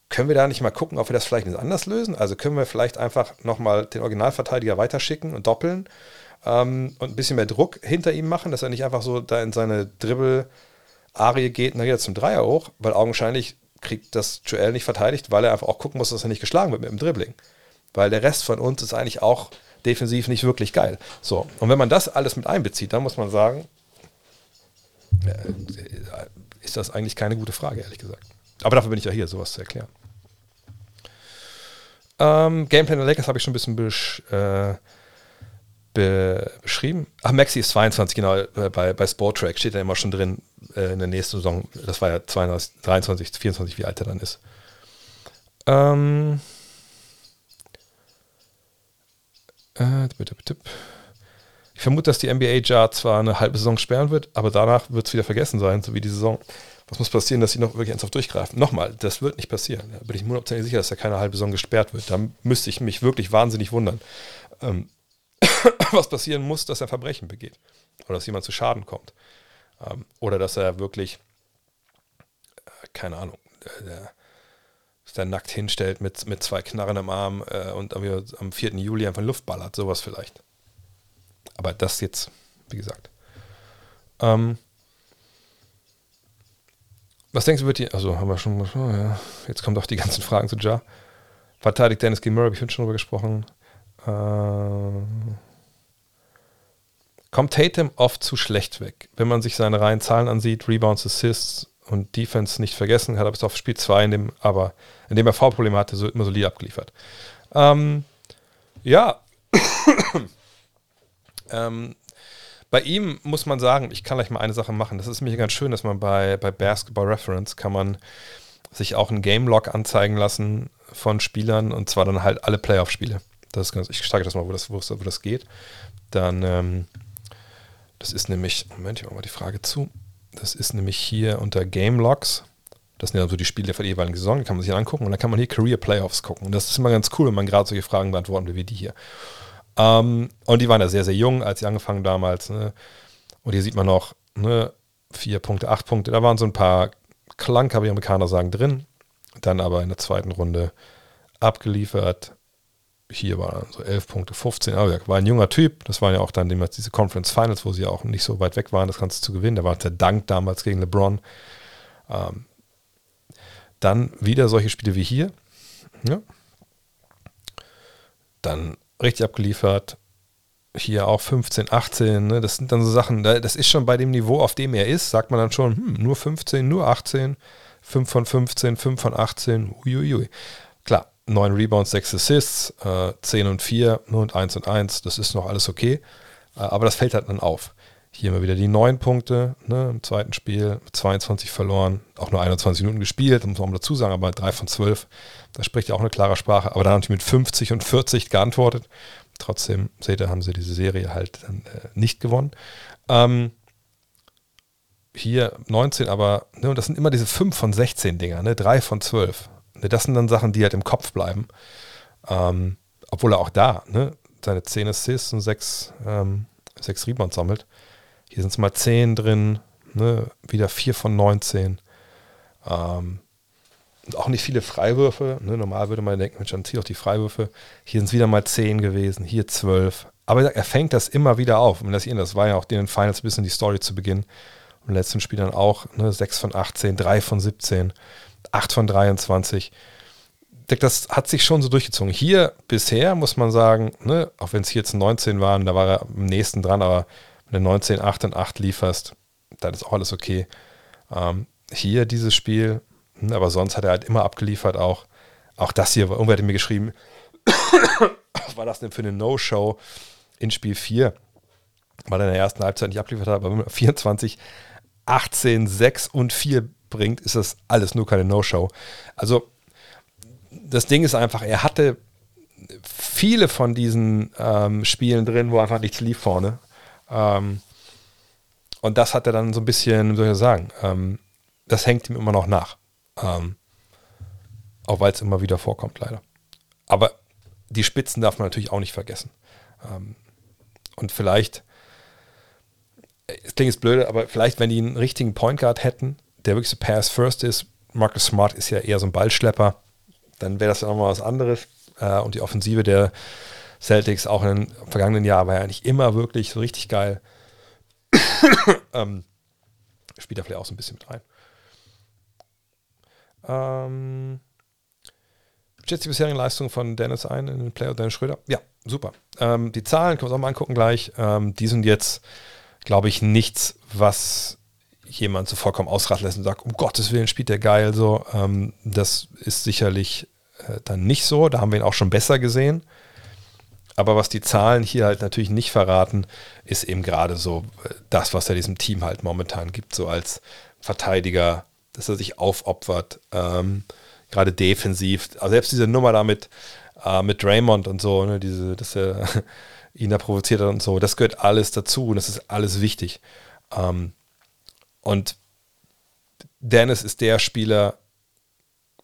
Können wir da nicht mal gucken, ob wir das vielleicht anders lösen? Also können wir vielleicht einfach nochmal den Originalverteidiger weiterschicken und doppeln ähm, und ein bisschen mehr Druck hinter ihm machen, dass er nicht einfach so da in seine Dribbel-Arie geht und dann geht er zum Dreier hoch, weil augenscheinlich kriegt das Joel nicht verteidigt, weil er einfach auch gucken muss, dass er nicht geschlagen wird mit dem Dribbling. Weil der Rest von uns ist eigentlich auch defensiv nicht wirklich geil. So, und wenn man das alles mit einbezieht, dann muss man sagen, äh, ist das eigentlich keine gute Frage, ehrlich gesagt. Aber dafür bin ich ja hier, sowas zu erklären. Ähm, Gameplay der Lakers habe ich schon ein bisschen besch, äh, be beschrieben. Ach, Maxi ist 22, genau, äh, bei, bei Sportrack steht ja immer schon drin äh, in der nächsten Saison. Das war ja 22, 23, 24, wie alt er dann ist. Ähm, Äh, ich vermute, dass die NBA Jar zwar eine halbe Saison sperren wird, aber danach wird es wieder vergessen sein, so wie die Saison. Was muss passieren, dass sie noch wirklich ernsthaft durchgreifen? Nochmal, das wird nicht passieren. Da bin ich mir sicher, dass da keine halbe Saison gesperrt wird. Da müsste ich mich wirklich wahnsinnig wundern. Ähm, was passieren muss, dass er Verbrechen begeht. Oder dass jemand zu Schaden kommt. Ähm, oder dass er wirklich, äh, keine Ahnung, der, sich da nackt hinstellt mit, mit zwei Knarren am Arm äh, und am 4. Juli einfach Luft ballert, sowas vielleicht. Aber das jetzt, wie gesagt. Ähm, was denkst du, wird die, also haben wir schon, oh ja, jetzt kommen doch die ganzen Fragen zu Ja. Verteidigt Dennis G. Murray, habe ich schon drüber gesprochen. Äh, kommt Tatum oft zu schlecht weg. Wenn man sich seine reinen Zahlen ansieht, Rebounds, Assists, und Defense nicht vergessen, hat er bis auf Spiel 2, in dem, aber in dem er V-Probleme hatte, so immer solide abgeliefert. Ähm, ja, ähm, bei ihm muss man sagen, ich kann gleich mal eine Sache machen. Das ist mir ganz schön, dass man bei, bei Basketball Reference kann man sich auch einen Game Log anzeigen lassen von Spielern und zwar dann halt alle Playoff-Spiele. Das ganz, ich steige das mal, wo das, wo wo das geht. Dann, ähm, das ist nämlich, Moment, ich mache mal die Frage zu. Das ist nämlich hier unter Game Logs. Das sind ja so die Spiele der jeweiligen Saison, die kann man sich angucken und dann kann man hier Career Playoffs gucken. Und das ist immer ganz cool, wenn man gerade solche Fragen beantworten will wie die hier. Ähm, und die waren ja sehr, sehr jung, als sie angefangen damals. Ne? Und hier sieht man noch ne, vier Punkte, acht Punkte. Da waren so ein paar Klanker, wie Amerikaner sagen, drin. Dann aber in der zweiten Runde abgeliefert hier war so 11 Punkte, 15, aber er war ein junger Typ. Das waren ja auch dann damals diese Conference Finals, wo sie auch nicht so weit weg waren, das Ganze zu gewinnen. Da war der Dank damals gegen LeBron. Ähm, dann wieder solche Spiele wie hier. Ja. Dann richtig abgeliefert. Hier auch 15, 18. Ne? Das sind dann so Sachen, das ist schon bei dem Niveau, auf dem er ist, sagt man dann schon, hm, nur 15, nur 18, 5 von 15, 5 von 18. Uiuiui. Klar, 9 Rebounds, 6 Assists, äh, 10 und 4 ne, und 1 und 1, das ist noch alles okay. Äh, aber das fällt halt dann auf. Hier mal wieder die 9 Punkte ne, im zweiten Spiel, 22 verloren, auch nur 21 Minuten gespielt, muss man dazu sagen, aber 3 von 12, da spricht ja auch eine klare Sprache. Aber dann natürlich mit 50 und 40 geantwortet. Trotzdem, seht ihr, haben sie diese Serie halt dann, äh, nicht gewonnen. Ähm, hier 19, aber, ne, und das sind immer diese 5 von 16 Dinger, ne, 3 von 12. Ne, das sind dann Sachen, die halt im Kopf bleiben. Ähm, obwohl er auch da ne, seine 10 Assists und 6, ähm, 6 Rebounds sammelt. Hier sind es mal 10 drin, ne, wieder 4 von 19. Ähm, Und auch nicht viele Freiwürfe. Ne? Normal würde man denken, Mensch, dann zieh doch die Freiwürfe. Hier sind es wieder mal 10 gewesen, hier 12. Aber er fängt das immer wieder auf. Und das, das war ja auch in den Finals ein bisschen die Story zu Beginn. Und im letzten Spiel dann auch ne? 6 von 18, 3 von 17, 8 von 23 das hat sich schon so durchgezogen. Hier bisher muss man sagen, ne, auch wenn es hier jetzt 19 waren, da war er am nächsten dran, aber wenn du 19, 8 und 8 lieferst, dann ist auch alles okay. Ähm, hier dieses Spiel, hm, aber sonst hat er halt immer abgeliefert auch. Auch das hier, irgendwer hat mir geschrieben, was war das denn für eine No-Show in Spiel 4? Weil er in der ersten Halbzeit nicht abgeliefert hat, aber wenn man 24, 18, 6 und 4 bringt, ist das alles nur keine No-Show. Also das Ding ist einfach, er hatte viele von diesen ähm, Spielen drin, wo einfach nichts lief vorne. Ähm, und das hat er dann so ein bisschen, wie soll ich sagen, ähm, das hängt ihm immer noch nach. Ähm, auch weil es immer wieder vorkommt, leider. Aber die Spitzen darf man natürlich auch nicht vergessen. Ähm, und vielleicht, es klingt jetzt blöd, aber vielleicht, wenn die einen richtigen Point Guard hätten, der wirklich so Pass First ist, Marcus Smart ist ja eher so ein Ballschlepper, dann wäre das ja nochmal was anderes. Äh, und die Offensive der Celtics auch den vergangenen Jahren war ja nicht immer wirklich so richtig geil. ähm, spielt da vielleicht auch so ein bisschen mit rein. Ähm, schätzt die bisherigen Leistungen von Dennis ein in den Player Dennis Schröder? Ja, super. Ähm, die Zahlen können wir uns auch mal angucken gleich. Ähm, die sind jetzt, glaube ich, nichts, was jemand so vollkommen ausraten lässt und sagt, um Gottes Willen spielt der geil so. Ähm, das ist sicherlich äh, dann nicht so. Da haben wir ihn auch schon besser gesehen. Aber was die Zahlen hier halt natürlich nicht verraten, ist eben gerade so äh, das, was er diesem Team halt momentan gibt, so als Verteidiger, dass er sich aufopfert, ähm, gerade defensiv. Also selbst diese Nummer da mit, äh, mit Draymond und so, ne, diese, dass er ihn da provoziert hat und so, das gehört alles dazu und das ist alles wichtig. Ähm, und Dennis ist der Spieler,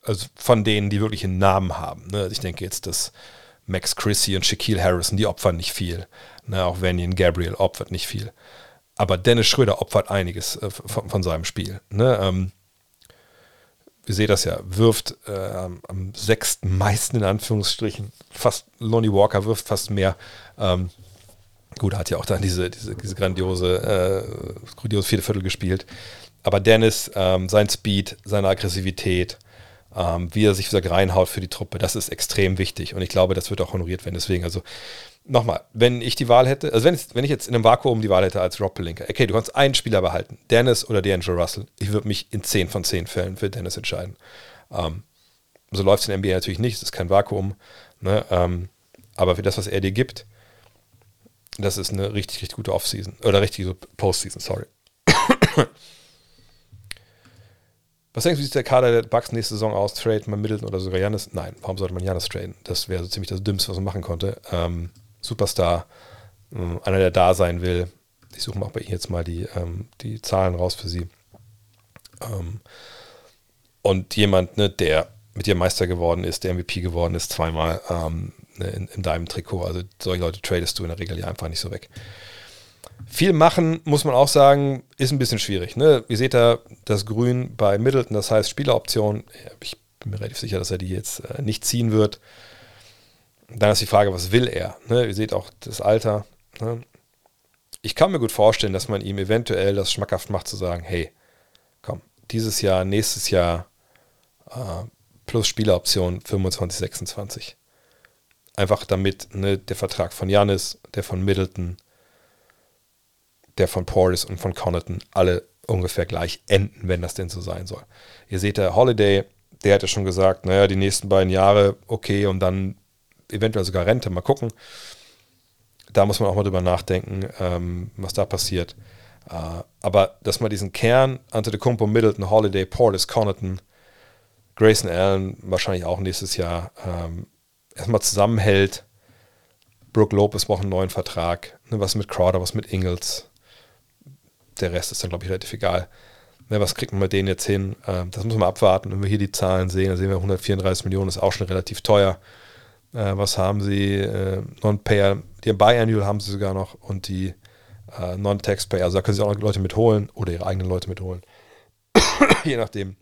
also von denen, die wirklich einen Namen haben. Ne? Ich denke jetzt, dass Max Chrissy und Shaquille Harrison, die opfern nicht viel. Ne? Auch Vanian Gabriel opfert nicht viel. Aber Dennis Schröder opfert einiges äh, von, von, seinem Spiel. Ne? Ähm, ihr seht das ja, wirft äh, am sechsten meisten in Anführungsstrichen, fast Lonnie Walker wirft fast mehr. Ähm, Gut, er hat ja auch dann diese, diese, diese grandiose, äh, grandiose vierte Viertel gespielt. Aber Dennis, ähm, sein Speed, seine Aggressivität, ähm, wie er sich wieder reinhaut für die Truppe, das ist extrem wichtig. Und ich glaube, das wird auch honoriert werden. Deswegen, also nochmal, wenn ich die Wahl hätte, also wenn ich, wenn ich jetzt in einem Vakuum die Wahl hätte als Rob Pelinka, okay, du kannst einen Spieler behalten, Dennis oder D'Angelo Russell, ich würde mich in 10 von 10 Fällen für Dennis entscheiden. Ähm, so läuft es in der NBA natürlich nicht, es ist kein Vakuum. Ne? Ähm, aber für das, was er dir gibt, das ist eine richtig, richtig gute Offseason. Oder richtig so Postseason, sorry. Was denkst du, wie sieht der Kader der Bucks nächste Saison aus? Trade man Middleton oder sogar Janis? Nein, warum sollte man Janis traden? Das wäre so ziemlich das Dümmste, was man machen konnte. Ähm, Superstar, ähm, einer, der da sein will. Ich suche mal bei ihm jetzt mal die, ähm, die Zahlen raus für sie. Ähm, und jemand, ne, der mit dir Meister geworden ist, der MVP geworden ist, zweimal, ähm, in, in, deinem Trikot. Also solche Leute tradest du in der Regel ja einfach nicht so weg. Viel machen, muss man auch sagen, ist ein bisschen schwierig. Ne? Ihr seht da das Grün bei Middleton, das heißt Spieleroption. Ich bin mir relativ sicher, dass er die jetzt äh, nicht ziehen wird. Dann ist die Frage, was will er? Ne? Ihr seht auch das Alter. Ne? Ich kann mir gut vorstellen, dass man ihm eventuell das schmackhaft macht, zu sagen: hey, komm, dieses Jahr, nächstes Jahr äh, plus Spieleroption 25, 26. Einfach damit ne, der Vertrag von Janis, der von Middleton, der von Portis und von Connaughton alle ungefähr gleich enden, wenn das denn so sein soll. Ihr seht, der Holiday, der hatte schon gesagt, naja, die nächsten beiden Jahre, okay, und dann eventuell sogar Rente, mal gucken. Da muss man auch mal drüber nachdenken, ähm, was da passiert. Äh, aber dass man diesen Kern, Antetokounmpo, Middleton, Holiday, Portis, Connaughton, Grayson Allen wahrscheinlich auch nächstes Jahr ähm, erstmal zusammenhält. Brooke Lopez braucht einen neuen Vertrag. Ne, was mit Crowder, was mit Ingles. Der Rest ist dann, glaube ich, relativ egal. Ne, was kriegt man mit denen jetzt hin? Äh, das muss man abwarten. Wenn wir hier die Zahlen sehen, dann sehen wir 134 Millionen, ist auch schon relativ teuer. Äh, was haben sie? Äh, Non-Payer, die Biannual haben sie sogar noch und die äh, Non-Taxpayer. Also da können sie auch noch Leute mitholen oder ihre eigenen Leute mitholen. Je nachdem.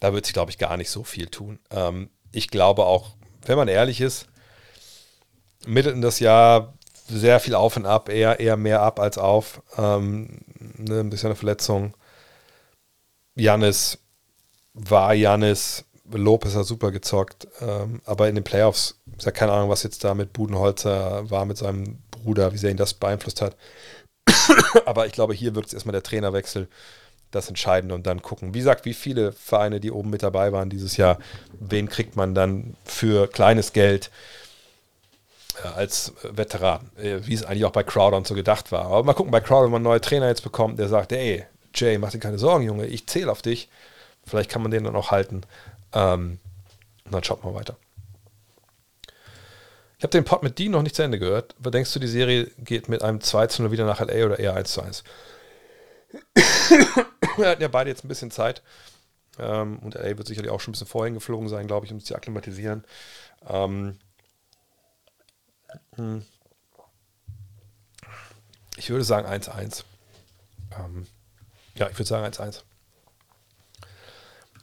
da wird sich, glaube ich, gar nicht so viel tun. Ähm, ich glaube auch, wenn man ehrlich ist, in das Jahr sehr viel auf und ab, eher, eher mehr ab als auf. Ähm, ne, ein bisschen eine Verletzung. Janis war Janis. Lopez hat super gezockt. Ähm, aber in den Playoffs ist ja keine Ahnung, was jetzt da mit Budenholzer war, mit seinem Bruder, wie sehr ihn das beeinflusst hat. aber ich glaube, hier wird es erstmal der Trainerwechsel das Entscheidende und dann gucken. Wie gesagt, wie viele Vereine, die oben mit dabei waren dieses Jahr, wen kriegt man dann für kleines Geld äh, als Veteran, äh, wie es eigentlich auch bei Crowder und so gedacht war. Aber mal gucken, bei Crowder, wenn man einen neuen Trainer jetzt bekommt, der sagt, ey, Jay, mach dir keine Sorgen, Junge, ich zähle auf dich. Vielleicht kann man den dann auch halten. Ähm, und dann schaut mal weiter. Ich habe den Pod mit Dean noch nicht zu Ende gehört. Aber denkst du, die Serie geht mit einem 2 zu 0 wieder nach LA oder eher 1 zu 1? Wir hatten ja beide jetzt ein bisschen Zeit. Ähm, und LA wird sicherlich auch schon ein bisschen vorhin geflogen sein, glaube ich, um sich zu akklimatisieren. Ähm, hm. ich würde sagen 1-1. Ähm, ja, ich würde sagen 1-1.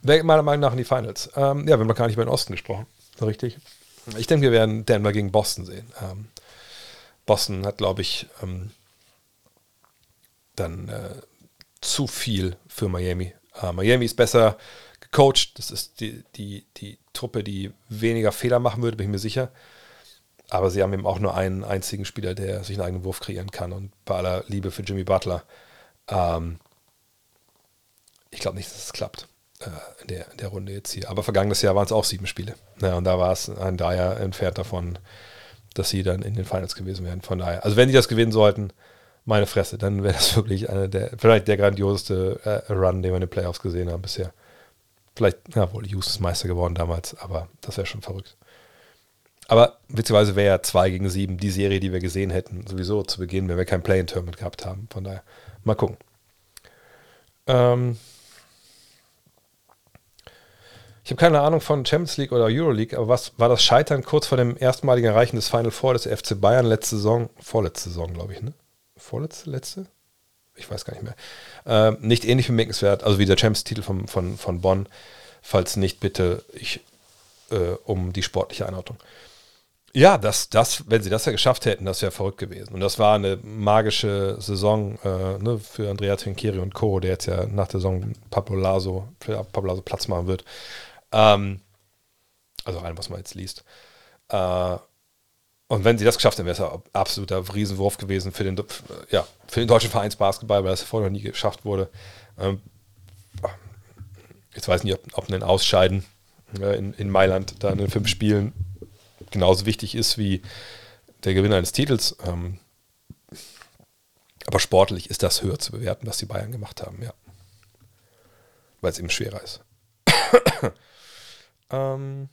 Wer meiner Meinung nach in die Finals? Ähm, ja, wir haben noch gar nicht über den Osten gesprochen. Richtig. Ich denke, wir werden Denver gegen Boston sehen. Ähm, Boston hat, glaube ich, ähm, dann äh, zu viel für Miami. Uh, Miami ist besser gecoacht. Das ist die, die, die Truppe, die weniger Fehler machen würde, bin ich mir sicher. Aber sie haben eben auch nur einen einzigen Spieler, der sich einen eigenen Wurf kreieren kann. Und bei aller Liebe für Jimmy Butler, ähm, ich glaube nicht, dass es klappt äh, in, der, in der Runde jetzt hier. Aber vergangenes Jahr waren es auch sieben Spiele. Ja, und da war es ein Dreier entfernt davon, dass sie dann in den Finals gewesen wären. Von daher, also wenn die das gewinnen sollten, meine Fresse, dann wäre das wirklich einer der, vielleicht der grandioseste äh, Run, den wir in den Playoffs gesehen haben bisher. Vielleicht, ja, wohl, Houston ist Meister geworden damals, aber das wäre schon verrückt. Aber witzigerweise wäre ja 2 gegen 7 die Serie, die wir gesehen hätten, sowieso zu Beginn, wenn wir kein Play-in-Tournament gehabt haben. Von daher, mal gucken. Ähm ich habe keine Ahnung von Champions League oder Euroleague, aber was war das Scheitern kurz vor dem erstmaligen Erreichen des Final Four des FC Bayern letzte Saison, vorletzte Saison, glaube ich, ne? Vorletzte, letzte? Ich weiß gar nicht mehr. Äh, nicht ähnlich bemerkenswert, also wie der Champions-Titel von, von, von Bonn. Falls nicht, bitte ich äh, um die sportliche Einordnung. Ja, das, das, wenn sie das ja geschafft hätten, das wäre verrückt gewesen. Und das war eine magische Saison äh, ne, für Andrea Trinchieri und Co., der jetzt ja nach der Saison Pablo Laso, Pablo Laso Platz machen wird. Ähm, also rein, was man jetzt liest. Äh, und wenn sie das geschafft hätten, wäre es ein absoluter Riesenwurf gewesen für den, ja, für den deutschen Vereinsbasketball, weil das vorher noch nie geschafft wurde. Ähm, jetzt weiß ich nicht, ob, ein Ausscheiden äh, in, in Mailand da in den fünf Spielen genauso wichtig ist wie der Gewinner eines Titels. Ähm, aber sportlich ist das höher zu bewerten, was die Bayern gemacht haben, ja. Weil es eben schwerer ist. ähm.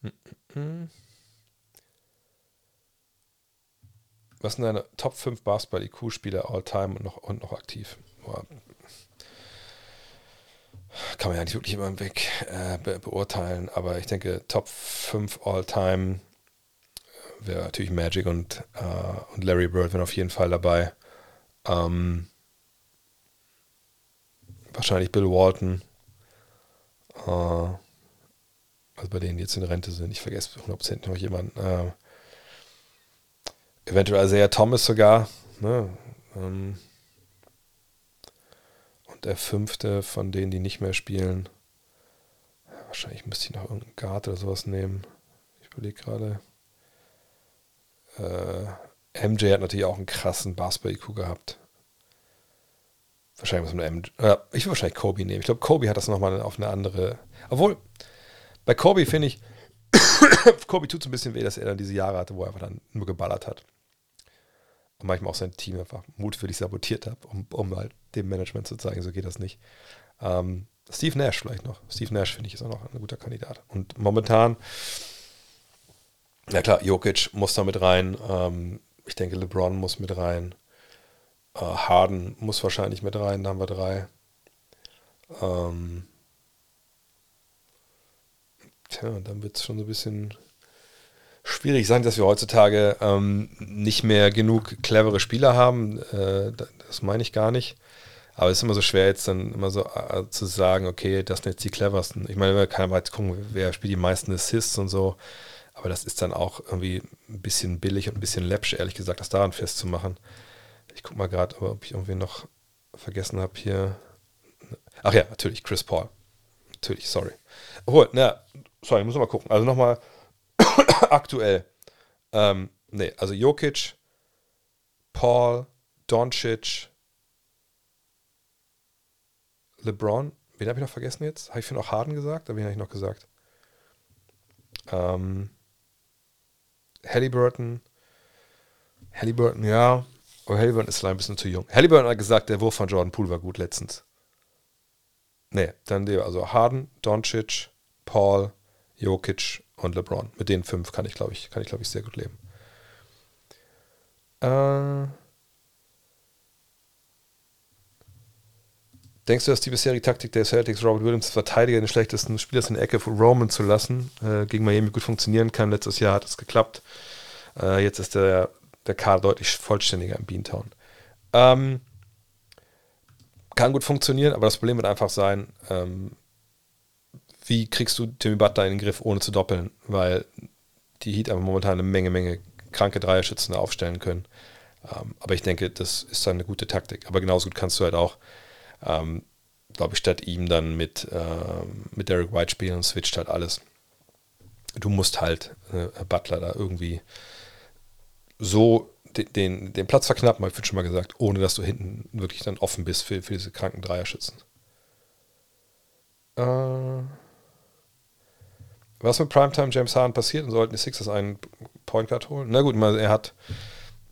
Mm, mm, mm. Was sind deine Top 5 Basketball-IQ-Spieler all-time und noch, und noch aktiv? Boah. Kann man ja nicht wirklich immer im Weg äh, be beurteilen, aber ich denke, Top 5 all-time äh, wäre natürlich Magic und, äh, und Larry Bird wären auf jeden Fall dabei. Ähm, wahrscheinlich Bill Walton. Äh, also bei denen, die jetzt in Rente sind. Ich vergesse 100% noch jemanden. Äh, eventuell Isaiah Thomas sogar. Ne? Ähm, und der fünfte von denen, die nicht mehr spielen. Wahrscheinlich müsste ich noch irgendeinen Guard oder sowas nehmen. Ich überlege gerade. Äh, MJ hat natürlich auch einen krassen Basketball-IQ gehabt. Wahrscheinlich muss man MJ. Äh, ich würde wahrscheinlich Kobe nehmen. Ich glaube, Kobe hat das nochmal auf eine andere. Obwohl, bei Kobe finde ich, Kobe tut es ein bisschen weh, dass er dann diese Jahre hatte, wo er einfach dann nur geballert hat und manchmal auch sein Team einfach mutwillig sabotiert habe, um, um halt dem Management zu zeigen, so geht das nicht. Ähm, Steve Nash vielleicht noch. Steve Nash finde ich ist auch noch ein guter Kandidat. Und momentan, ja klar, Jokic muss da mit rein. Ähm, ich denke, LeBron muss mit rein. Äh, Harden muss wahrscheinlich mit rein, da haben wir drei. Ähm, tja, dann wird es schon so ein bisschen schwierig sein, dass wir heutzutage ähm, nicht mehr genug clevere Spieler haben. Äh, das meine ich gar nicht. Aber es ist immer so schwer, jetzt dann immer so äh, zu sagen, okay, das sind jetzt die cleversten. Ich meine, man kann mal jetzt gucken, wer spielt die meisten Assists und so. Aber das ist dann auch irgendwie ein bisschen billig und ein bisschen läppsch, ehrlich gesagt, das daran festzumachen. Ich gucke mal gerade, ob ich irgendwie noch vergessen habe hier. Ach ja, natürlich, Chris Paul. Natürlich, sorry. Obwohl, na, sorry, muss mal gucken. Also nochmal aktuell. Ähm, nee, also Jokic, Paul, Doncic, LeBron. Wen habe ich noch vergessen jetzt? Habe ich für noch Harden gesagt? Wen habe ich noch gesagt? Ähm, Halliburton. Halliburton, ja. Aber Halliburton ist leider ein bisschen zu jung. Halliburton hat gesagt, der Wurf von Jordan Poole war gut letztens. Nee, dann also Harden, Doncic, Paul, Jokic und LeBron. Mit den fünf kann ich, glaube ich, kann ich, glaube ich, sehr gut leben. Äh, Denkst du, dass die bisherige Taktik der Celtics, Robert Williams, Verteidiger, den schlechtesten Spielers in der Ecke für Roman zu lassen, äh, gegen Miami gut funktionieren kann? Letztes Jahr hat es geklappt. Äh, jetzt ist der, der Kader deutlich vollständiger im Beantown. Ähm, kann gut funktionieren, aber das Problem wird einfach sein, ähm, wie kriegst du Timmy Butler in den Griff, ohne zu doppeln? Weil die Heat einfach momentan eine Menge, Menge kranke Dreierschützen aufstellen können. Ähm, aber ich denke, das ist dann eine gute Taktik. Aber genauso gut kannst du halt auch ähm, glaube ich, statt ihm dann mit, äh, mit Derek White spielen und switcht halt alles. Du musst halt äh, Butler da irgendwie so den, den, den Platz verknappen, habe ich schon mal gesagt, ohne dass du hinten wirklich dann offen bist für, für diese kranken Dreierschützen. Äh, was mit Primetime James Harden passiert und sollten die Sixers einen Point Guard holen? Na gut, er hat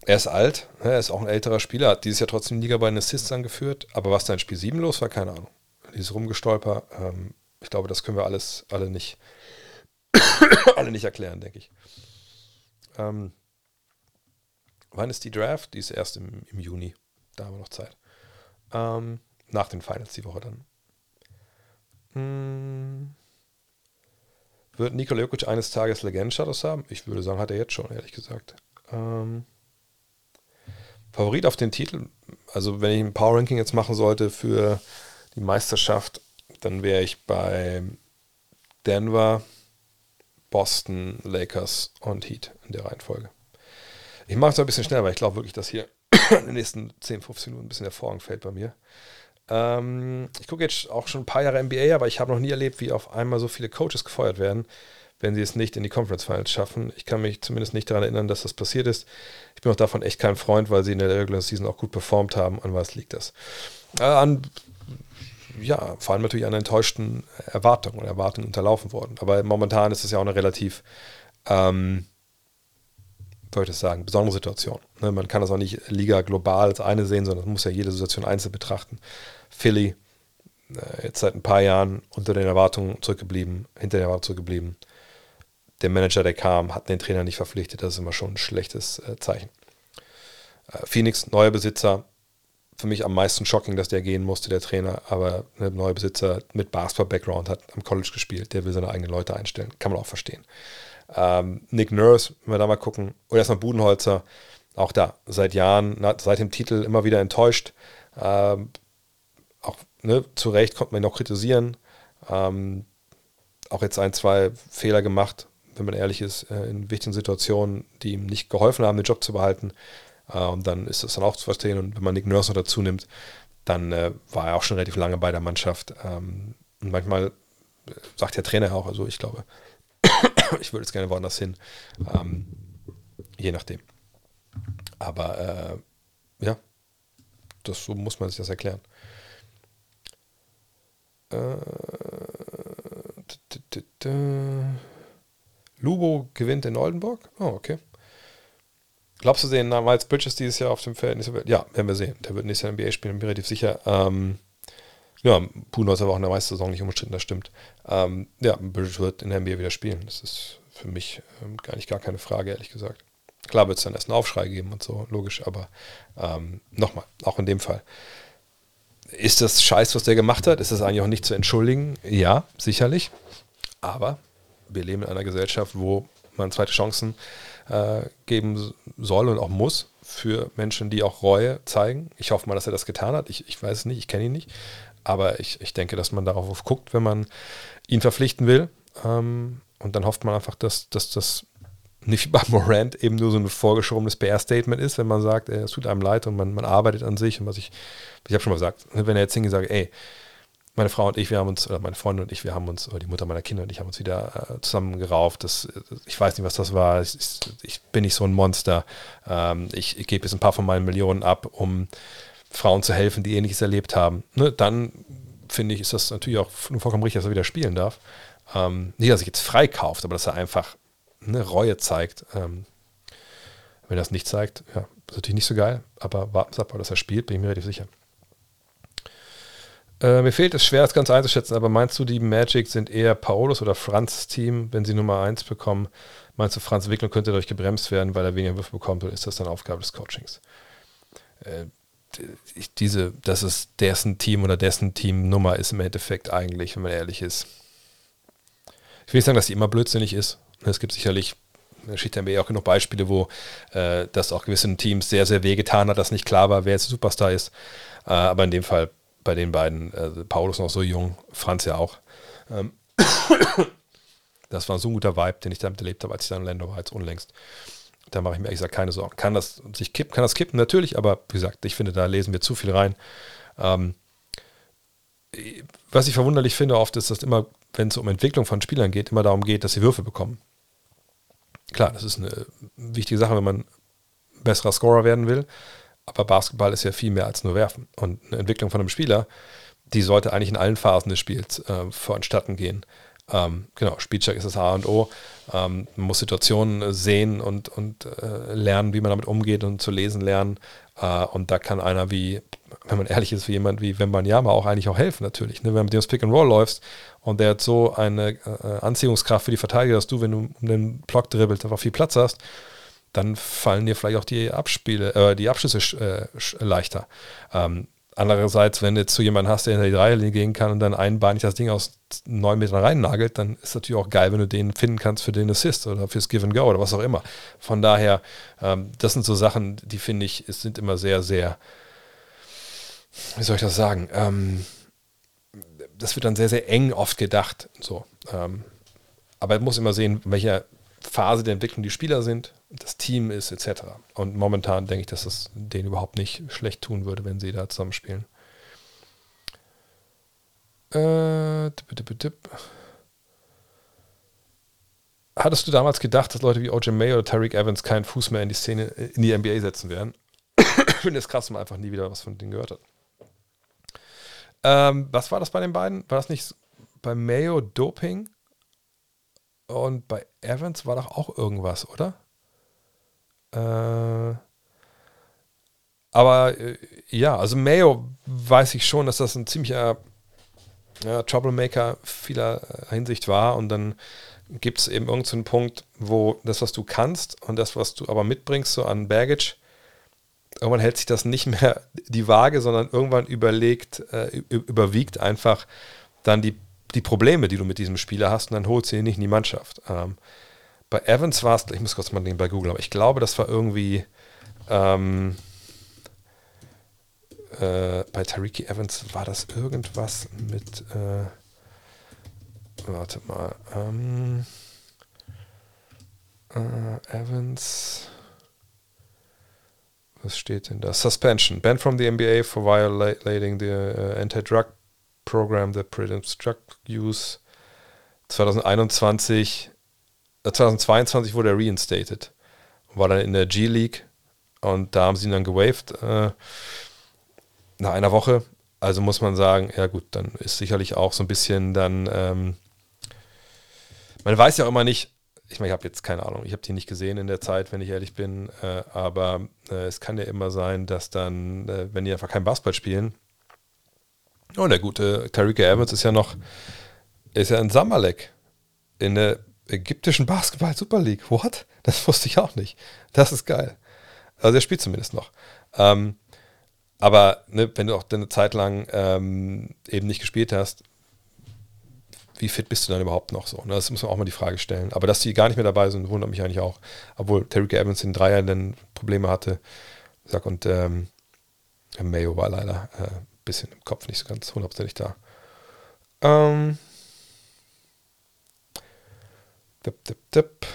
er ist alt, ne, er ist auch ein älterer Spieler, hat dieses Jahr trotzdem Liga bei den Assists angeführt, aber was da in Spiel 7 los war, keine Ahnung. Dieses Rumgestolper, ähm, ich glaube, das können wir alles alle nicht, alle nicht erklären, denke ich. Ähm, wann ist die Draft? Die ist erst im, im Juni. Da haben wir noch Zeit. Ähm, nach den Finals die Woche dann. Hm. Wird Nikola Jokic eines Tages Legendenstatus haben? Ich würde sagen, hat er jetzt schon, ehrlich gesagt. Ähm, Favorit auf den Titel, also wenn ich ein Power Ranking jetzt machen sollte für die Meisterschaft, dann wäre ich bei Denver, Boston, Lakers und Heat in der Reihenfolge. Ich mache es ein bisschen schneller, weil ich glaube wirklich, dass hier in den nächsten 10, 15 Minuten ein bisschen der Vorhang fällt bei mir. Ähm, ich gucke jetzt auch schon ein paar Jahre NBA, aber ich habe noch nie erlebt, wie auf einmal so viele Coaches gefeuert werden wenn sie es nicht in die Conference Finals schaffen. Ich kann mich zumindest nicht daran erinnern, dass das passiert ist. Ich bin auch davon echt kein Freund, weil sie in der Regular Season auch gut performt haben. An was liegt das? Äh, an, ja, vor allem natürlich an enttäuschten Erwartungen und Erwartungen unterlaufen worden. Aber momentan ist es ja auch eine relativ, ähm, soll ich das sagen, besondere Situation. Ne? Man kann das auch nicht Liga global als eine sehen, sondern man muss ja jede Situation einzeln betrachten. Philly, äh, jetzt seit ein paar Jahren unter den Erwartungen zurückgeblieben, hinter den Erwartungen zurückgeblieben der Manager, der kam, hat den Trainer nicht verpflichtet. Das ist immer schon ein schlechtes äh, Zeichen. Äh, Phoenix, neuer Besitzer. Für mich am meisten shocking, dass der gehen musste, der Trainer. Aber ein neuer Besitzer mit Basketball-Background hat am College gespielt. Der will seine eigenen Leute einstellen. Kann man auch verstehen. Ähm, Nick Nurse, wenn wir da mal gucken. Oder erstmal Budenholzer. Auch da, seit Jahren, seit dem Titel immer wieder enttäuscht. Ähm, ne, zu Recht konnte man ihn auch kritisieren. Ähm, auch jetzt ein, zwei Fehler gemacht, wenn man ehrlich ist, äh, in wichtigen Situationen, die ihm nicht geholfen haben, den Job zu behalten. Äh, und dann ist das dann auch zu verstehen. Und wenn man Nick Nurse noch dazu nimmt, dann äh, war er auch schon relativ lange bei der Mannschaft. Ähm, und manchmal sagt der Trainer auch, also ich glaube, ich würde jetzt gerne woanders hin. Ähm, je nachdem. Aber äh, ja, das, so muss man sich das erklären. Äh, Lubo gewinnt in Oldenburg? Oh, okay. Glaubst du, sehen Miles Bridges dieses Jahr auf dem Feld? Ja, werden wir sehen. Der wird nächstes Jahr NBA spielen, bin mir relativ sicher. Ähm, ja, Puno ist aber auch in der Meistersaison nicht umstritten, das stimmt. Ähm, ja, Bridges wird in der NBA wieder spielen. Das ist für mich ähm, gar nicht gar keine Frage, ehrlich gesagt. Klar wird es dann erst einen Aufschrei geben und so, logisch, aber ähm, nochmal, auch in dem Fall. Ist das scheiß, was der gemacht hat? Ist das eigentlich auch nicht zu entschuldigen? Ja, sicherlich. Aber wir leben in einer Gesellschaft, wo man zweite Chancen äh, geben soll und auch muss für Menschen, die auch Reue zeigen. Ich hoffe mal, dass er das getan hat. Ich, ich weiß es nicht, ich kenne ihn nicht. Aber ich, ich denke, dass man darauf guckt, wenn man ihn verpflichten will. Ähm, und dann hofft man einfach, dass, dass das nicht bei Morant eben nur so ein vorgeschobenes PR-Statement ist, wenn man sagt, es tut einem leid und man, man arbeitet an sich. Und was ich, ich habe schon mal gesagt, wenn er jetzt hingeht und sagt, ey, meine Frau und ich, wir haben uns, oder meine Freundin und ich, wir haben uns, oder die Mutter meiner Kinder und ich haben uns wieder äh, zusammengerauft. Das, ich weiß nicht, was das war. Ich, ich bin nicht so ein Monster. Ähm, ich, ich gebe jetzt ein paar von meinen Millionen ab, um Frauen zu helfen, die ähnliches erlebt haben. Ne? Dann finde ich, ist das natürlich auch vollkommen richtig, dass er wieder spielen darf. Ähm, nicht, dass sich jetzt freikauft, aber dass er einfach eine Reue zeigt. Ähm, wenn er das nicht zeigt, ja, ist natürlich nicht so geil, aber warten Sie ab, dass er spielt, bin ich mir relativ sicher. Äh, mir fehlt es schwer, das Ganze einzuschätzen, aber meinst du, die Magic sind eher Paulus oder Franz Team, wenn sie Nummer 1 bekommen? Meinst du, Franz Wicklung könnte dadurch gebremst werden, weil er weniger Würfe bekommt, ist das dann Aufgabe des Coachings? Äh, diese, dass es dessen Team oder dessen Team-Nummer ist im Endeffekt eigentlich, wenn man ehrlich ist. Ich will nicht sagen, dass die immer blödsinnig ist. Es gibt sicherlich da steht ja auch genug Beispiele, wo äh, das auch gewissen Teams sehr, sehr wehgetan hat, dass nicht klar war, wer jetzt Superstar ist. Äh, aber in dem Fall bei den beiden, äh, Paulus noch so jung, Franz ja auch. Ähm das war so ein guter Vibe, den ich damit erlebt habe, als ich dann in Lando war, jetzt unlängst. Da mache ich mir ehrlich gesagt keine Sorgen. Kann das sich kippen, kann das kippen? Natürlich, aber wie gesagt, ich finde, da lesen wir zu viel rein. Ähm, was ich verwunderlich finde oft ist, dass immer, wenn es um Entwicklung von Spielern geht, immer darum geht, dass sie Würfe bekommen. Klar, das ist eine wichtige Sache, wenn man besserer Scorer werden will. Aber Basketball ist ja viel mehr als nur werfen. Und eine Entwicklung von einem Spieler, die sollte eigentlich in allen Phasen des Spiels äh, vonstatten gehen. Ähm, genau, Spielcheck ist das A und O. Ähm, man muss Situationen sehen und, und äh, lernen, wie man damit umgeht und zu lesen lernen. Äh, und da kann einer wie, wenn man ehrlich ist, wie jemand wie Wembanyama auch eigentlich auch helfen, natürlich. Ne? Wenn du mit dem Pick and Roll läufst und der hat so eine äh, Anziehungskraft für die Verteidiger, dass du, wenn du um den Block dribbelst, einfach viel Platz hast dann fallen dir vielleicht auch die Abspiele, äh, die Abschlüsse äh, leichter. Ähm, andererseits, wenn du jetzt zu jemandem hast, der hinter die Dreierlinie gehen kann und dann einbeinig das Ding aus neun Metern rein nagelt, dann ist natürlich auch geil, wenn du den finden kannst für den Assist oder fürs Give and Go oder was auch immer. Von daher, ähm, das sind so Sachen, die finde ich, es sind immer sehr, sehr, wie soll ich das sagen? Ähm, das wird dann sehr, sehr eng oft gedacht. So. Ähm, aber man muss immer sehen, welcher Phase der Entwicklung die Spieler sind, das Team ist, etc. Und momentan denke ich, dass es denen überhaupt nicht schlecht tun würde, wenn sie da zusammenspielen. Äh, Hattest du damals gedacht, dass Leute wie OJ May oder Tariq Evans keinen Fuß mehr in die Szene, in die NBA setzen werden? ich finde es krass, dass man einfach nie wieder was von denen gehört hat. Ähm, was war das bei den beiden? War das nicht bei Mayo Doping? Und bei Evans war doch auch irgendwas, oder? Äh, aber äh, ja, also Mayo weiß ich schon, dass das ein ziemlicher ja, Troublemaker vieler Hinsicht war. Und dann gibt es eben irgendeinen so Punkt, wo das, was du kannst und das, was du aber mitbringst, so an Baggage, irgendwann hält sich das nicht mehr die Waage, sondern irgendwann überlegt, äh, überwiegt einfach dann die die Probleme, die du mit diesem Spieler hast, und dann holst du ihn nicht in die Mannschaft. Ähm, bei Evans war es, ich muss kurz mal den bei Google, aber ich glaube, das war irgendwie ähm, äh, bei Tariki Evans war das irgendwas mit äh, warte mal ähm, äh, Evans was steht denn da? Suspension. Banned from the NBA for violating the uh, anti-drug Program that Prevents Drug Use 2021, äh, 2022 wurde er reinstated. War dann in der G-League und da haben sie ihn dann gewaved äh, nach einer Woche. Also muss man sagen, ja gut, dann ist sicherlich auch so ein bisschen dann, ähm, man weiß ja auch immer nicht, ich meine, ich habe jetzt keine Ahnung, ich habe die nicht gesehen in der Zeit, wenn ich ehrlich bin, äh, aber äh, es kann ja immer sein, dass dann, äh, wenn die einfach kein Basketball spielen, Oh, der gute Tariq Evans ist ja noch, ist ja in Samalek in der ägyptischen Basketball Super League. What? Das wusste ich auch nicht. Das ist geil. Also er spielt zumindest noch. Ähm, aber ne, wenn du auch eine Zeit lang ähm, eben nicht gespielt hast, wie fit bist du dann überhaupt noch so? Ne? Das muss man auch mal die Frage stellen. Aber dass die gar nicht mehr dabei sind, wundert mich eigentlich auch. Obwohl Tariq Evans in Dreier dann Probleme hatte. Sag, und ähm, Mayo war leider ein äh, bisschen im Kopf nicht so ganz hundertprozentig da. Ähm, dip, dip, dip.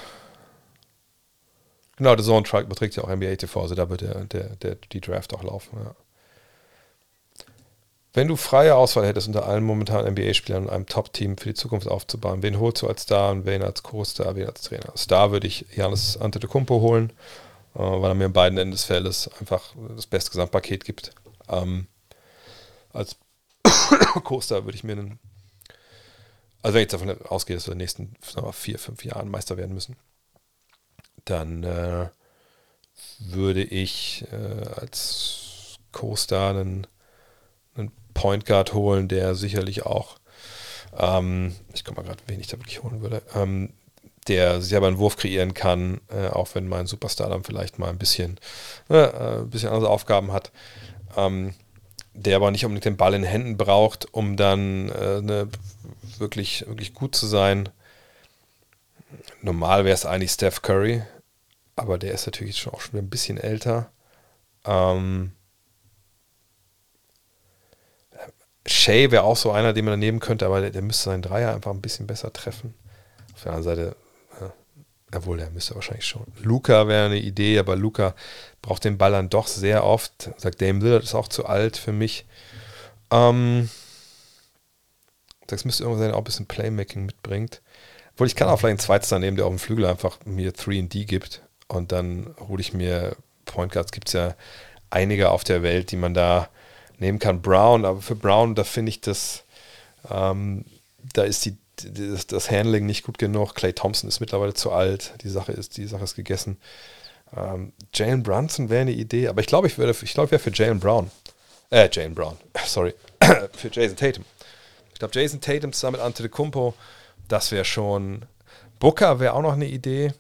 Genau, der Zone Truck beträgt ja auch NBA TV, also da wird der, der, der, die Draft auch laufen. Ja. Wenn du freie Auswahl hättest, unter allen momentanen NBA-Spielern und einem Top-Team für die Zukunft aufzubauen, wen holst du als Star und wen als Co-Star, wen als Trainer? Star würde ich Janis Antetokounmpo holen, äh, weil er mir in beiden Enden des Feldes einfach das beste Gesamtpaket gibt. Ähm, als Co-Star würde ich mir einen, also wenn ich jetzt davon ausgehe, dass wir in den nächsten wir, vier, fünf Jahren Meister werden müssen, dann äh, würde ich äh, als Co-Star einen Point Guard holen, der sicherlich auch, ähm, ich komme mal gerade, wen ich da wirklich holen würde, ähm, der selber einen Wurf kreieren kann, äh, auch wenn mein Superstar dann vielleicht mal ein bisschen, äh, ein bisschen andere Aufgaben hat. Ähm, der aber nicht unbedingt den Ball in den Händen braucht, um dann äh, ne, wirklich, wirklich gut zu sein. Normal wäre es eigentlich Steph Curry, aber der ist natürlich schon auch schon ein bisschen älter. Ähm, Shay wäre auch so einer, den man daneben könnte, aber der, der, müsste seinen Dreier einfach ein bisschen besser treffen. Auf der anderen Seite, äh, obwohl der müsste wahrscheinlich schon. Luca wäre eine Idee, aber Luca braucht den Ball dann doch sehr oft. Sagt Dame Lillard ist auch zu alt für mich. Ähm, das müsste irgendwas sein, der auch ein bisschen Playmaking mitbringt. Obwohl ich kann auch vielleicht einen zweites daneben, der auf dem Flügel einfach mir 3D gibt. Und dann hole ich mir Point Guards. Gibt es ja einige auf der Welt, die man da nehmen kann. Brown, aber für Brown, da finde ich das, ähm, da ist die, das, das, Handling nicht gut genug. Clay Thompson ist mittlerweile zu alt. Die Sache ist, die Sache ist gegessen. Ähm, Jalen Brunson wäre eine Idee, aber ich glaube, ich würde, ich glaube, ich wäre für Jalen Brown. Äh, Jalen Brown, sorry. für Jason Tatum. Ich glaube, Jason Tatum zusammen mit Antetokounmpo, das wäre schon. Booker wäre auch noch eine Idee.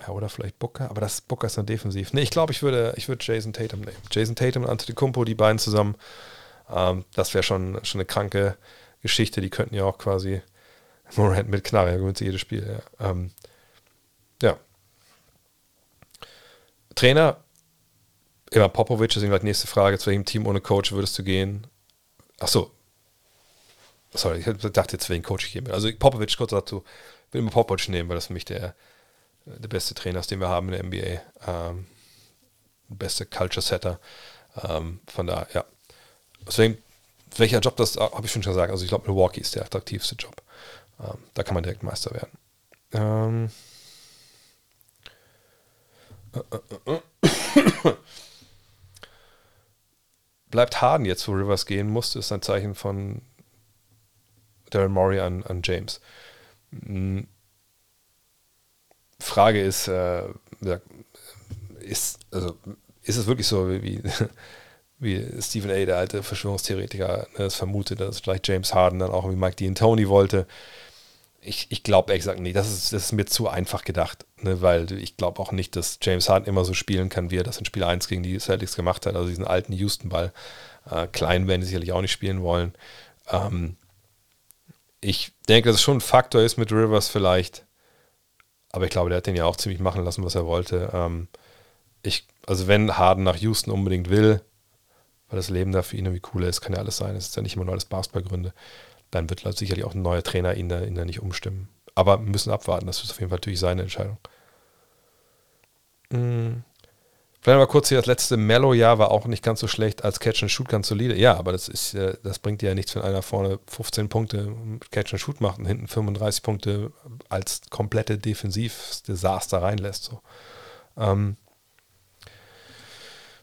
Ja, oder vielleicht Booker, aber das Booker ist dann defensiv. Nee, ich glaube, ich würde, ich würde Jason Tatum nehmen. Jason Tatum und Antetokounmpo, die beiden zusammen. Ähm, das wäre schon, schon eine kranke Geschichte. Die könnten ja auch quasi Morant mit Knarre, gewinnt jedes Spiel. Ja. Ähm, ja. Trainer, immer Popovic, deswegen die nächste Frage, zu welchem Team ohne Coach würdest du gehen? Ach so. Sorry, ich dachte jetzt, welchen Coach ich gehen will. Also Popovic, kurz dazu, will immer Popovic nehmen, weil das für mich der der beste Trainer, den wir haben in der NBA. Ähm, beste Culture Setter. Ähm, von da, ja. Deswegen, welcher Job das, habe ich schon gesagt. Also ich glaube, Milwaukee ist der attraktivste Job. Ähm, da kann man direkt Meister werden. Ähm, äh, äh, äh, Bleibt Harden jetzt, wo Rivers gehen musste, ist ein Zeichen von Daryl Morey an, an James. Hm, Frage ist, äh, ist, also, ist es wirklich so, wie, wie Stephen A., der alte Verschwörungstheoretiker, ne, das vermutet, dass vielleicht James Harden dann auch wie Mike Dean Tony wollte? Ich, ich glaube ehrlich gesagt nicht. Das ist, das ist mir zu einfach gedacht, ne, weil ich glaube auch nicht, dass James Harden immer so spielen kann, wie er das in Spiel 1 gegen die Celtics gemacht hat. Also diesen alten Houston-Ball. Äh, klein werden sie sicherlich auch nicht spielen wollen. Ähm, ich denke, dass es schon ein Faktor ist mit Rivers vielleicht, aber ich glaube, der hat den ja auch ziemlich machen lassen, was er wollte. Ähm, ich, also wenn Harden nach Houston unbedingt will, weil das Leben da für ihn irgendwie cooler ist, kann ja alles sein. Es ist ja nicht immer nur alles Basketballgründe. Dann wird sicherlich auch ein neuer Trainer ihn da, ihn da nicht umstimmen. Aber wir müssen abwarten. Das ist auf jeden Fall natürlich seine Entscheidung. Mhm. Vielleicht mal kurz hier, das letzte Mellow-Jahr war auch nicht ganz so schlecht als Catch and Shoot ganz solide. Ja, aber das ist, das bringt dir ja nichts, wenn einer vorne 15 Punkte Catch and Shoot macht und hinten 35 Punkte als komplette Defensivdesaster reinlässt. So. Ähm,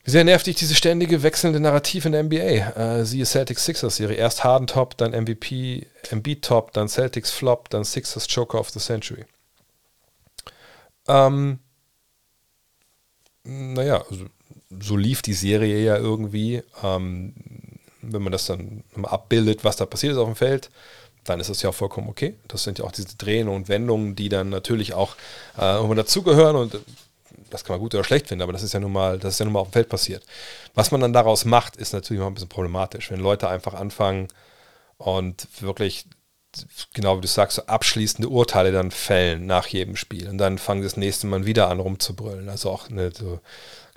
wie sehr nervt dich diese ständige wechselnde Narrativ in der NBA? Äh, siehe Celtics Sixers Serie. Erst Harden Top, dann MVP, Embiid Top, dann Celtics Flop, dann Sixers Joker of the Century. Ähm, naja, also, so lief die Serie ja irgendwie. Ähm, wenn man das dann abbildet, was da passiert ist auf dem Feld, dann ist das ja vollkommen okay. Das sind ja auch diese Drehen und Wendungen, die dann natürlich auch äh, dazugehören und das kann man gut oder schlecht finden, aber das ist ja nun mal, das ist ja nun mal auf dem Feld passiert. Was man dann daraus macht, ist natürlich mal ein bisschen problematisch. Wenn Leute einfach anfangen und wirklich genau wie du sagst, so abschließende Urteile dann fällen nach jedem Spiel. Und dann fangen das nächste Mal wieder an rumzubrüllen. Also auch eine, so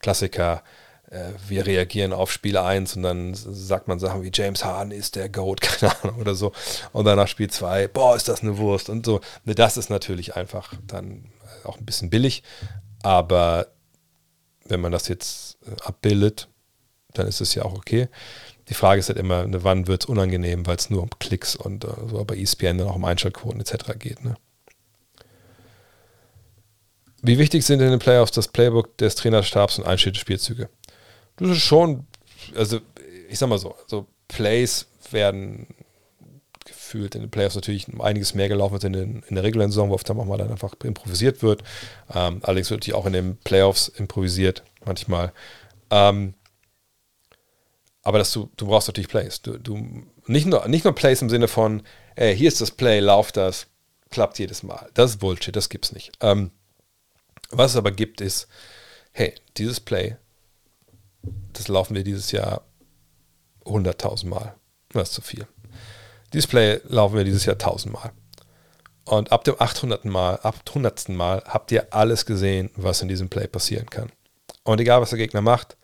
Klassiker, äh, wir reagieren auf Spiel 1 und dann sagt man Sachen wie James Harden ist der Goat, keine Ahnung oder so. Und dann nach Spiel 2, boah, ist das eine Wurst und so. Ne, das ist natürlich einfach dann auch ein bisschen billig, aber wenn man das jetzt äh, abbildet, dann ist es ja auch okay. Die Frage ist halt immer, ne, wann wird es unangenehm, weil es nur um Klicks und uh, so bei ESPN dann auch um Einschaltquoten etc. geht. Ne? Wie wichtig sind in den Playoffs das Playbook des Trainerstabs und einstellte Spielzüge? Das ist schon, also ich sag mal so, so Plays werden gefühlt in den Playoffs natürlich um einiges mehr gelaufen als in, den, in der regulären Saison, wo oft dann auch mal dann einfach improvisiert wird. Ähm, allerdings wird natürlich auch in den Playoffs improvisiert, manchmal. Ähm, aber dass du, du brauchst natürlich Plays. Du, du, nicht, nur, nicht nur Plays im Sinne von, ey, hier ist das Play, lauf das, klappt jedes Mal. Das ist Bullshit, das gibt's nicht. Ähm, was es aber gibt, ist, hey, dieses Play, das laufen wir dieses Jahr 100.000 Mal. Das ist zu viel. Dieses Play laufen wir dieses Jahr 1000 Mal. Und ab dem 800. Mal, ab 100. Mal habt ihr alles gesehen, was in diesem Play passieren kann. Und egal, was der Gegner macht,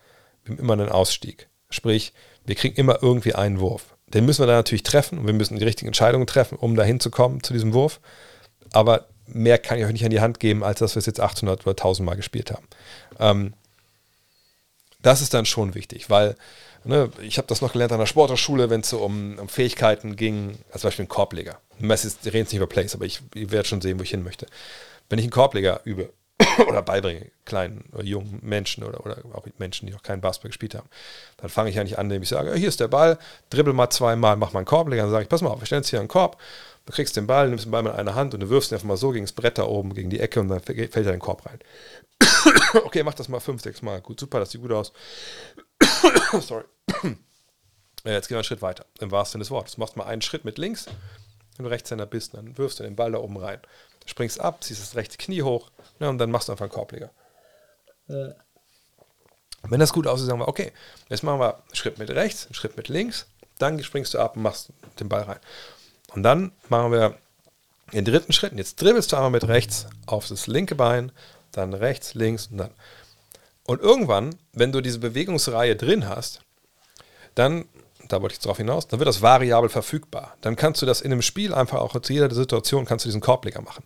wir haben immer einen Ausstieg. Sprich, wir kriegen immer irgendwie einen Wurf. Den müssen wir dann natürlich treffen und wir müssen die richtigen Entscheidungen treffen, um dahin zu kommen zu diesem Wurf. Aber mehr kann ich euch nicht an die Hand geben, als dass wir es jetzt 800 oder 1000 Mal gespielt haben. Ähm, das ist dann schon wichtig, weil ne, ich habe das noch gelernt an der Sporthochschule, wenn es so um, um, Fähigkeiten ging, als Beispiel ein Korbleger. Wir reden jetzt nicht über Plays, aber ich, ich werde schon sehen, wo ich hin möchte. Wenn ich einen Korbleger übe oder beibringe, kleinen oder jungen Menschen oder, oder auch Menschen, die noch keinen Basketball gespielt haben, dann fange ich ja nicht an, indem ich sage, hier ist der Ball, dribbel mal zweimal, mach mal einen Korbleger, dann sage ich, pass mal auf, wir stellen jetzt hier einen Korb, du kriegst den Ball, nimmst den Ball mit einer Hand und du wirfst ihn einfach mal so gegen das Brett da oben, gegen die Ecke und dann fällt er in den Korb rein. okay, mach das mal fünf, sechs Mal. Gut, super, das sieht gut aus. Sorry. Jetzt gehen wir einen Schritt weiter, im wahrsten Sinne des Wortes. Du machst mal einen Schritt mit links, wenn du Rechtshänder bist, dann wirfst du den Ball da oben rein. Springst ab, ziehst das rechte Knie hoch ja, und dann machst du einfach einen Korbleger. Äh. Wenn das gut aussieht, sagen wir, okay, jetzt machen wir einen Schritt mit rechts, einen Schritt mit links, dann springst du ab und machst den Ball rein. Und dann machen wir den dritten Schritt. Und jetzt dribbelst du einmal mit rechts auf das linke Bein, dann rechts, links und dann. Und irgendwann, wenn du diese Bewegungsreihe drin hast, dann, da wollte ich darauf hinaus, dann wird das variabel verfügbar. Dann kannst du das in einem Spiel einfach auch zu jeder Situation kannst du diesen Korbleger machen.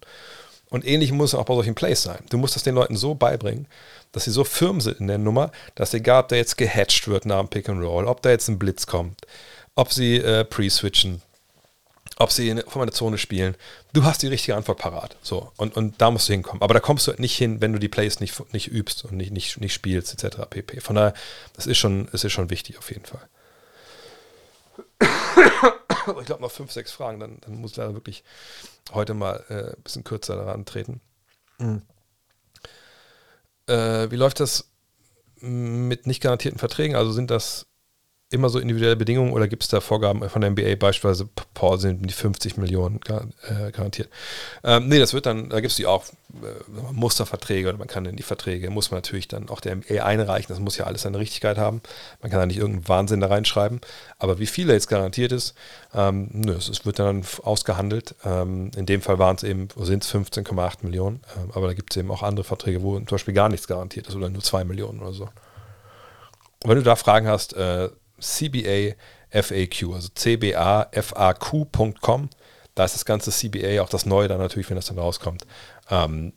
Und ähnlich muss es auch bei solchen Plays sein. Du musst das den Leuten so beibringen, dass sie so firm sind in der Nummer, dass egal, ob da jetzt gehatcht wird nach dem Pick and Roll, ob da jetzt ein Blitz kommt, ob sie äh, pre-switchen, ob sie in, von einer Zone spielen. Du hast die richtige Antwort parat. So, und, und da musst du hinkommen. Aber da kommst du nicht hin, wenn du die Plays nicht, nicht übst und nicht, nicht, nicht spielst, etc. pp. Von daher, das ist schon, das ist schon wichtig auf jeden Fall. Ich glaube, noch fünf, sechs Fragen, dann, dann muss ich leider wirklich heute mal äh, ein bisschen kürzer daran treten. Mhm. Äh, wie läuft das mit nicht garantierten Verträgen? Also sind das immer so individuelle Bedingungen oder gibt es da Vorgaben von der NBA, beispielsweise Paul sind die 50 Millionen äh, garantiert? Ähm, nee, das wird dann, da gibt es die auch äh, Musterverträge oder man kann in die Verträge, muss man natürlich dann auch der NBA einreichen, das muss ja alles seine Richtigkeit haben. Man kann da nicht irgendeinen Wahnsinn da reinschreiben, aber wie viel jetzt garantiert ist, ähm, nö, es wird dann ausgehandelt. Ähm, in dem Fall waren es eben, sind es 15,8 Millionen, ähm, aber da gibt es eben auch andere Verträge, wo zum Beispiel gar nichts garantiert ist oder nur 2 Millionen oder so. Und wenn du da Fragen hast, äh, CBA FAQ, also cbafaq.com. Da ist das ganze CBA, auch das Neue dann natürlich, wenn das dann rauskommt. Ähm,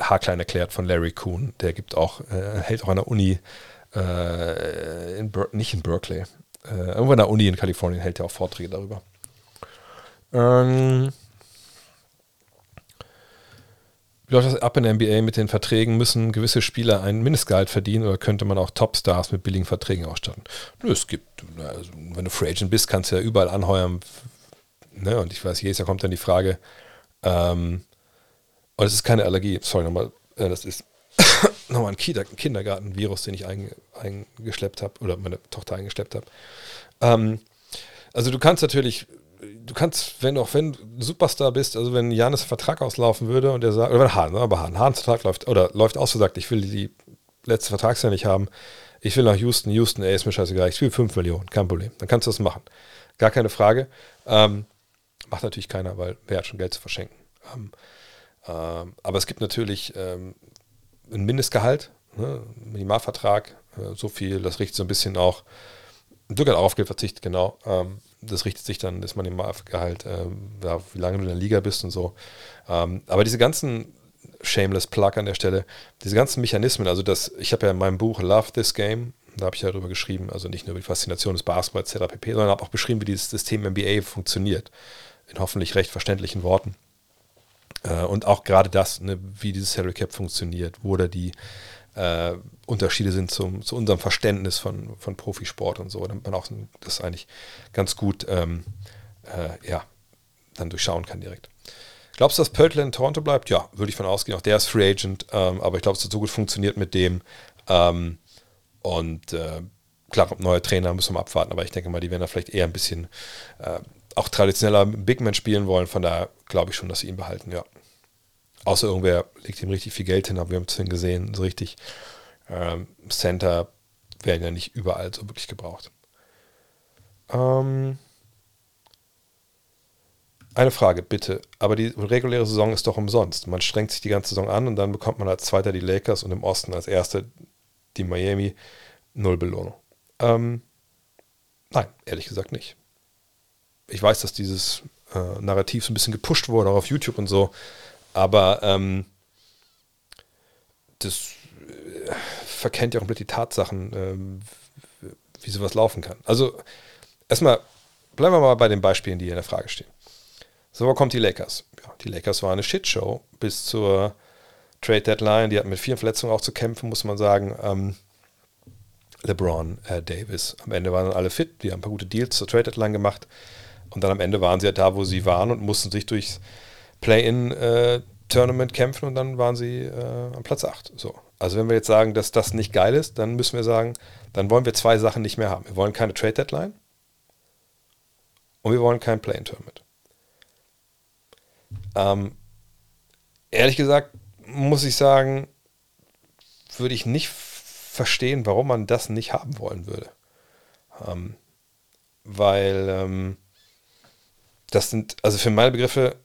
haarklein erklärt von Larry Kuhn. Der gibt auch, äh, hält auch an der Uni, äh, in nicht in Berkeley, äh, irgendwo an der Uni in Kalifornien hält er auch Vorträge darüber. Ähm, wie läuft das ab in der NBA mit den Verträgen? Müssen gewisse Spieler ein Mindestgehalt verdienen oder könnte man auch Topstars mit billigen Verträgen ausstatten? Nö, es gibt, also wenn du Free Agent bist, kannst du ja überall anheuern. Ne? Und ich weiß, jedes Jahr kommt dann die Frage, ähm, und es ist keine Allergie, sorry nochmal, äh, das ist nochmal ein Kindergarten-Virus, den ich eingeschleppt habe oder meine Tochter eingeschleppt habe. Ähm, also du kannst natürlich du kannst, wenn auch wenn du Superstar bist, also wenn Janis Vertrag auslaufen würde und er sagt, oder wenn Hahn, aber Hahn, Hahns Vertrag läuft, oder läuft aus sagt, ich will die letzte Vertragsjahr nicht haben, ich will nach Houston, Houston, ey, ist mir scheißegal, ich will 5 Millionen, kein Problem. Dann kannst du das machen. Gar keine Frage. Ähm, macht natürlich keiner, weil wer hat schon Geld zu verschenken. Ähm, ähm, aber es gibt natürlich ähm, ein Mindestgehalt, Ne? Minimalvertrag, äh, so viel, das richtet so ein bisschen auch, sogar auf Geld verzichtet, genau. Ähm, das richtet sich dann, das Minimalgehalt, äh, ja, wie lange du in der Liga bist und so. Ähm, aber diese ganzen Shameless Plug an der Stelle, diese ganzen Mechanismen, also das, ich habe ja in meinem Buch Love This Game, da habe ich ja darüber geschrieben, also nicht nur über die Faszination des Basketballs etc. pp., sondern habe auch beschrieben, wie dieses System NBA funktioniert. In hoffentlich recht verständlichen Worten. Äh, und auch gerade das, ne, wie dieses Salary Cap funktioniert, wo da die äh, Unterschiede sind zum, zu unserem Verständnis von, von Profisport und so, damit man auch das eigentlich ganz gut ähm, äh, ja, dann durchschauen kann direkt. Glaubst du, dass Pöltl in Toronto bleibt? Ja, würde ich von ausgehen. Auch der ist Free Agent, ähm, aber ich glaube, es hat so gut funktioniert mit dem. Ähm, und äh, klar, neuer Trainer müssen wir abwarten, aber ich denke mal, die werden da vielleicht eher ein bisschen äh, auch traditioneller Big Man spielen wollen. Von daher glaube ich schon, dass sie ihn behalten, ja. Außer irgendwer legt ihm richtig viel Geld hin, aber wir haben es gesehen, so richtig ähm, Center werden ja nicht überall so wirklich gebraucht. Ähm, eine Frage, bitte. Aber die reguläre Saison ist doch umsonst. Man strengt sich die ganze Saison an und dann bekommt man als Zweiter die Lakers und im Osten als Erster die Miami. Null Belohnung. Ähm, nein, ehrlich gesagt nicht. Ich weiß, dass dieses äh, Narrativ so ein bisschen gepusht wurde, auch auf YouTube und so. Aber ähm, das äh, verkennt ja komplett die Tatsachen, ähm, wie sowas laufen kann. Also erstmal bleiben wir mal bei den Beispielen, die hier in der Frage stehen. So, wo kommt die Lakers? Ja, die Lakers waren eine Shitshow bis zur Trade Deadline. Die hatten mit vielen Verletzungen auch zu kämpfen, muss man sagen. Ähm, LeBron, äh, Davis. Am Ende waren alle fit, die haben ein paar gute Deals zur Trade Deadline gemacht. Und dann am Ende waren sie ja da, wo sie waren und mussten sich durchs Play-in-Tournament äh, kämpfen und dann waren sie äh, am Platz 8. So. Also wenn wir jetzt sagen, dass das nicht geil ist, dann müssen wir sagen, dann wollen wir zwei Sachen nicht mehr haben. Wir wollen keine Trade Deadline und wir wollen kein Play-in-Tournament. Ähm, ehrlich gesagt muss ich sagen, würde ich nicht verstehen, warum man das nicht haben wollen würde. Ähm, weil ähm, das sind, also für meine Begriffe,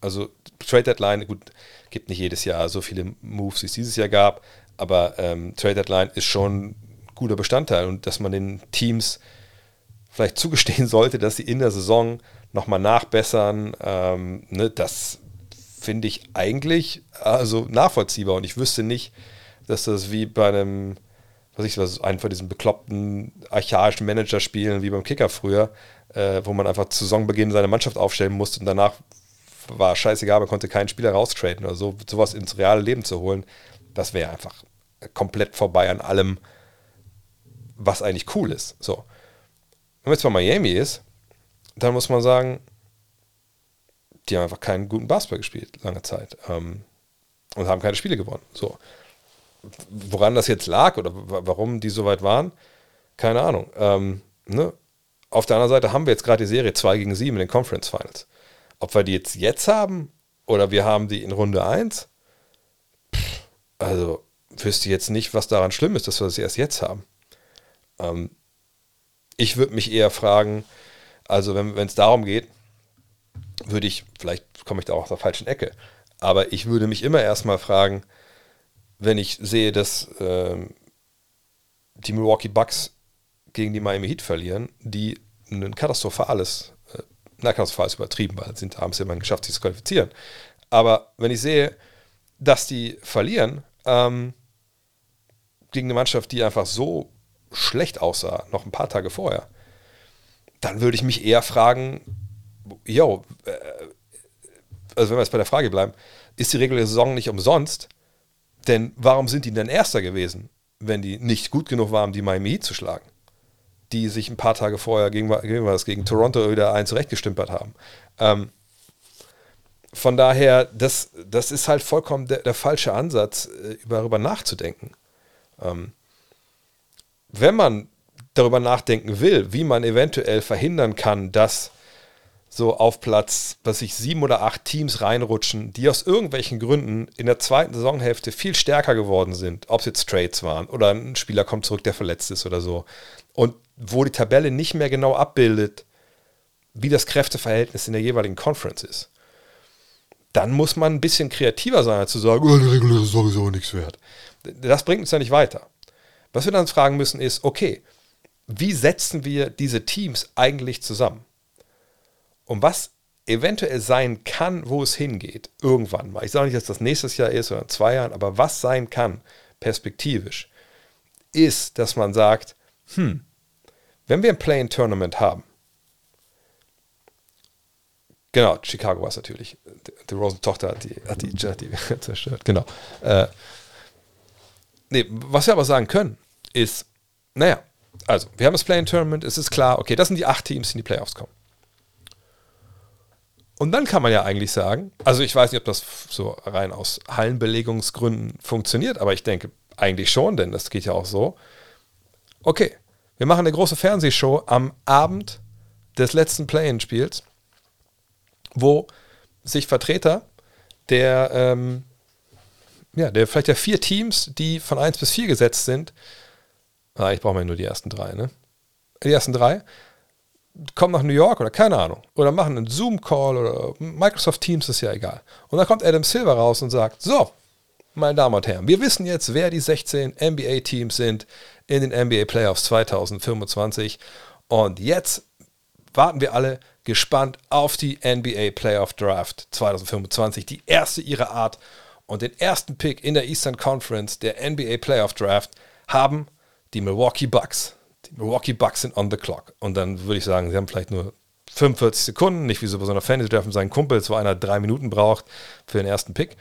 also Trade Deadline, gut, gibt nicht jedes Jahr so viele Moves, wie es dieses Jahr gab, aber ähm, Trade Deadline ist schon ein guter Bestandteil und dass man den Teams vielleicht zugestehen sollte, dass sie in der Saison nochmal nachbessern, ähm, ne, das finde ich eigentlich also nachvollziehbar und ich wüsste nicht, dass das wie bei einem, was ich was, einen von diesen bekloppten archaischen Managerspielen wie beim Kicker früher, äh, wo man einfach zu Saisonbeginn seine Mannschaft aufstellen musste und danach war scheißegal, man konnte keinen Spieler raustraden oder so, sowas ins reale Leben zu holen, das wäre einfach komplett vorbei an allem, was eigentlich cool ist. So. Wenn jetzt bei Miami ist, dann muss man sagen, die haben einfach keinen guten Basketball gespielt, lange Zeit. Ähm, und haben keine Spiele gewonnen. So. Woran das jetzt lag oder warum die so weit waren, keine Ahnung. Ähm, ne? Auf der anderen Seite haben wir jetzt gerade die Serie 2 gegen 7 in den Conference Finals. Ob wir die jetzt jetzt haben oder wir haben die in Runde 1, also wüsste jetzt nicht, was daran schlimm ist, dass wir sie erst jetzt haben. Ähm, ich würde mich eher fragen, also wenn es darum geht, würde ich, vielleicht komme ich da auch aus der falschen Ecke, aber ich würde mich immer erstmal fragen, wenn ich sehe, dass äh, die Milwaukee Bucks gegen die Miami Heat verlieren, die ein katastrophales, na katastrophal ist übertrieben, weil sind, haben es immerhin geschafft, sich zu qualifizieren. Aber wenn ich sehe, dass die verlieren ähm, gegen eine Mannschaft, die einfach so schlecht aussah, noch ein paar Tage vorher, dann würde ich mich eher fragen, yo, äh, also wenn wir jetzt bei der Frage bleiben, ist die reguläre Saison nicht umsonst? Denn warum sind die denn Erster gewesen, wenn die nicht gut genug waren, die Miami Heat zu schlagen? Die sich ein paar Tage vorher gegen, gegen, was, gegen Toronto wieder ein zurechtgestümpert haben. Ähm, von daher, das, das ist halt vollkommen der, der falsche Ansatz, äh, darüber nachzudenken. Ähm, wenn man darüber nachdenken will, wie man eventuell verhindern kann, dass so auf Platz, was ich sieben oder acht Teams reinrutschen, die aus irgendwelchen Gründen in der zweiten Saisonhälfte viel stärker geworden sind, ob es jetzt Trades waren oder ein Spieler kommt zurück, der verletzt ist oder so. Und wo die Tabelle nicht mehr genau abbildet, wie das Kräfteverhältnis in der jeweiligen Conference ist. dann muss man ein bisschen kreativer sein, als zu sagen, oh, die Regel ist sowieso nichts wert. Das bringt uns ja nicht weiter. Was wir dann fragen müssen ist, okay, wie setzen wir diese Teams eigentlich zusammen? Und was eventuell sein kann, wo es hingeht, irgendwann mal. Ich sage nicht, dass das nächstes Jahr ist oder in zwei Jahren, aber was sein kann, perspektivisch, ist, dass man sagt, hm, wenn wir ein Play-in-Tournament haben, genau, Chicago war es natürlich, die Rosen-Tochter hat die, hat die, hat die zerstört, genau. Äh, nee, was wir aber sagen können, ist, naja, also, wir haben das Play-in-Tournament, es ist klar, okay, das sind die acht Teams, die in die Playoffs kommen. Und dann kann man ja eigentlich sagen, also ich weiß nicht, ob das so rein aus Hallenbelegungsgründen funktioniert, aber ich denke eigentlich schon, denn das geht ja auch so. Okay, wir machen eine große Fernsehshow am Abend des letzten Play-in-Spiels, wo sich Vertreter der, ähm, ja, der vielleicht der vier Teams, die von 1 bis 4 gesetzt sind, ah, ich brauche mal nur die ersten drei, ne? Die ersten drei, kommen nach New York oder keine Ahnung. Oder machen einen Zoom-Call oder Microsoft Teams, ist ja egal. Und dann kommt Adam Silver raus und sagt: So, meine Damen und Herren, wir wissen jetzt, wer die 16 NBA-Teams sind in den NBA Playoffs 2025. Und jetzt warten wir alle gespannt auf die NBA Playoff Draft 2025, die erste ihrer Art. Und den ersten Pick in der Eastern Conference der NBA Playoff Draft haben die Milwaukee Bucks. Die Milwaukee Bucks sind on the clock. Und dann würde ich sagen, sie haben vielleicht nur 45 Sekunden, nicht wie so bei so einer Fantasy-Draft mit seinen Kumpels, wo einer drei Minuten braucht für den ersten Pick.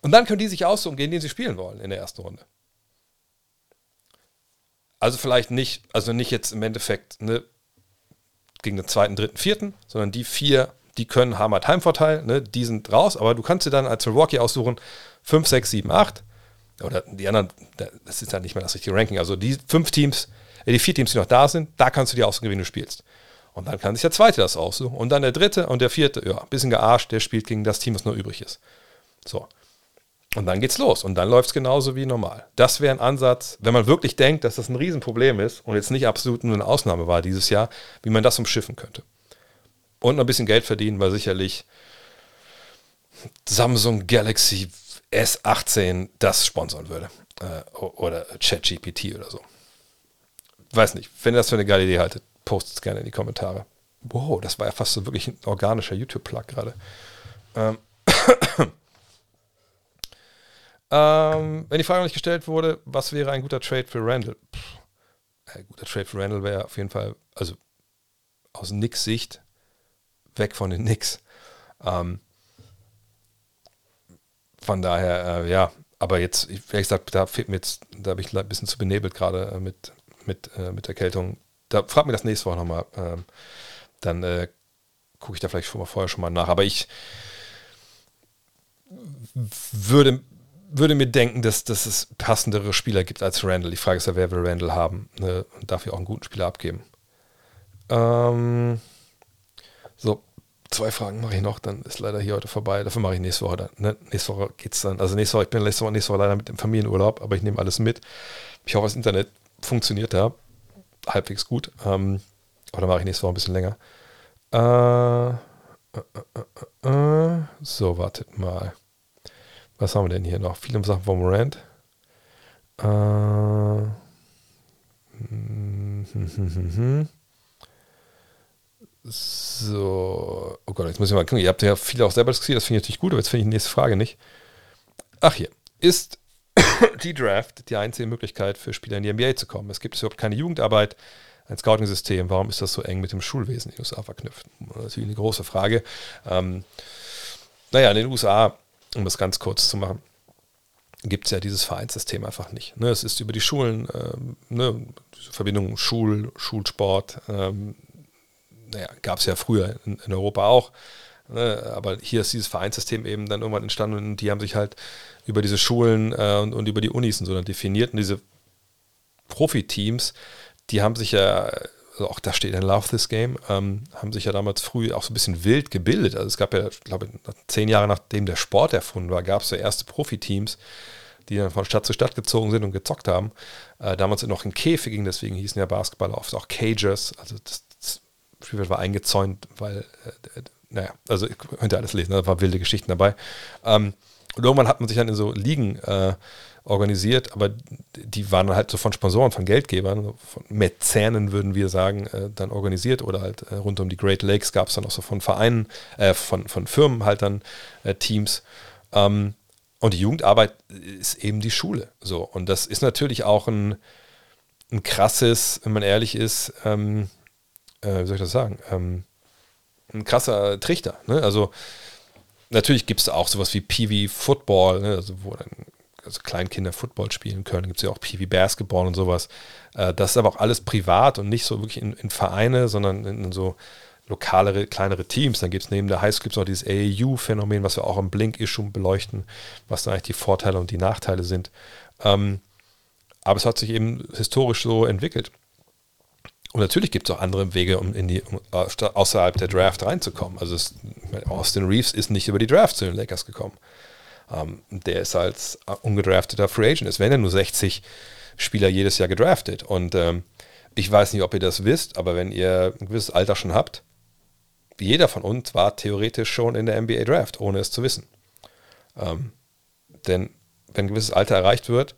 Und dann können die sich aussuchen, gegen den sie spielen wollen in der ersten Runde. Also vielleicht nicht, also nicht jetzt im Endeffekt ne, gegen den zweiten, dritten, vierten, sondern die vier, die können, haben halt Heimvorteil, ne, die sind raus, aber du kannst dir dann als Milwaukee aussuchen, 5, 6, 7, 8. Oder die anderen, das ist ja nicht mehr das richtige Ranking. Also die fünf Teams, die vier Teams, die noch da sind, da kannst du die aussuchen, wie du spielst. Und dann kann sich der zweite das aussuchen. Und dann der dritte und der vierte, ja, ein bisschen gearscht, der spielt gegen das Team, was nur übrig ist. So. Und dann geht's los. Und dann läuft es genauso wie normal. Das wäre ein Ansatz, wenn man wirklich denkt, dass das ein Riesenproblem ist und jetzt nicht absolut nur eine Ausnahme war dieses Jahr, wie man das umschiffen könnte. Und noch ein bisschen Geld verdienen, weil sicherlich Samsung Galaxy S18 das sponsern würde. Äh, oder ChatGPT oder so. Weiß nicht. Wenn ihr das für eine geile Idee haltet, postet es gerne in die Kommentare. Wow, das war ja fast so wirklich ein organischer YouTube-Plug gerade. Ähm. Ähm, wenn die Frage noch nicht gestellt wurde, was wäre ein guter Trade für Randall? Pff, ein guter Trade für Randall wäre auf jeden Fall, also aus Nicks Sicht, weg von den Knicks. Ähm, von daher, äh, ja, aber jetzt, ehrlich gesagt, da fehlt mir jetzt, da bin ich ein bisschen zu benebelt gerade äh, mit, mit, äh, mit Erkältung. Da frag mir das nächste Woche nochmal. Ähm, dann äh, gucke ich da vielleicht schon mal vorher schon mal nach. Aber ich würde, würde mir denken, dass, dass es passendere Spieler gibt als Randall. Die Frage ist ja, wer will Randall haben ne? und dafür auch einen guten Spieler abgeben. Ähm, so, zwei Fragen mache ich noch, dann ist leider hier heute vorbei. Dafür mache ich nächste Woche. Ne? Nächste Woche geht's dann. Also nächste Woche, ich bin nächste Woche, nächste Woche leider mit dem Familienurlaub, aber ich nehme alles mit. Ich hoffe, das Internet funktioniert da halbwegs gut. Ähm, aber dann mache ich nächste Woche ein bisschen länger. Äh, äh, äh, äh so, wartet mal. Was haben wir denn hier noch? Viele Sachen von Morant. Äh. So, oh Gott, jetzt muss ich mal gucken. Ihr habt ja viele auch selber diskutiert, das finde ich natürlich gut, aber jetzt finde ich die nächste Frage nicht. Ach hier, ist die Draft die einzige Möglichkeit für Spieler in die NBA zu kommen? Es gibt überhaupt keine Jugendarbeit, ein Scouting-System. Warum ist das so eng mit dem Schulwesen in den USA verknüpft? Das ist natürlich eine große Frage. Ähm, naja, in den USA, um das ganz kurz zu machen, gibt es ja dieses Vereinssystem einfach nicht. Ne, es ist über die Schulen, ähm, ne, Verbindung Schul, Schulsport, ähm, naja, gab es ja früher in, in Europa auch. Ne? Aber hier ist dieses Vereinssystem eben dann irgendwann entstanden und die haben sich halt über diese Schulen äh, und, und, über die Unis und so dann definiert. Und diese Profiteams, die haben sich ja, also auch da steht in Love This Game, ähm, haben sich ja damals früh auch so ein bisschen wild gebildet. Also es gab ja, ich glaube, zehn Jahre nachdem der Sport erfunden war, gab es ja erste Profiteams, die dann von Stadt zu Stadt gezogen sind und gezockt haben. Äh, damals noch in Käfigen, deswegen hießen ja Basketball oft auch Cages. Also das, Spielfeld war eingezäunt, weil äh, naja, also könnt ihr alles lesen, da waren wilde Geschichten dabei. Ähm, und irgendwann hat man sich dann in so Ligen äh, organisiert, aber die waren halt so von Sponsoren, von Geldgebern, von Mäzenen würden wir sagen, äh, dann organisiert oder halt äh, rund um die Great Lakes gab es dann auch so von Vereinen, äh, von, von Firmen halt dann äh, Teams. Ähm, und die Jugendarbeit ist eben die Schule. So. Und das ist natürlich auch ein, ein krasses, wenn man ehrlich ist, ähm, äh, wie soll ich das sagen, ähm, ein krasser Trichter. Ne? Also natürlich gibt es auch sowas wie Peewee Football, ne? also wo dann also Kleinkinder Football spielen können. Gibt es ja auch Peewee Basketball und sowas. Äh, das ist aber auch alles privat und nicht so wirklich in, in Vereine, sondern in, in, so lokalere, kleinere Teams. Dann gibt es neben der Highschool noch dieses AAU-Phänomen, was wir auch im Blink-Issue beleuchten, was dann eigentlich die Vorteile und die Nachteile sind. Ähm, aber es hat sich eben historisch so entwickelt. Und natürlich gibt es auch andere Wege, um in die um, außerhalb der Draft reinzukommen. Also es, Austin Reeves ist nicht über die Draft zu den Lakers gekommen. Ähm, der ist als ungedrafteter Free Agent. Es werden ja nur 60 Spieler jedes Jahr gedraftet. Und ähm, ich weiß nicht, ob ihr das wisst, aber wenn ihr ein gewisses Alter schon habt, jeder von uns war theoretisch schon in der NBA Draft, ohne es zu wissen. Ähm, denn wenn ein gewisses Alter erreicht wird,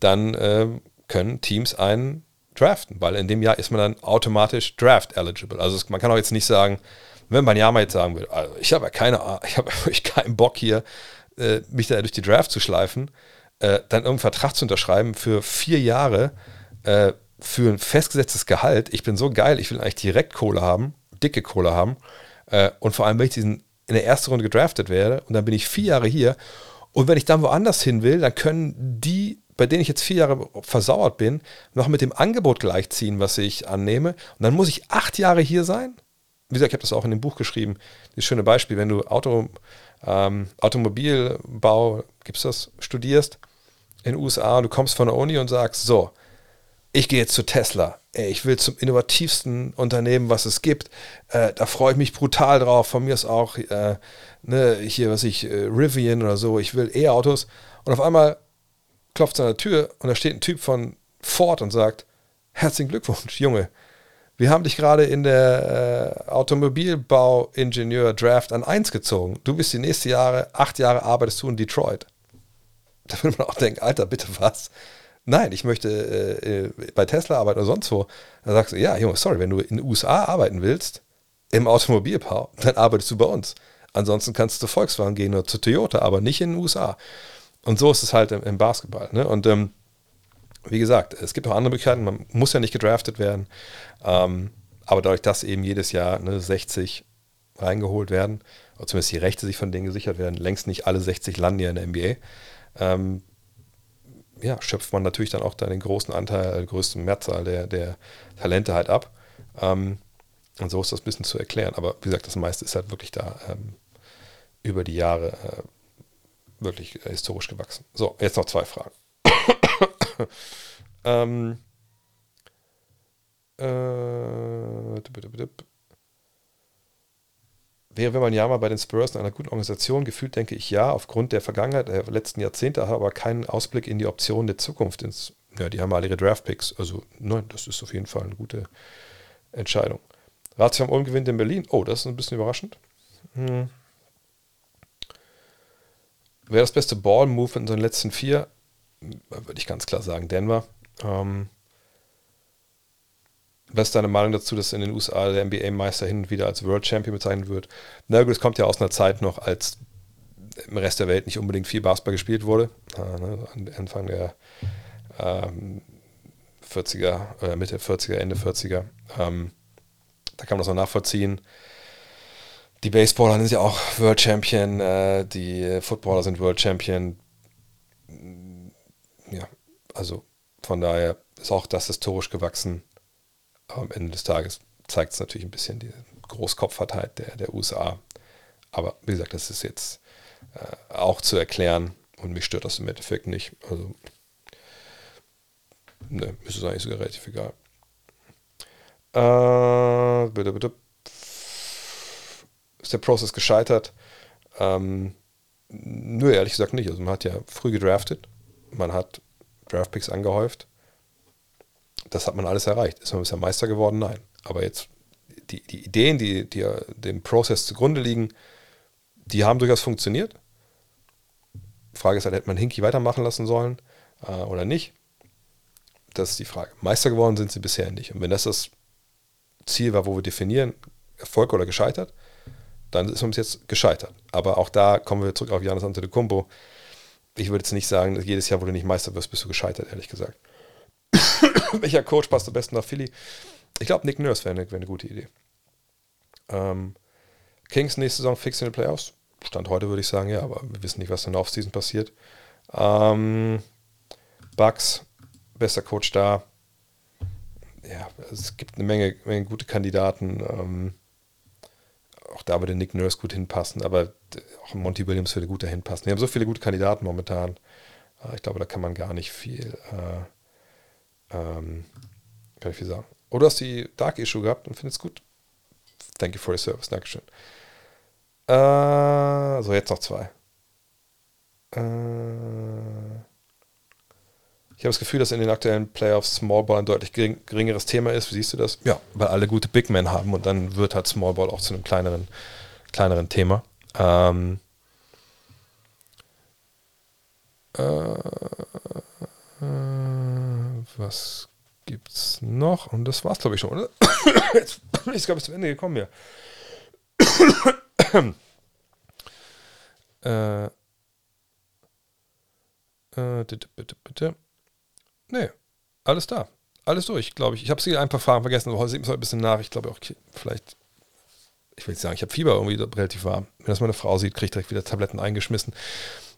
dann äh, können Teams einen draften, weil in dem Jahr ist man dann automatisch draft eligible. Also man kann auch jetzt nicht sagen, wenn man ja mal jetzt sagen würde, also ich habe ja keine, ich habe wirklich keinen Bock hier äh, mich da durch die Draft zu schleifen, äh, dann irgendeinen Vertrag zu unterschreiben für vier Jahre äh, für ein festgesetztes Gehalt. Ich bin so geil, ich will eigentlich direkt Kohle haben, dicke Kohle haben. Äh, und vor allem, wenn ich diesen in der ersten Runde gedraftet werde und dann bin ich vier Jahre hier. Und wenn ich dann woanders hin will, dann können die, bei denen ich jetzt vier Jahre versauert bin, noch mit dem Angebot gleichziehen, was ich annehme. Und dann muss ich acht Jahre hier sein. Wie gesagt, ich habe das auch in dem Buch geschrieben. Das schöne Beispiel, wenn du Auto, ähm, Automobilbau, gibt's das, studierst in den USA und du kommst von der Uni und sagst, so, ich gehe jetzt zu Tesla. Ey, ich will zum innovativsten Unternehmen, was es gibt. Äh, da freue ich mich brutal drauf. Von mir ist auch äh, ne, hier, was ich, äh, Rivian oder so. Ich will E-Autos. Und auf einmal klopft es an der Tür und da steht ein Typ von Ford und sagt: Herzlichen Glückwunsch, Junge. Wir haben dich gerade in der äh, Automobilbauingenieur-Draft an 1 gezogen. Du bist die nächsten Jahre, acht Jahre arbeitest du in Detroit. Da würde man auch denken, Alter, bitte was? Nein, ich möchte äh, bei Tesla arbeiten oder sonst wo. Dann sagst du, ja, Junge, sorry, wenn du in den USA arbeiten willst, im Automobilbau, dann arbeitest du bei uns. Ansonsten kannst du zu Volkswagen gehen oder zu Toyota, aber nicht in den USA. Und so ist es halt im, im Basketball. Ne? Und ähm, wie gesagt, es gibt auch andere Möglichkeiten, man muss ja nicht gedraftet werden. Ähm, aber dadurch, dass eben jedes Jahr ne, 60 reingeholt werden, oder zumindest die Rechte sich von denen gesichert werden, längst nicht alle 60 landen ja in der NBA, ähm, ja, schöpft man natürlich dann auch da den großen Anteil, den größten Mehrzahl der, der Talente halt ab. Ähm, und so ist das ein bisschen zu erklären. Aber wie gesagt, das meiste ist halt wirklich da ähm, über die Jahre äh, wirklich äh, historisch gewachsen. So, jetzt noch zwei Fragen. ähm, äh, Wäre, wenn man ja mal bei den Spurs in einer guten Organisation gefühlt, denke ich ja, aufgrund der Vergangenheit der letzten Jahrzehnte, aber keinen Ausblick in die Optionen der Zukunft. Ins, ja, die haben alle ihre Draftpicks. Also, nein, das ist auf jeden Fall eine gute Entscheidung. Ratio am Ulm gewinnt in Berlin. Oh, das ist ein bisschen überraschend. Hm. Wer das beste Ball-Move in den letzten vier? Würde ich ganz klar sagen, Denver. Ähm, was ist deine Meinung dazu, dass in den USA der NBA-Meister hin und wieder als World Champion bezeichnet wird? Na gut, es kommt ja aus einer Zeit noch, als im Rest der Welt nicht unbedingt viel Basketball gespielt wurde. Äh, ne, Anfang der ähm, 40er, äh, Mitte 40er, Ende 40er. Ähm, da kann man das noch nachvollziehen. Die Baseballer sind ja auch World Champion, äh, die Footballer sind World Champion. Ja, also von daher ist auch das historisch gewachsen. Aber am Ende des Tages zeigt es natürlich ein bisschen die Großkopfertheit der, der USA. Aber wie gesagt, das ist jetzt äh, auch zu erklären und mich stört das im Endeffekt nicht. Also, ne, ist es eigentlich sogar relativ egal. Äh, bitte, bitte. Ist der Prozess gescheitert? Ähm, nö, ehrlich gesagt nicht. Also man hat ja früh gedraftet, man hat Draftpicks angehäuft das hat man alles erreicht. Ist man bisher Meister geworden? Nein. Aber jetzt die, die Ideen, die, die dem Prozess zugrunde liegen, die haben durchaus funktioniert. Frage ist halt, hätte man Hinky weitermachen lassen sollen äh, oder nicht? Das ist die Frage. Meister geworden sind sie bisher nicht. Und wenn das das Ziel war, wo wir definieren, Erfolg oder gescheitert, dann ist bis jetzt gescheitert. Aber auch da kommen wir zurück auf Janis Antetokounmpo. Ich würde jetzt nicht sagen, jedes Jahr, wo du nicht Meister wirst, bist du gescheitert, ehrlich gesagt. Welcher Coach passt am besten nach Philly? Ich glaube, Nick Nurse wäre eine, wär eine, gute Idee. Ähm, Kings nächste Saison fix in den Playoffs. Stand heute würde ich sagen, ja, aber wir wissen nicht, was in der Offseason passiert. Ähm, Bucks, bester Coach da. Ja, es gibt eine Menge, Menge gute Kandidaten. Ähm, auch da würde Nick Nurse gut hinpassen, aber auch Monty Williams würde gut dahin passen. Wir haben so viele gute Kandidaten momentan. Äh, ich glaube, da kann man gar nicht viel, äh, ähm, kann ich viel sagen. Oder oh, du hast die Dark Issue gehabt und findest gut. Thank you for your service. Dankeschön. Äh, so, jetzt noch zwei. Äh, ich habe das Gefühl, dass in den aktuellen Playoffs Smallball ein deutlich gering, geringeres Thema ist. Wie siehst du das? Ja, weil alle gute Big Men haben und dann wird halt Smallball auch zu einem kleineren, kleineren Thema. Ähm, äh, äh, was gibt's noch? Und das war's, glaube ich, schon, oder? Jetzt bin ich, glaube ich, zum Ende gekommen hier. äh, äh, bitte, bitte, bitte. Nee, alles da. Alles durch, glaube ich. Ich habe sie ein paar Fragen vergessen, aber heute sieht man es ein bisschen nach. Ich glaube auch, vielleicht, ich will nicht sagen, ich habe Fieber irgendwie relativ warm. Wenn das meine Frau sieht, kriege ich direkt wieder Tabletten eingeschmissen.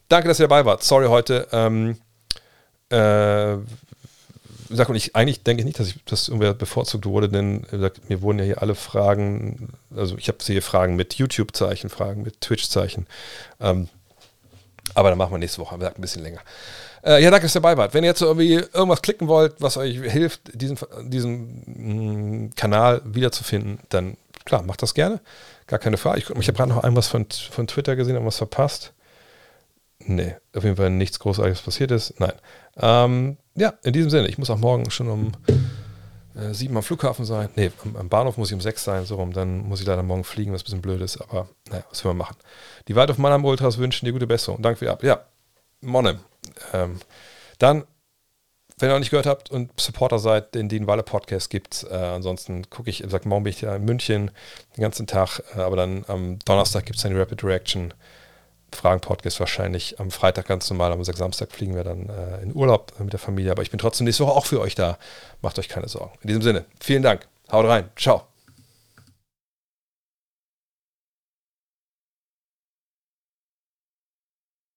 Danke, dass ihr dabei wart. Sorry heute. Ähm, äh, sag und ich, eigentlich denke ich nicht, dass ich das irgendwer bevorzugt wurde, denn gesagt, mir wurden ja hier alle Fragen, also ich habe hier Fragen mit YouTube-Zeichen, Fragen mit Twitch-Zeichen. Ähm, aber dann machen wir nächste Woche, ein bisschen länger. Äh, ja, danke, dass ihr dabei wart. Wenn ihr jetzt irgendwie irgendwas klicken wollt, was euch hilft, diesen, diesen mh, mm, Kanal wiederzufinden, dann klar, macht das gerne. Gar keine Frage. Ich, ich habe gerade noch irgendwas von, von Twitter gesehen, irgendwas verpasst. Nee, auf jeden Fall nichts Großartiges passiert ist. Nein. Ähm, ja, in diesem Sinne, ich muss auch morgen schon um äh, sieben am Flughafen sein. Nee, am, am, Bahnhof muss ich um sechs sein, so rum. Dann muss ich leider morgen fliegen, was ein bisschen blöd ist. Aber naja, was will man machen? Die Weit auf Mannheim Ultras wünschen dir gute Besserung. Danke für Ab. Ja, Monne. Ähm, dann, wenn ihr noch nicht gehört habt und Supporter seid, den Dean Walle Podcast gibt Äh, ansonsten gucke ich, sag morgen bin ich ja in München den ganzen Tag, äh, aber dann am Donnerstag gibt es dann die Rapid Reaction. Fragen-Podcast wahrscheinlich am Freitag ganz normal, am Samstag fliegen wir dann äh, in Urlaub mit der Familie, aber ich bin trotzdem nächste Woche auch für euch da. Macht euch keine Sorgen. In diesem Sinne, vielen Dank. Haut rein. Ciao.